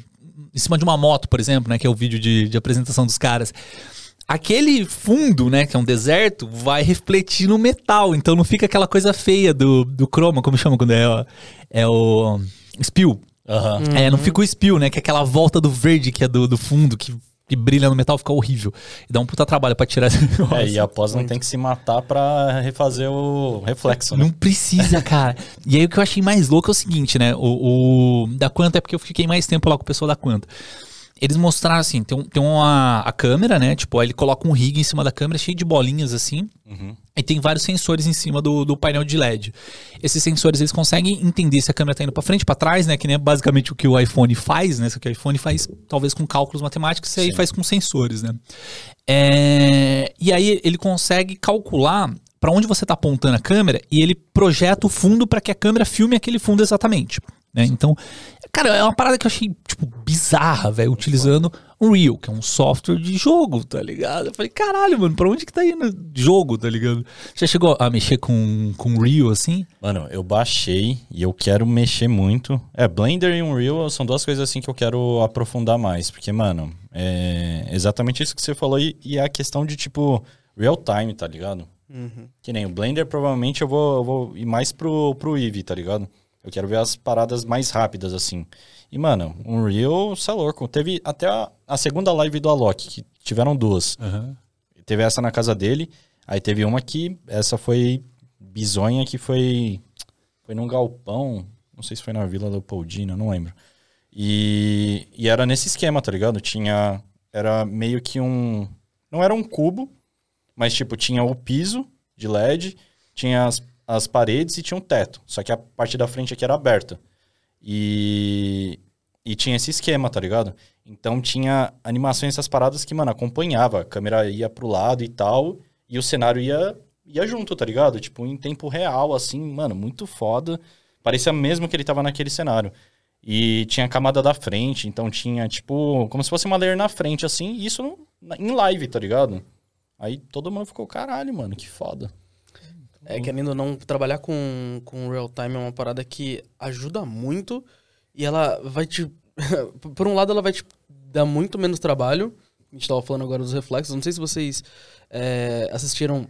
em cima de uma moto, por exemplo, né? Que é o vídeo de, de apresentação dos caras. Aquele fundo, né, que é um deserto, vai refletir no metal. Então não fica aquela coisa feia do, do croma, como chama quando é, ó, é o spill. Aham. É, não fica o spill, né? Que é aquela volta do verde que é do, do fundo, que, que brilha no metal, fica horrível. E dá um puta trabalho pra tirar esse negócio. É, e após não tem que se matar pra refazer o reflexo, né? Não precisa, cara. e aí o que eu achei mais louco é o seguinte, né? O, o da Quanta é porque eu fiquei mais tempo lá com o pessoal da Quanta. Eles mostraram assim, tem, um- tem uma a câmera, né? Tipo, aí ele coloca um rig em cima da câmera, cheio de bolinhas assim. E tem vários sensores em cima do, do painel de LED. Esses sensores, eles conseguem entender se a câmera tá indo pra frente, pra trás, né? Que nem é basicamente o que o iPhone faz, né? Só que o iPhone faz talvez com cálculos matemáticos, e aí faz com sensores, né? É, e aí ele consegue calcular pra onde você tá apontando a câmera e ele projeta o fundo pra que a câmera filme aquele fundo exatamente. Né? Então, cara, é uma parada que eu achei, tipo, bizarra, velho, utilizando Unreal, que é um software de jogo, tá ligado? Eu falei, caralho, mano, pra onde que tá indo jogo, tá ligado? Já chegou a mexer com, com Unreal, assim? Mano, eu baixei e eu quero mexer muito. É, Blender e Unreal são duas coisas assim que eu quero aprofundar mais. Porque, mano, é exatamente isso que você falou. E, e é a questão de, tipo, real time, tá ligado? Que nem o Blender, provavelmente eu vou, eu vou ir mais pro, pro Eevee, tá ligado? Eu quero ver as paradas mais rápidas, assim. E, mano, Unreal, você é louco. Teve até a, a segunda live do Alok, que tiveram duas. Teve essa na casa dele. Aí teve uma que, essa foi bizonha, que foi, foi num galpão. Não sei se foi na Vila Leopoldina, não lembro. E, e era nesse esquema, tá ligado? Tinha. Era meio que um. Não era um cubo, mas tipo, tinha o piso de LED, tinha as, as paredes e tinha um teto. Só que a parte da frente aqui era aberta. E, e tinha esse esquema, tá ligado? Então tinha animações essas paradas que, mano, acompanhava. A câmera ia pro lado e tal, e o cenário ia, ia junto, tá ligado? Tipo, em tempo real, assim, mano, muito foda. Parecia mesmo que ele tava naquele cenário. E tinha a camada da frente, então tinha, tipo, como se fosse uma layer na frente, assim, e isso em live, tá ligado? Aí todo mundo ficou, caralho, mano, que foda. É, querendo ou não, trabalhar com, com real time é uma parada que ajuda muito e ela vai te. Por um lado, ela vai te dar muito menos trabalho. A gente tava falando agora dos reflexos. Não sei se vocês é, assistiram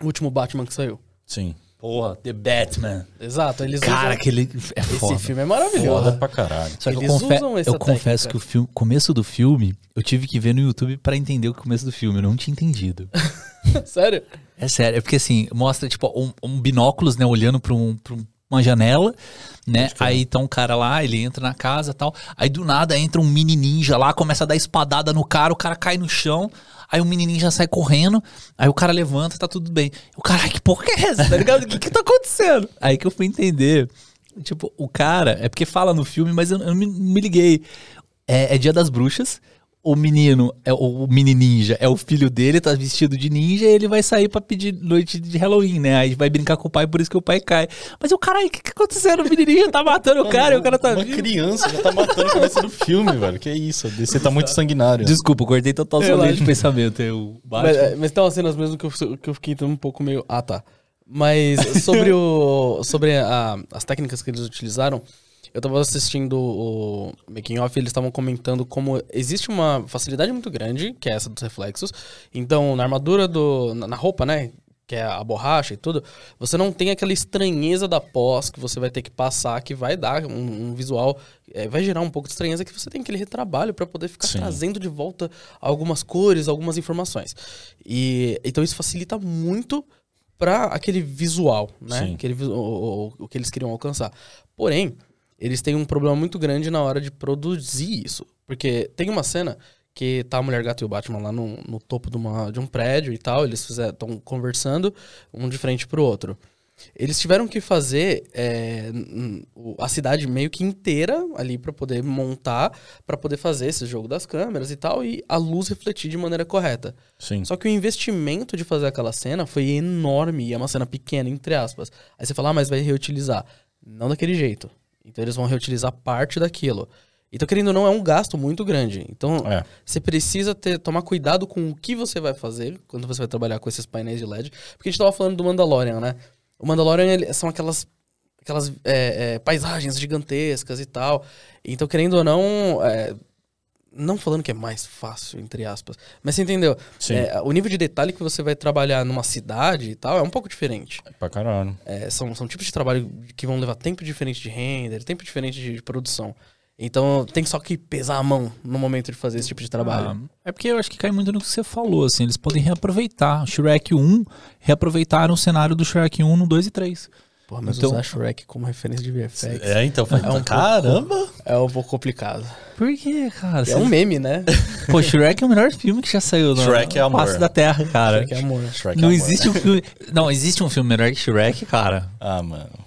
o último Batman que saiu. Sim. Porra, The Batman. Exato, eles Cara, usam... aquele é Esse foda. filme é maravilhoso. Foda pra caralho. Só que eu, Eles confe- usam essa eu confesso técnica. que o filme, começo do filme, eu tive que ver no YouTube pra entender o começo do filme. Eu não tinha entendido. Sério? É sério, é porque assim, mostra tipo um, um binóculos, né, olhando pra, um, pra um- uma janela, né? Aí tá um cara lá, ele entra na casa e tal. Aí do nada entra um mini ninja lá, começa a dar espadada no cara, o cara cai no chão. Aí o meni ninja sai correndo, aí o cara levanta, tá tudo bem. O cara, que porra é essa? Tá ligado? O que que tá acontecendo? Aí que eu fui entender. Tipo, o cara, é porque fala no filme, mas eu, eu me, me liguei. É, é Dia das Bruxas. O menino, é o, o mini ninja, é o filho dele, tá vestido de ninja e ele vai sair pra pedir noite de Halloween, né? Aí vai brincar com o pai, por isso que o pai cai. Mas o cara, o que, que aconteceu? O meni ninja tá matando o cara e o cara tá Uma vivo. criança já tá matando a cabeça do filme, velho. Que isso? Você tá muito sanguinário. Desculpa, eu cortei total sua linha de pensamento. Eu Mas, é, mas tem umas cenas mesmo que eu, que eu fiquei um pouco meio. Ah, tá. Mas sobre o. sobre a- as técnicas que eles utilizaram, eu tava assistindo o Making Off e eles estavam comentando como existe uma facilidade muito grande, que é essa dos reflexos. Então, na armadura do. na, roupa, né? que é a borracha e tudo, você não tem aquela estranheza da pós que você vai ter que passar, que vai dar um, um visual, é, vai gerar um pouco de estranheza que você tem aquele retrabalho para poder ficar Sim. trazendo de volta algumas cores, algumas informações. E então isso facilita muito para aquele visual, né? Aquele, o, o- o que eles queriam alcançar. Porém, eles têm um problema muito grande na hora de produzir isso. Porque tem uma cena que tá a Mulher Gato e o Batman lá no, no topo de, uma, de um prédio e tal, eles estão conversando, um de frente pro outro. Eles tiveram que fazer é, a cidade meio que inteira ali para poder montar, para poder fazer esse jogo das câmeras e tal, e a luz refletir de maneira correta. Sim. Só que o investimento de fazer aquela cena foi enorme, e é uma cena pequena, entre aspas. Aí você fala, ah, mas vai reutilizar. Não daquele jeito. Então eles vão reutilizar parte daquilo. Então, querendo ou não, é um gasto muito grande. Então, É. você precisa ter, tomar cuidado com o que você vai fazer quando você vai trabalhar com esses painéis de LED. Porque a gente tava falando do Mandalorian, né? O Mandalorian ele- são aquelas, aquelas é, é, paisagens gigantescas e tal. Então, querendo ou não, é, não falando que é mais fácil, entre aspas, mas você entendeu? Sim. É, o nível de detalhe que você vai trabalhar numa cidade e tal é um pouco diferente. Pra caralho. É, são, são tipos de trabalho que vão levar tempo diferente de render, tempo diferente de, de produção. Então tem só que pesar a mão no momento de fazer esse tipo de trabalho. Ah, é porque eu acho que cai muito no que você falou, assim, eles podem reaproveitar. Shrek 1, reaproveitaram o cenário do Shrek 1 no 2 e 3. Porra, mas então- usar Shrek como referência de VFX é, É, então, foi... É um caramba! um pouco complicado. Por quê, cara? É um meme, né? Pô, Shrek é o melhor filme que já saiu na Shrek é amor. face da Terra, cara. Shrek é amor. Shrek Não é amor, existe né? um filme... Não, existe um filme melhor que Shrek, cara. Ah, mano.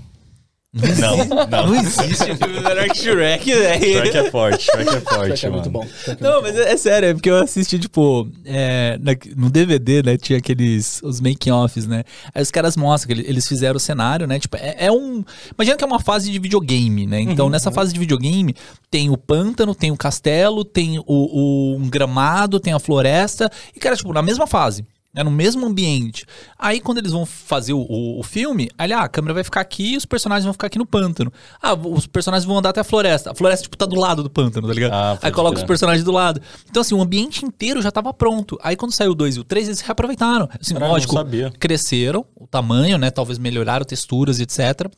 Não, não. Não existe filme melhor que Shrek, velho. Shrek é forte, Shrek é forte, Shrek é muito bom. Shrek é Não, muito mas bom. é, é sério, é porque eu assisti, tipo, é, na- no DVD, né, tinha aqueles, os making-offs, né, aí os caras mostram que ele- eles fizeram o cenário, né, tipo, é, é um, imagina que é uma fase de videogame, né, então nessa fase de videogame tem o pântano, tem o castelo, tem o, o- um gramado, tem a floresta, e cara, tipo, na mesma fase. Né, no mesmo ambiente. Aí, quando eles vão fazer o, o- o filme, aí, ah, a câmera vai ficar aqui e os personagens vão ficar aqui no pântano. Ah, os personagens vão andar até a floresta. A floresta, tipo, tá do lado do pântano, tá ligado? Ah, aí coloca os personagens do lado. Então, assim, o ambiente inteiro já tava pronto. Aí, quando saiu o 2 e o 3, eles reaproveitaram. Assim, Caralho, lógico, cresceram o tamanho, né? Talvez melhoraram texturas e etc.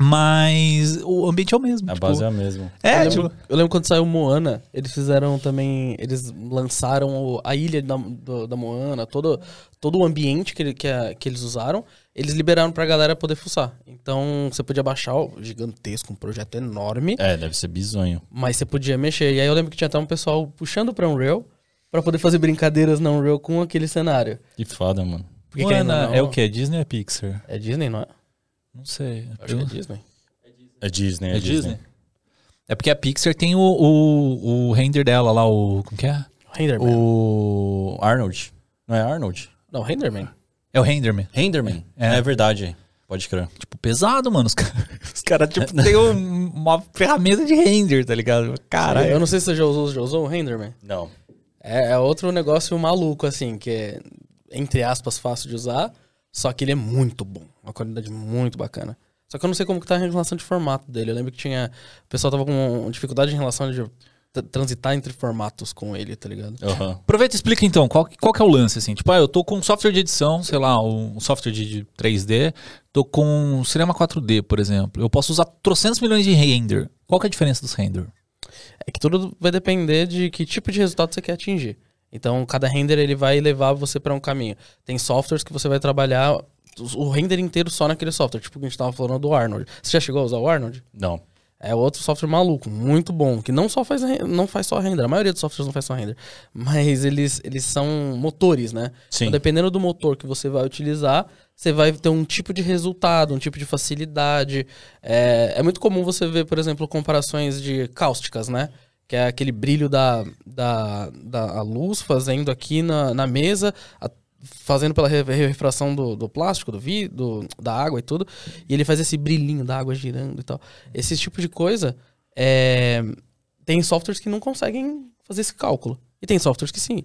Mas o ambiente é o mesmo. A tipo, base é a mesma. É, eu, tipo... lembro, eu lembro quando saiu Moana, eles fizeram também. Eles lançaram o- a ilha da, do- da Moana, todo, todo o ambiente que, que, a- que eles usaram, eles liberaram pra galera poder fuçar. Então você podia baixar o gigantesco, um projeto enorme, É, deve ser bizonho. mas você podia mexer. E aí eu lembro que tinha até um pessoal puxando pra Unreal pra poder fazer brincadeiras na Unreal com aquele cenário. Que foda, mano. Porque Moana não- é o quê? Disney ou é Pixar? É Disney, não é? Não sei. Acho que é Disney. É Disney, é, É Disney. Disney? É porque a Pixar tem o, o, o render dela lá, o. Como que é? Renderman. O Arnold. Não é Arnold? Não, Renderman. É o renderman. Renderman. É. É, verdade. Pode crer. Tipo, pesado, mano. Os caras, os cara, tipo, tem um- uma ferramenta de render, tá ligado? Caralho. Eu não sei se você já usou, já usou o Renderman. Não. É, é outro negócio maluco, assim, que é, entre aspas, fácil de usar, só que ele é muito bom. Uma qualidade muito bacana. Só que eu não sei como que tá a relação de formato dele. Eu lembro que tinha. O pessoal tava com dificuldade em relação de transitar entre formatos com ele, tá ligado? Aham. Aproveita e explica então, qual, qual que é o lance, assim? Tipo, ah, eu tô com um software de edição, sei lá, um software de, de 3D, tô com um Cinema 4D, por exemplo. Eu posso usar trocentos milhões de render. Qual que é a diferença dos render? É que tudo vai depender de que tipo de resultado você quer atingir. Então, cada render ele vai levar você para um caminho. Tem softwares que você vai trabalhar o render inteiro só naquele software, tipo o que a gente tava falando do Arnold. Você já chegou a usar o Arnold? Não. É outro software maluco, muito bom, que não só faz não faz só render, a maioria dos softwares não faz só render, mas eles, eles são motores, né? Sim. Então, dependendo do motor que você vai utilizar, você vai ter um tipo de resultado, um tipo de facilidade. É, é muito comum você ver, por exemplo, comparações de cáusticas, né? Que é aquele brilho da, da, da luz fazendo aqui na, na mesa, a- fazendo pela re- refração do, do plástico, do vidro, da água e tudo. E ele faz esse brilhinho da água girando e tal. Esse tipo de coisa, é, tem softwares que não conseguem fazer esse cálculo. E tem softwares que sim.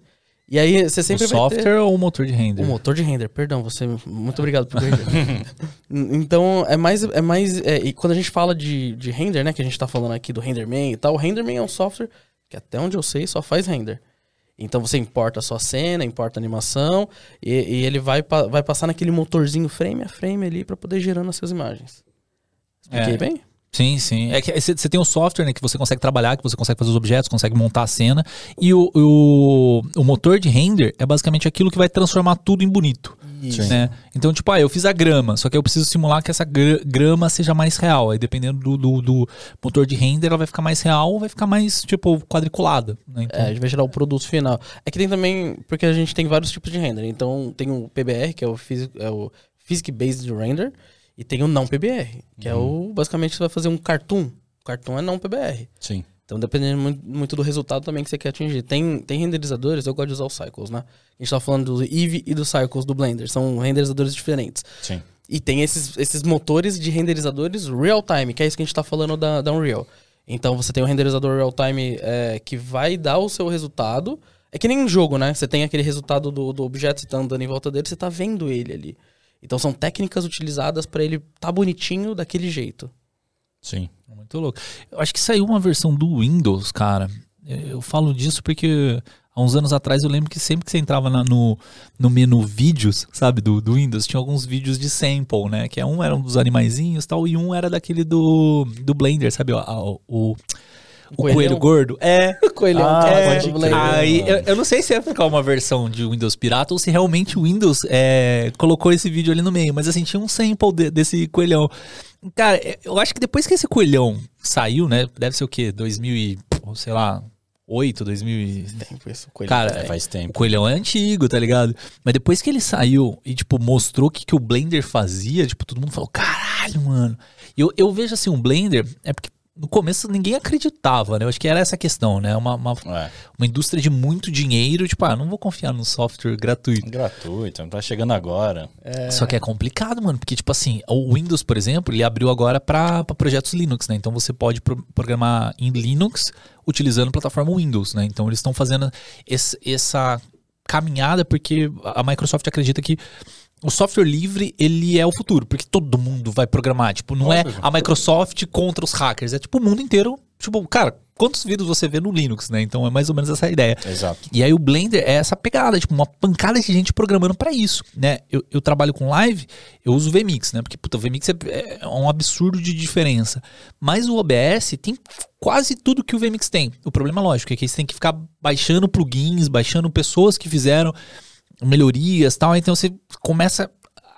E aí você sempre o vai ter... software ou o motor de render? O motor de render, perdão, você. Muito obrigado por corrigir. então, é mais. É mais é, e quando a gente fala de, de render, né? Que a gente tá falando aqui do Renderman e tal, o Renderman é um software que até onde eu sei só faz render. Então você importa a sua cena, importa a animação, e, e ele vai, vai passar naquele motorzinho frame a frame ali pra poder gerando as suas imagens. Expliquei É. bem? Sim, sim. É que você tem o software, né, que você consegue trabalhar, que você consegue fazer os objetos, consegue montar a cena. E o, o, o motor de render é basicamente aquilo que vai transformar tudo em bonito. Né? Então, tipo, ah, eu fiz a grama, só que eu preciso simular que essa gra- grama seja mais real. Aí, dependendo do, do, do motor de render, ela vai ficar mais real ou vai ficar mais, tipo, quadriculada. Né? Então, É, a gente vai gerar o produto final. É que tem também, porque a gente tem vários tipos de render. Então tem o PBR, que é o, Phys- é o Physics Based Render, e tem o não PBR, que é o, basicamente, você vai fazer um cartoon. O cartoon é não PBR. Sim. Então, dependendo muito, muito do resultado também que você quer atingir. Tem, tem renderizadores, eu gosto de usar os Cycles, né? A gente tá falando do Eevee e do Cycles do Blender. São renderizadores diferentes. Sim. E tem esses, esses motores de renderizadores real-time, que é isso que a gente tá falando da, da Unreal. Então você tem um renderizador real-time é, que vai dar o seu resultado. É que nem um jogo, né? Você tem aquele resultado do, do objeto, você tá andando em volta dele, você tá vendo ele ali. Então são técnicas utilizadas para ele tá bonitinho daquele jeito. Sim. Muito louco. Eu acho que saiu uma versão do Windows, cara. Eu, eu falo disso porque há uns anos atrás eu lembro que sempre que você entrava na- no, no menu vídeos, sabe, do, do Windows, tinha alguns vídeos de sample, né? Que é um era um dos animaizinhos e tal, e um era daquele do, do Blender, sabe? O, o, o coelhão? coelho gordo. É. Coelhão, Ah. Blender. Aí, eu, eu não sei se ia ficar uma versão de Windows pirata ou se realmente o Windows é, colocou esse vídeo ali no meio. Mas assim, tinha um sample de- desse coelhão. Cara, é, eu acho que depois que esse coelhão saiu, né? Deve ser o quê? 2000 e, sei lá, 8, 2000 e... Tempo isso, coelho. Cara, É, faz O tempo. coelhão é antigo, tá ligado? Mas depois que ele saiu e, tipo, mostrou o que, que o Blender fazia, tipo, todo mundo falou, caralho, mano. E eu, eu vejo assim, um Blender, é porque no começo ninguém acreditava, né? Eu acho que era essa a questão, né? Uma, uma, É. uma indústria de muito dinheiro, tipo, ah, não vou confiar num software gratuito. Gratuito, tá chegando agora. Só que é complicado, mano, porque, tipo assim, o Windows, por exemplo, ele abriu agora para projetos Linux, né? Então você pode pro- programar em Linux utilizando a plataforma Windows, né? Então eles estão fazendo esse- essa caminhada porque a Microsoft acredita que o software livre, ele é o futuro, porque todo mundo vai programar. Tipo, não é a Microsoft contra os hackers, é tipo o mundo inteiro. Tipo, cara, quantos vídeos você vê no Linux, né? Então é mais ou menos essa ideia. Exato. E aí o Blender é essa pegada, tipo, uma pancada de gente programando pra isso, né? Eu, eu trabalho com live, eu uso o VMix, né? Porque, puta, o VMix é, é um absurdo de diferença. Mas o OBS tem quase tudo que o VMix tem. O problema, lógico, é que você tem que ficar baixando plugins, baixando pessoas que fizeram melhorias e tal. Então você começa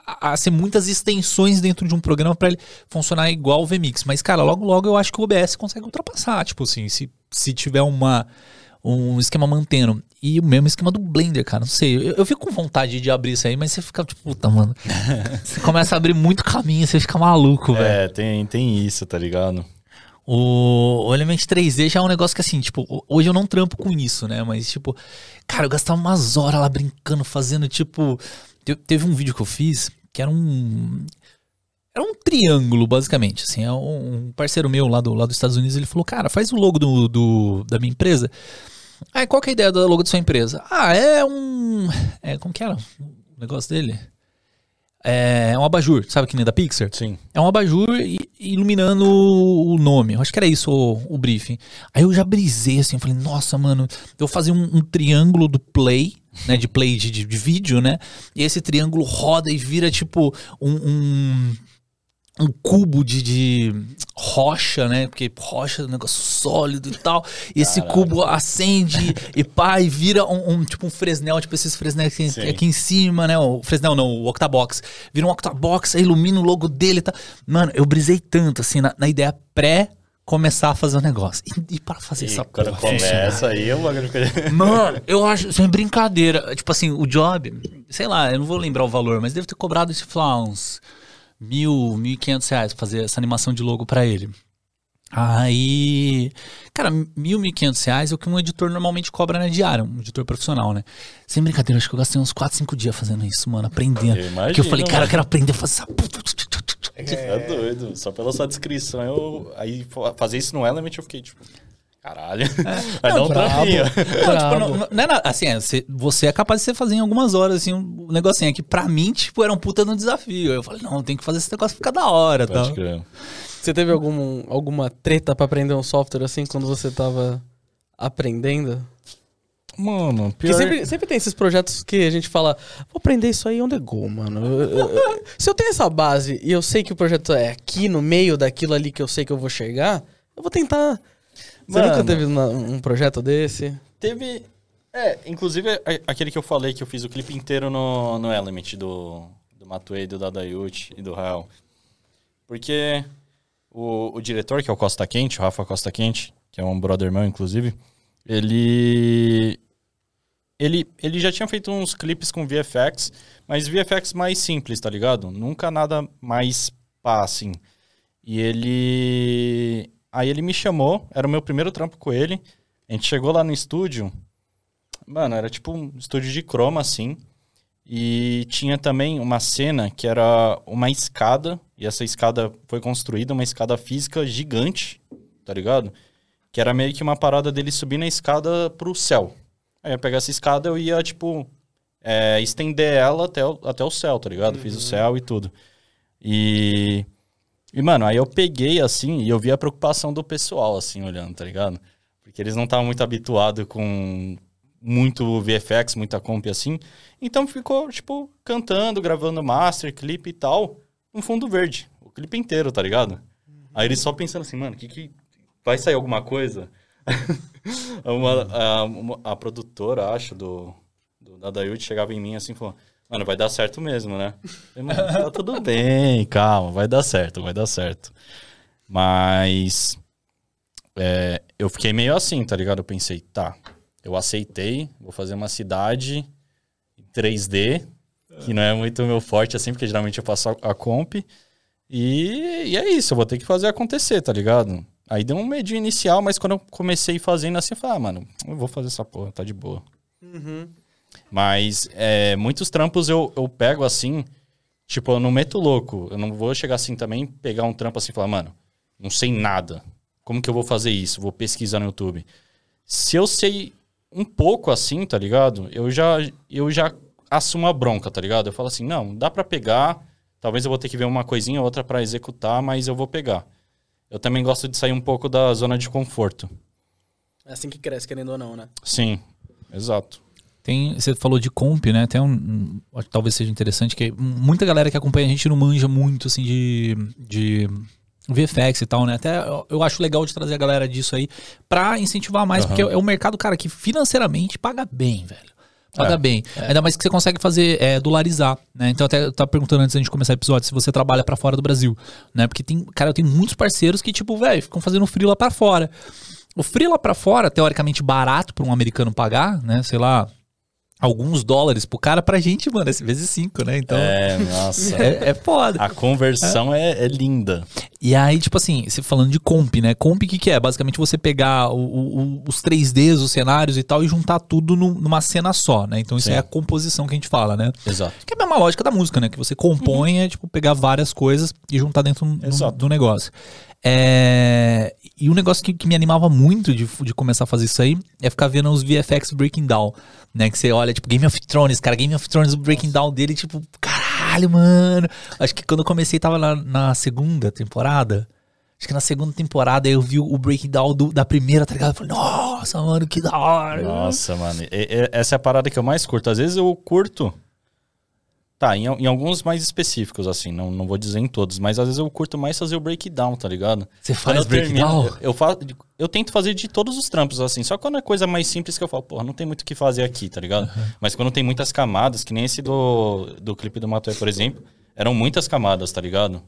a, ser muitas extensões dentro de um programa pra ele funcionar igual o VMix. Mas, cara, logo, logo eu acho que o OBS consegue ultrapassar. Tipo assim, se, se tiver uma um esquema mantendo. E o mesmo esquema do Blender, cara. Não sei. Eu, eu fico com vontade de abrir isso aí, mas você fica tipo, puta, mano. você começa a abrir muito caminho, você fica maluco, velho. É, tem, tem isso, tá ligado? O, o Element 3D já é um negócio que assim, tipo, hoje eu não trampo com isso, né? Mas, tipo, cara, eu gastava umas horas lá brincando, fazendo, tipo. te- Teve um vídeo que eu fiz que era um. Era um triângulo, basicamente. Assim, é um parceiro meu lá, do, lá dos Estados Unidos, ele falou, cara, faz o logo do, do- da minha empresa. Ah, qual que é a ideia do logo da sua empresa? Ah, é um. É, como que era o negócio dele? É um abajur, sabe que nem da Pixar? Sim. É um abajur iluminando o nome. Eu acho que era isso o, o briefing. Aí eu já brisei assim, eu falei, nossa, mano, eu vou fazer um, um triângulo do play, né? De play de, de- de vídeo, né? E esse triângulo roda e vira tipo um. um um cubo de, de rocha, né? Porque rocha é um negócio sólido e tal. E esse cubo acende e pá, e vira um, um- tipo um fresnel, tipo esses fresnéis aqui, aqui em cima, né? O fresnel não, o octabox. Vira um octabox, aí ilumina o logo dele e tal. Mano, eu brisei tanto, assim, na, na ideia pré começar a fazer o negócio. E, e para fazer E essa quando porra funcionar. começa aí, o bagulho fica. Mano, eu acho, sem brincadeira. Tipo assim, o job, sei lá, eu não vou lembrar o valor, mas deve ter cobrado, sei lá, uns mil, mil e quinhentos reais pra fazer essa animação de logo pra ele. Aí, cara, mil, mil e quinhentos reais é o que um editor normalmente cobra na diária, um editor profissional, né? Sem brincadeira, acho que eu gastei uns 4, 5 dias fazendo isso, mano, aprendendo. Eu Porque eu falei, imagino, cara, eu mano. quero aprender a fazer essa puta. É doido. Só pela sua descrição, eu. Aí fa- fazer isso no Element eu fiquei tipo. Caralho. Vai dar um brabo. trampinho. Não, tipo, não, não- não é nada, assim, é, você, você é capaz de você fazer em algumas horas, assim, um negocinho aqui. Pra mim, tipo, era um puta no desafio. Eu falei, não, tem que fazer esse negócio ficar da hora, tá? Crer. Você teve algum, alguma treta pra aprender um software assim quando você tava aprendendo? Mano, Porque pior... sempre, sempre tem esses projetos que a gente fala, vou aprender isso aí on the go, mano. Eu- eu- eu- se eu tenho essa base e eu sei que o projeto é aqui no meio daquilo ali que eu sei que eu vou chegar, eu vou tentar. Você Mano. nunca teve uma- um projeto desse? Teve. É, inclusive a- aquele que eu falei que eu fiz o clipe inteiro no, no Element do, do Matuei, do Dadayuti e do Rael. Porque o, o diretor, que é o Costa Quente, o Rafa Costa Quente, que é um brother meu, inclusive, ele. Ele, ele já tinha feito uns clipes com VFX, mas VFX mais simples, tá ligado? Nunca nada mais pá, assim. E ele. Aí ele me chamou, era o meu primeiro trampo com ele. A gente chegou lá no estúdio. Mano, era tipo um estúdio de croma, assim. E tinha também uma cena que era uma escada. E essa escada foi construída, uma escada física gigante, tá ligado? Que era meio que uma parada dele subir na escada pro céu. Aí eu ia pegar essa escada, eu ia, tipo, é, estender ela até o, até o céu, tá ligado? Fiz o céu e tudo. E. E, mano, aí eu peguei assim e eu vi a preocupação do pessoal, assim, olhando, tá ligado? Porque eles não estavam muito habituados com muito VFX, muita comp assim. Então ficou, tipo, cantando, gravando master, clipe e tal, um fundo verde. O clipe inteiro, tá ligado? Aí eles só pensando assim, mano, que que. Vai sair alguma coisa? uma, a, uma- a produtora, acho, do, do Dadayuti chegava em mim assim e falou: Mano, vai dar certo mesmo, né? Mano, tá tudo bem, calma, vai dar certo, vai dar certo. Mas. é, eu fiquei meio assim, tá ligado? Eu pensei, tá, eu aceitei, vou fazer uma cidade em 3D, que não é muito meu forte assim, porque geralmente eu faço a, a comp. E, e é isso, eu vou ter que fazer acontecer, tá ligado? Aí deu um medinho inicial, mas quando eu comecei fazendo assim, eu falei, ah, mano, eu vou fazer essa porra, tá de boa. Mas é, muitos trampos eu, eu pego assim, tipo, eu não meto louco. Eu não vou chegar assim também, pegar um trampo assim e falar, mano, não sei nada. Como que eu vou fazer isso? Vou pesquisar no YouTube. Se eu sei um pouco assim, tá ligado? Eu já, eu já assumo a bronca, tá ligado? Eu falo assim, não, dá pra pegar. Talvez eu vou ter que ver uma coisinha ou outra pra executar, mas eu vou pegar. Eu também gosto de sair um pouco da zona de conforto. É assim que cresce, querendo ou não, né? Sim, exato. Tem, você falou de comp, né? Tem um, um- talvez seja interessante que muita galera que acompanha a gente não manja muito assim de, de VFX e tal, né? Até eu- acho legal de trazer a galera disso aí pra incentivar mais, porque é um mercado, cara, que financeiramente paga bem, velho. Paga É. bem. Ainda mais que você consegue fazer é, dolarizar, né? Então até eu tava perguntando antes da gente começar o episódio se você trabalha pra fora do Brasil, né? Porque tem, cara, eu tenho muitos parceiros que tipo, velho, ficam fazendo freela pra fora. O freela pra fora, teoricamente barato pra um americano pagar, né? Sei lá, alguns dólares pro cara, pra gente, mano, é vezes cinco, né? Então É, nossa. é, é foda. A conversão é, é linda. E aí, tipo assim, você falando de comp, né? Comp, o que, que é? Basicamente você pegar o- o- os 3Ds, os cenários e tal, e juntar tudo num- numa cena só, né? Então isso Sim. é a composição que a gente fala, né? Exato. Que é a mesma lógica da música, né? Que você compõe é, tipo, pegar várias coisas e juntar dentro do negócio. É, E um negócio que, que me animava muito de, de começar a fazer isso aí é ficar vendo os VFX Breaking Down, né? Que você olha, tipo, Game of Thrones, cara, Game of Thrones, o Breaking Down dele, tipo, caralho, mano. Acho que quando eu comecei, tava na, na segunda temporada. Acho que na segunda temporada eu vi o Breaking Down do- da primeira, tá ligado? Eu falei, nossa, mano, que da hora. Nossa, mano. E- e- essa é a parada que eu mais curto. Às vezes eu curto. Tá, em, em alguns mais específicos, assim, não, não vou dizer em todos, mas às vezes eu curto mais fazer o breakdown, tá ligado? Você faz eu termino, breakdown? Eu, faço, eu tento fazer de todos os trampos, assim. Só quando é coisa mais simples que eu falo, porra, não tem muito o que fazer aqui, tá ligado? Mas quando tem muitas camadas, que nem esse do, do clipe do Matoé, por exemplo, eram muitas camadas, tá ligado?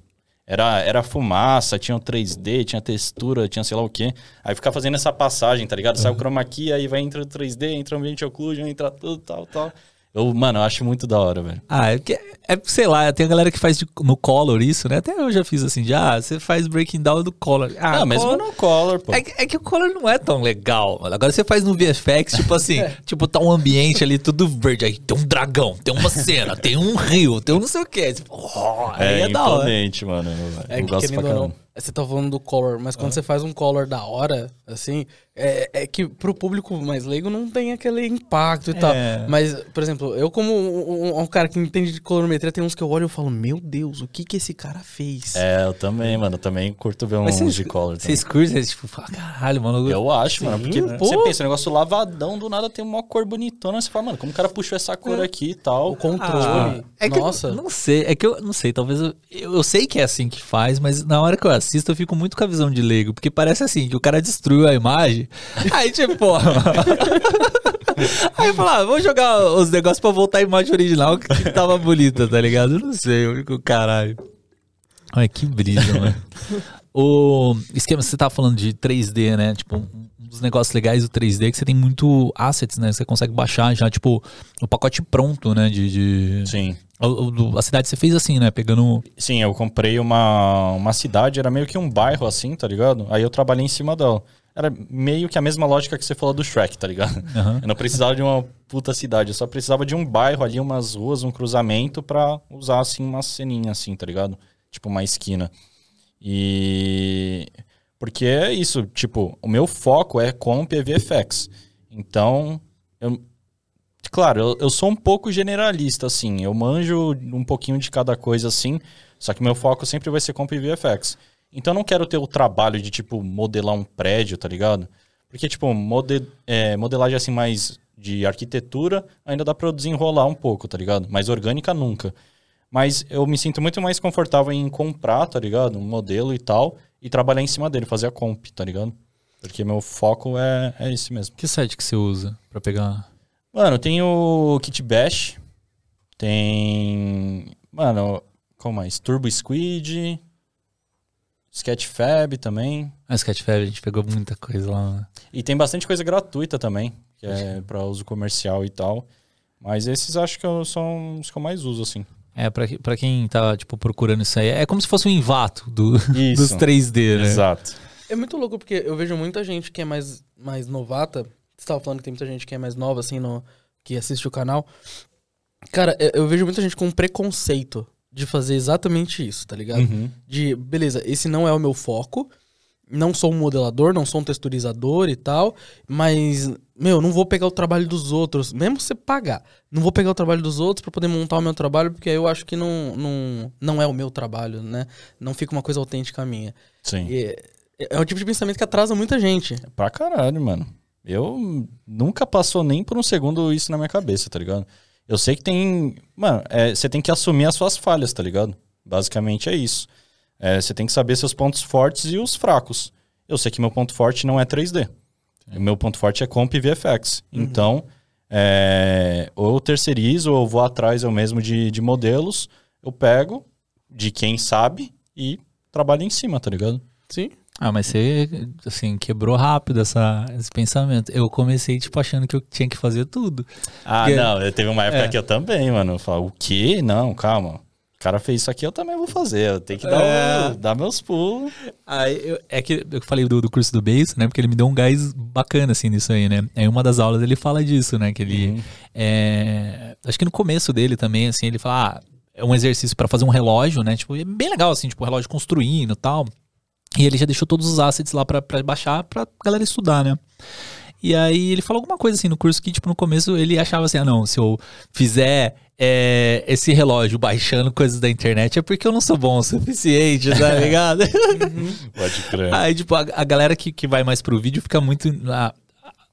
Era, era fumaça, tinha o 3D, tinha textura, tinha sei lá o quê. Aí ficar fazendo essa passagem, tá ligado? Sai o chroma key, aí vai entrar o 3D, entra o ambiente occlusion, entra tudo, tal, tal. Eu, mano, eu acho muito da hora, velho. Ah, é porque, é, sei lá, tem a galera que faz de- no Color isso, né? Até eu já fiz assim, já, ah, você faz breaking down do Color. Ah, Ah, mesmo Color- no Color, pô. É, que- é que o Color não é tão legal, mano. Agora você faz no VFX, tipo assim, tipo, tá um ambiente ali tudo verde, aí tem um dragão, tem uma cena, tem um rio, tem um não sei o que. Tipo, oh, aí É, é, da hora. imponente, mano. Eu, É eu que, gosto pra não, caramba. Você tá falando do color, mas quando você faz um color da hora, assim, é, é que pro público mais leigo não tem aquele impacto e tal. Mas, por exemplo, eu como um, um- um cara que entende de colorimetria, tem uns que eu olho e falo, meu Deus, o que que esse cara fez? É, eu também, mano. Eu também curto ver Mas uns de color. vocês curtem, vocês, tipo, fala, caralho, mano. Eu acho, mano. Porque pô. você pensa, o negócio lavadão, do nada tem uma cor bonitona. Você fala, mano, como o cara puxou essa cor aqui e tal. O controle. é que Nossa. eu não sei, é que eu não sei, talvez eu, eu, eu sei que é assim que faz, mas na hora que eu assisto eu fico muito com a visão de leigo, porque parece assim, que o cara destruiu a imagem, aí tipo, aí eu falo, ah, vou jogar os negócios pra voltar a imagem original que, tava bonita, tá ligado? Eu não sei, eu fico, caralho. Ai, que brisa, mano. O esquema, você tava falando de 3D, né? Tipo, um dos negócios legais do 3D é que você tem muito assets, né? Você consegue baixar já, tipo, o pacote pronto, né? De, de... Sim. Do- A cidade você fez assim, né? Pegando. Sim, eu comprei uma, uma cidade, era meio que um bairro assim, tá ligado? Aí eu trabalhei em cima dela. Era meio que a mesma lógica que você falou do Shrek, tá ligado? Aham. Eu não precisava de uma puta cidade, eu só precisava de um bairro ali, umas ruas, um cruzamento pra usar assim uma ceninha assim, tá ligado? Tipo uma esquina. E porque é isso, tipo, o meu foco é comp e VFX. Então, eu claro, eu, eu sou um pouco generalista assim, eu manjo um pouquinho de cada coisa assim, só que meu foco sempre vai ser comp e VFX. Então eu não quero ter o trabalho de tipo modelar um prédio, tá ligado? Porque tipo, mode, é, modelagem assim mais de arquitetura ainda dá pra eu desenrolar um pouco, tá ligado? Mas orgânica nunca. Mas eu me sinto muito mais confortável em comprar, tá ligado? Um modelo e tal, e trabalhar em cima dele, fazer a comp, tá ligado? Porque meu foco é, é esse mesmo. Que site que você usa pra pegar? Mano, tem o Kit Bash, tem. Mano, qual mais? Turbo Squid, Sketchfab também. A Sketchfab, a gente pegou muita coisa lá. né? E tem bastante coisa gratuita também, que é pra uso comercial e tal. Mas esses acho que são os que eu mais uso, assim. É, pra, que- pra quem tá, tipo, procurando isso aí, é como se fosse um invato do, dos 3D, né? Exato. É muito louco porque eu vejo muita gente que é mais, mais novata. Você tava falando que tem muita gente que é mais nova, assim, no, que assiste o canal. Cara, eu, eu vejo muita gente com preconceito de fazer exatamente isso, tá ligado? Uhum. De, beleza, esse não é o meu foco. Não sou um modelador, não sou um texturizador e tal. Mas, meu, não vou pegar o trabalho dos outros, mesmo se você pagar. Não vou pegar o trabalho dos outros pra poder montar o meu trabalho, porque aí eu acho que não, não, não é o meu trabalho, né? Não fica uma coisa autêntica minha. Sim. E é, é o tipo de pensamento que atrasa muita gente. Pra caralho, mano. Eu nunca passou nem por um segundo isso na minha cabeça, tá ligado? Eu sei que tem. Mano, é, você tem que assumir as suas falhas, tá ligado? Basicamente é isso. É, você tem que saber seus pontos fortes e os fracos. Eu sei que meu ponto forte não é 3D. O meu ponto forte é comp e VFX. Então, é, ou eu terceirizo, ou eu vou atrás eu mesmo de, de modelos, eu pego de quem sabe e trabalho em cima, tá ligado? Sim. Ah, mas você, assim, quebrou rápido essa, esse pensamento. Eu comecei, tipo, achando que eu tinha que fazer tudo. Ah, Porque- não, eu teve uma época É. que eu também, mano. Eu falo, o quê? Não, calma. O cara fez isso aqui, eu também vou fazer. Eu tenho que dar, É. dar meus pulos. Aí, eu- é que eu falei do, do curso do Base, né? Porque ele me deu um gás bacana, assim, nisso aí, né? Em uma das aulas ele fala disso, né? Que ele. é, acho que no começo dele também, assim, ele fala. Ah, é um exercício pra fazer um relógio, né? Tipo, é bem legal, assim, tipo, um relógio construindo e tal. E ele já deixou todos os assets lá pra, pra baixar pra galera estudar, né? E aí ele falou alguma coisa assim no curso que, tipo, no começo ele achava assim, ah, não, se eu fizer é, esse relógio baixando coisas da internet é porque eu não sou bom o suficiente, tá ligado? Pode crer. Aí, tipo, a, a galera que, que vai mais pro vídeo fica muito ah,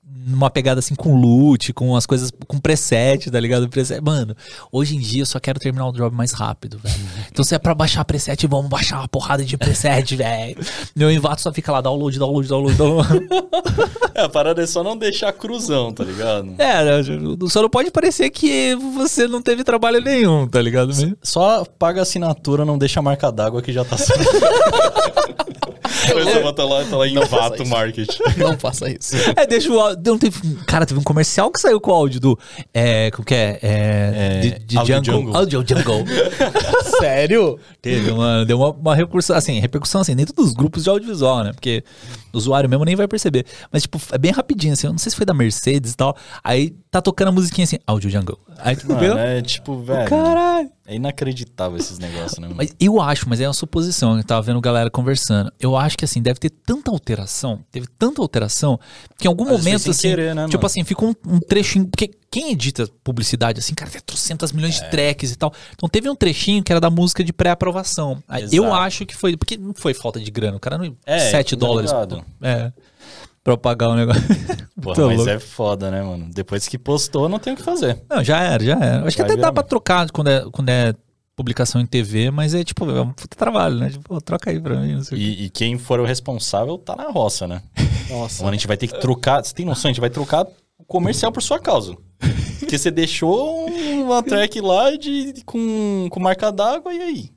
numa pegada assim com loot, com as coisas, com preset, tá ligado? Preset. Mano, hoje em dia eu só quero terminar o job mais rápido, velho. Então se é pra baixar preset, vamos baixar uma porrada de preset, velho. Meu invato só fica lá, download, download, download, download. É, a parada é só não deixar cruzão, tá ligado? É, né, só não pode parecer que você não teve trabalho nenhum, tá ligado? Só paga a assinatura, não deixa a marca d'água que já tá certo. Depois eu vou estar lá, tá lá em Não faça Vato isso. Market. Não faça isso. É, deixa o áudio. Não teve, cara, teve um comercial que saiu com o áudio do. É, como que é? É. É, de, de Audio Jungle. Jungle. Audio Jungle. Sério? Teve, mano. Deu uma, uma repercussão, assim, repercussão assim, dentro dos grupos de audiovisual, né? Porque o usuário mesmo nem vai perceber. Mas, tipo, é bem rapidinho, assim. Eu não sei se foi da Mercedes e tal. Aí tá tocando a musiquinha assim, Audio Jungle. Aí, tipo, Mano, é tipo, velho. Caralho. É inacreditável esses negócios, né? mano? Mas eu acho, mas é uma suposição, eu tava vendo galera conversando. Eu acho que assim, deve ter tanta alteração, teve tanta alteração, que em algum Às momento, assim, querer, né, tipo mano? assim, fica um, um trechinho. Porque quem edita publicidade, assim, cara, tem trocentas milhões É. de tracks e tal. Então teve um trechinho que era da música de pré-aprovação. Eu acho que foi. Porque não foi falta de grana, o cara não. É, 7 tá dólares. É. Pra pagar o negócio. Porra, mas louco. é foda, né, mano? Depois que postou, não tem o que fazer. Não, já era, já era. Acho que Vai até dá pra mesmo. trocar quando é, quando é publicação em TV, mas é tipo, é um puta trabalho, né? Tipo, troca aí pra mim, não sei o quê. E, e quem for o responsável tá na roça, né? Nossa. Mano, a gente vai ter que trocar. Você tem noção? A gente vai trocar o comercial por sua causa. Porque você deixou uma track lá de, com, com marca d'água e aí?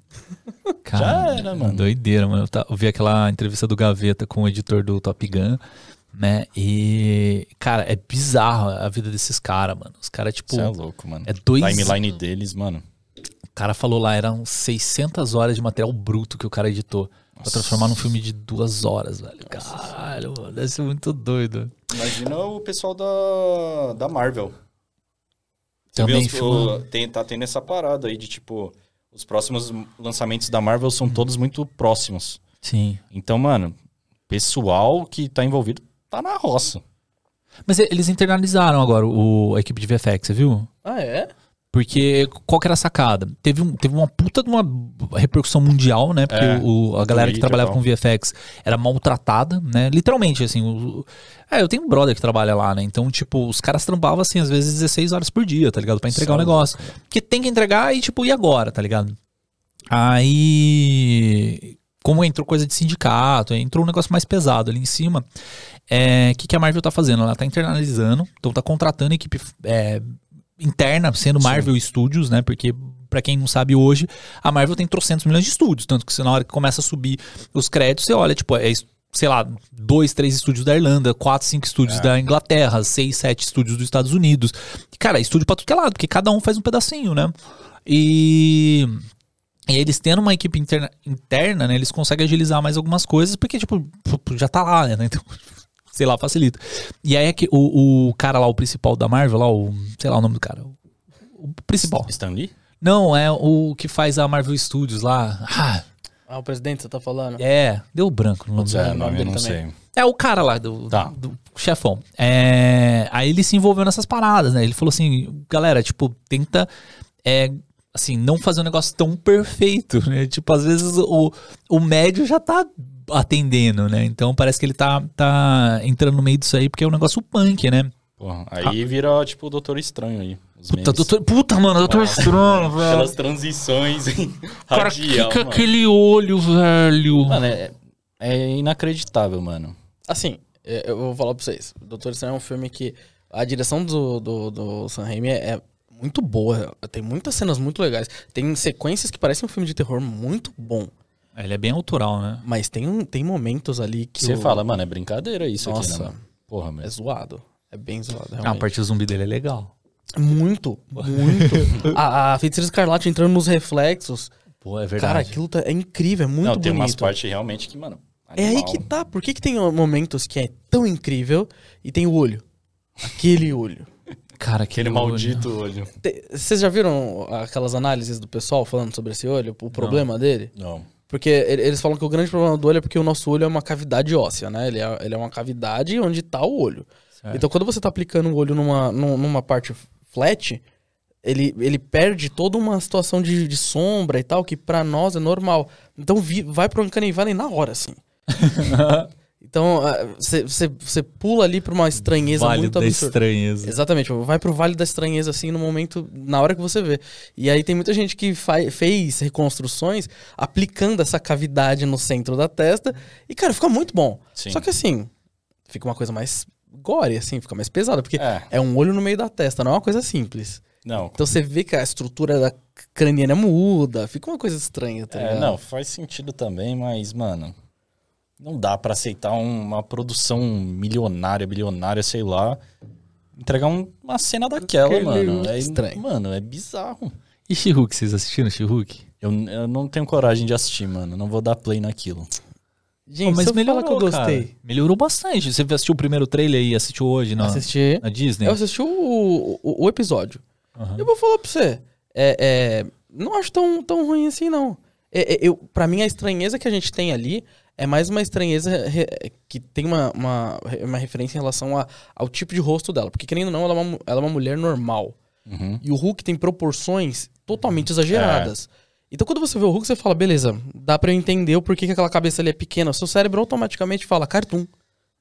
Cara, era, mano. Doideira, mano. Eu, ta- eu vi aquela entrevista do Gaveta com o editor do Top Gun, né? E, cara, é bizarro a vida desses caras, mano. Os caras, tipo, Você é louco, mano. é dois- Timeline deles, mano. o cara falou lá, eram 600 horas de material bruto que o cara editou. Pra transformar num filme de duas horas, velho. Caralho, mano, deve ser muito doido. Imagina o pessoal da, da Marvel. Você Também os- o- tem, tá tendo essa parada aí de tipo. Os próximos lançamentos da Marvel são todos muito próximos. Sim. Então, mano, pessoal que tá envolvido tá na roça. Mas eles internalizaram agora o, a equipe de VFX, você viu? Ah, é? Porque qual que era a sacada? Teve, um, teve uma puta de uma repercussão mundial, né? Porque É, o, a galera que trabalhava com VFX era maltratada, né? Literalmente, assim. O, é, eu tenho um brother que trabalha lá, né? Então, tipo, os caras trampavam, assim, às vezes 16 horas por dia, tá ligado? Pra entregar o é negócio. Que tem que entregar e, tipo, e agora, tá ligado? Aí. Como entrou coisa de sindicato, entrou um negócio mais pesado ali em cima. É, O que, que a Marvel tá fazendo? Ela tá internalizando, então tá contratando equipe é, interna, sendo Marvel Studios, né? Porque, pra quem não sabe hoje, a Marvel tem trocentos milhões de estúdios. Tanto que você, na hora que começa a subir os créditos, você olha, tipo, é, sei lá, dois, três estúdios da Irlanda, quatro, cinco estúdios da Inglaterra, seis, sete estúdios dos Estados Unidos. Cara, estúdio pra tudo que é lado, porque cada um faz um pedacinho, né? E. E eles tendo uma equipe interna, interna, né? Eles conseguem agilizar mais algumas coisas, porque, tipo, já tá lá, né? Então, sei lá, facilita. E aí é que o, o cara lá, o principal da Marvel, lá, o. Sei lá o nome do cara. O, o principal. Stan Lee? Não, é o que faz a Marvel Studios lá. Ah, Ah, o presidente, você tá falando? é. Deu branco no nome é, o nome dele não também. sei. É o cara lá do, Tá. do chefão. É, aí ele se envolveu nessas paradas, né? Ele falou assim, galera, tipo, tenta, é, assim, não fazer um negócio tão perfeito, né? Tipo, às vezes o, o médio já tá atendendo, né? Então parece que ele tá, tá entrando no meio disso aí, porque é um negócio punk, né? Porra, aí vira, tipo, o Doutor Estranho aí. os Puta, doutor, puta mano, doutor estranho, velho. Aquelas transições em Cara, radial, que mano. aquele olho, velho. Mano, é, é inacreditável, mano. Assim, é, eu vou falar pra vocês. O Doutor Estranho é um filme que a direção do, do, do Sam Raimi é, é muito boa. Tem muitas cenas muito legais. Tem sequências que parecem um filme de terror muito bom. Ele é bem autoral, né? Mas tem, tem momentos ali que. Você o- fala, mano, é brincadeira isso aqui, Nossa. né, mano? Porra, É zoado. É bem zoado. Ah, a Realmente. parte do zumbi dele é legal. Muito, muito. a, a Feiticeira Escarlate entrando nos reflexos. Pô, é Cara, aquilo tá- é incrível, é muito Não, bonito. tem umas partes realmente que, mano... É aí animal. que tá. Por que, que tem momentos que é tão incrível e tem o olho? Aquele olho. Cara, Aquele olho. maldito olho. Vocês já viram aquelas análises do pessoal falando sobre esse olho? O problema dele? Não. Porque ele- eles falam que o grande problema do olho é porque o nosso olho é uma cavidade óssea, né? Ele é, ele é uma cavidade onde tá o olho. Certo. Então, quando você tá aplicando o olho numa, num- numa parte flat, ele, ele perde toda uma situação de, de sombra e tal, que pra nós é normal. Então, vi- vai pro Uncanny Valley na hora, assim. Então, você pula ali pra uma estranheza vale muito da absurda. estranheza. Exatamente, vai pro Vale da Estranheza, assim, no momento, na hora que você vê. E aí tem muita gente que fez reconstruções aplicando essa cavidade no centro da testa. E, cara, fica muito bom. Sim. Só que assim, fica uma coisa mais gore, assim, fica mais pesada. Porque É. é um olho no meio da testa, não é uma coisa simples. Não. Então você vê que a estrutura da craniana muda, fica uma coisa estranha, tá É, não, faz sentido também, mas, mano... Não dá pra aceitar um- uma produção milionária, bilionária, sei lá, entregar um- uma cena daquela, mano. É estranho. Mano, é bizarro. E She-Hulk, vocês assistiram She-Hulk? Eu, eu não tenho coragem de assistir, mano. Não vou dar play naquilo. Gente, se eu falar que eu gostei. cara. Melhorou bastante. Você assistiu o primeiro trailer e assistiu hoje na, Assisti. na Disney? Eu assisti o, o, o episódio. Aham. Eu vou falar pra você. É, é, não acho tão, tão ruim assim, não. É, é, eu, pra mim, a estranheza que a gente tem ali é mais uma estranheza que tem uma, uma, uma referência em relação a- ao tipo de rosto dela. Porque, querendo ou não, ela é uma, ela é uma mulher normal. Uhum. E o Hulk tem proporções totalmente exageradas. Então, quando você vê o Hulk, você fala, beleza, dá pra eu entender o porquê que aquela cabeça ali é pequena. O seu cérebro automaticamente fala, cartoon.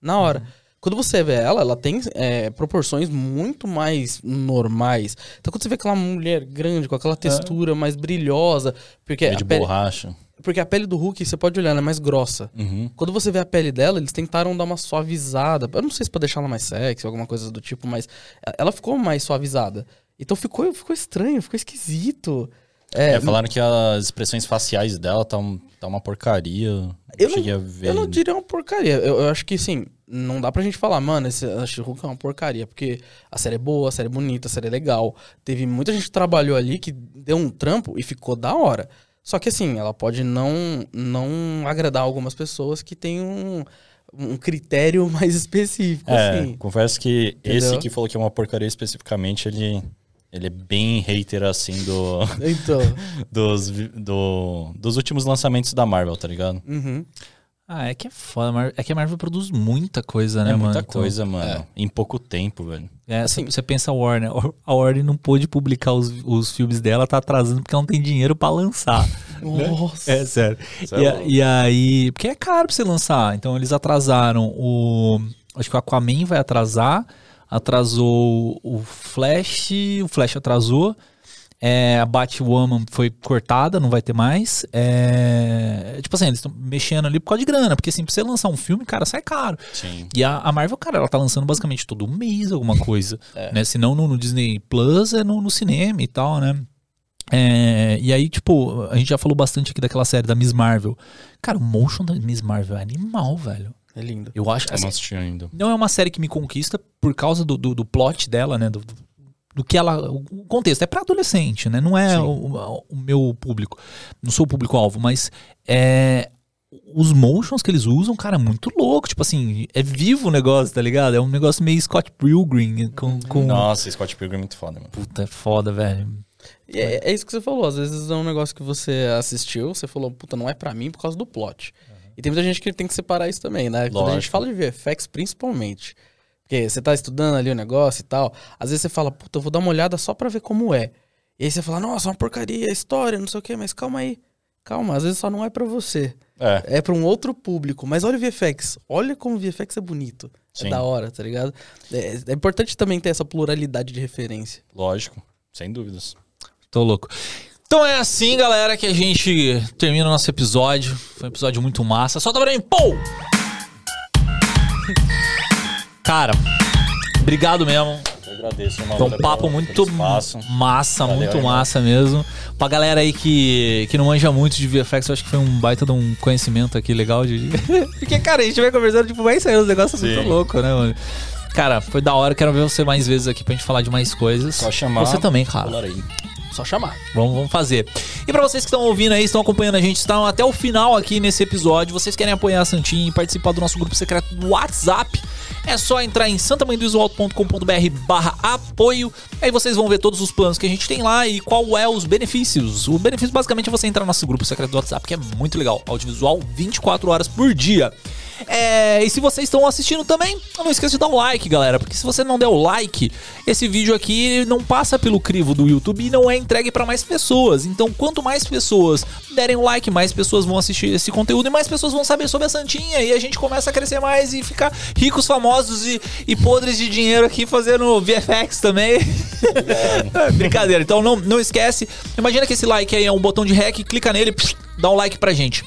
Na hora. Quando você vê ela, ela tem é, proporções muito mais normais. Então, quando você vê aquela mulher grande, com aquela textura mais brilhosa, porque É a, de pele, borracha. porque a pele do Hulk, você pode olhar, ela é mais grossa. Uhum. Quando você vê a pele dela, eles tentaram dar uma suavizada. Eu não sei se pra deixar ela mais sexy, alguma coisa do tipo, mas ela ficou mais suavizada. Então ficou, ficou estranho, ficou esquisito. É, É, falaram que as expressões faciais dela tá, um- tá uma porcaria. Eu cheguei a ver. eu não diria uma porcaria. Eu, eu acho que, assim, não dá pra gente falar, mano, esse a She-Hulk é uma porcaria, porque a série é boa, a série é bonita, a série é legal. Teve muita gente que trabalhou ali que deu um trampo e ficou da hora. Só que, assim, ela pode não, não agradar algumas pessoas que têm um, um critério mais específico, É, assim. confesso que esse Entendeu? que falou que é uma porcaria especificamente, ele, ele é bem hater, assim, do, Então, dos, do, dos últimos lançamentos da Marvel, tá ligado? uhum. Ah, é que é foda. É que a Marvel produz muita coisa, né, é mano? muita Então, coisa, mano. Em pouco tempo, velho. É, Assim- você pensa a Warner. A Warner não pôde publicar os, os filmes dela, tá atrasando porque não tem dinheiro pra lançar. Nossa. É sério. E, é louco. e aí. Porque é caro pra você lançar. Então eles atrasaram o. Acho que o Aquaman vai atrasar. Atrasou o Flash. O Flash atrasou. É, a Batwoman foi cortada, não vai ter mais. É, tipo assim, eles estão mexendo ali por causa de grana. Porque assim, pra você lançar um filme, cara, sai caro. Sim. E a, a Marvel, cara, ela tá lançando basicamente todo mês alguma coisa. né? Se não no, no Disney Plus, é no, no cinema e tal, né? É, e aí, tipo, a gente já falou bastante aqui daquela série da Miss Marvel. Cara, o motion da Miss Marvel é animal, velho. É lindo. Eu acho. Eu assim, não assisti ainda. não é uma série que me conquista por causa do, do, do plot dela, né? Do, do- do que ela. O contexto. É pra adolescente, né? Não é o, o meu público. Não sou o público-alvo, mas é. Os motions que eles usam, cara, é muito louco. Tipo assim, é vivo o negócio, tá ligado? É um negócio meio Scott Pilgrim com. com... Nossa, Scott Pilgrim é muito foda, mano. Puta, é foda, velho. E É, é isso que você falou. Às vezes é um negócio que você assistiu, você falou, puta, não é pra mim por causa do plot. E tem muita gente que tem que separar isso também, né? Quando a gente Lógico. fala de VFX, principalmente. Porque você tá estudando ali o negócio e tal. Às vezes você fala, puta, eu vou dar uma olhada só pra ver como é. E aí você fala, nossa, uma porcaria, história, não sei o quê, mas calma aí. Calma, às vezes só não é pra você. É, É pra um outro público. Mas olha o VFX. Olha como o VFX é bonito. Sim. É da hora, tá ligado? É, é importante também ter essa pluralidade de referência. lógico. Sem dúvidas. Tô louco. Então é assim, galera, que a gente termina o nosso episódio. Foi um episódio muito massa. Solta pra mim, pô! Cara, obrigado mesmo. Eu agradeço, irmão. Foi um pelo- papo muito espaço. massa, Valeu, muito irmão. massa mesmo. Pra galera aí que, que não manja muito de VFX, eu acho que foi um baita de um conhecimento aqui legal de. Porque, cara, a gente vai conversando, tipo, vai sair uns negócios Sim. muito loucos, né, mano? Cara, foi da hora, quero ver você mais vezes aqui pra gente falar de mais coisas. Só chamar. Você também, cara. Só chamar. Vamos, vamos fazer. E pra vocês que estão ouvindo aí, estão acompanhando a gente, estão até o final aqui nesse episódio, vocês querem apoiar a Santinha e participar do nosso grupo secreto do WhatsApp, é só entrar em santamanhodoisoalto.com.br barra apoio, aí vocês vão ver todos os planos que a gente tem lá e qual é os benefícios. O benefício basicamente é você entrar no nosso grupo secreto do WhatsApp, que é muito legal, audiovisual 24 horas por dia. É, e se vocês estão assistindo também, não esqueça de dar um like, galera, porque se você não der o like, esse vídeo aqui não passa pelo crivo do YouTube e não é entregue para mais pessoas. Então, quanto mais pessoas derem o like, mais pessoas vão assistir esse conteúdo e mais pessoas vão saber sobre a Santinha e a gente começa a crescer mais e ficar ricos, famosos e, e podres de dinheiro aqui fazendo VFX também. É, Brincadeira. Então, não, não esquece. Imagina que esse like aí é um botão de rec, clica nele, pss, dá um like pra gente.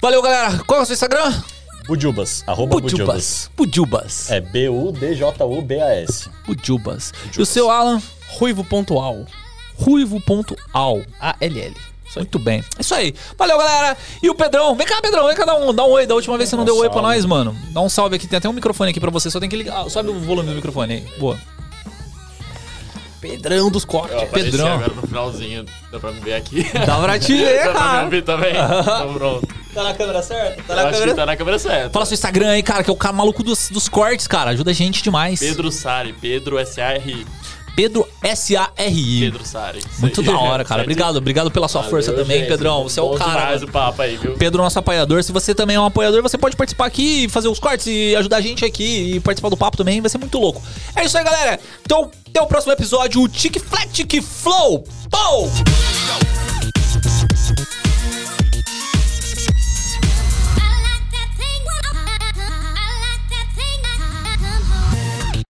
Valeu, galera. Qual é o seu Instagram? Bujubas. Arroba Bujubas. Bujubas. É B-U-D-J-U-B-A-S. Bujubas. E o seu Alan? Ruivo.al. Ruivo.al. A-L-L. Muito bem. É isso aí. Valeu, galera. E o Pedrão. Vem cá, Pedrão. Vem cá dar um, dar um oi. Da última vez você não Um deu oi pra nós, mano. Dá um salve aqui. Tem até um microfone aqui pra você. Só tem que ligar. Sobe o volume do microfone aí. Boa. Pedrão dos cortes. Pedrão. agora no finalzinho, dá pra me ver aqui. Dá pra te ver, dá pra cara. me ver também? Então pronto. Tá na câmera certa? Tá Eu acho que tá na câmera certa. Fala seu Instagram aí, cara, que é o cara maluco dos, dos cortes, cara. Ajuda a gente demais. Pedro Sari, Pedro S-A-R-I. Pedro S-A-R-I. Pedro Sari. Muito da hora, cara. Certinho. Obrigado, obrigado pela sua Valeu, força também, gente. Pedrão. Você é o Bom cara. demais o papo aí, viu? Pedro, nosso apoiador. Se você também é um apoiador, você pode participar aqui e fazer os cortes e ajudar a gente aqui e participar do papo também. Vai ser muito louco. É isso aí, galera. Então, até o próximo episódio. O Tic Flat Tic Flow. Pou!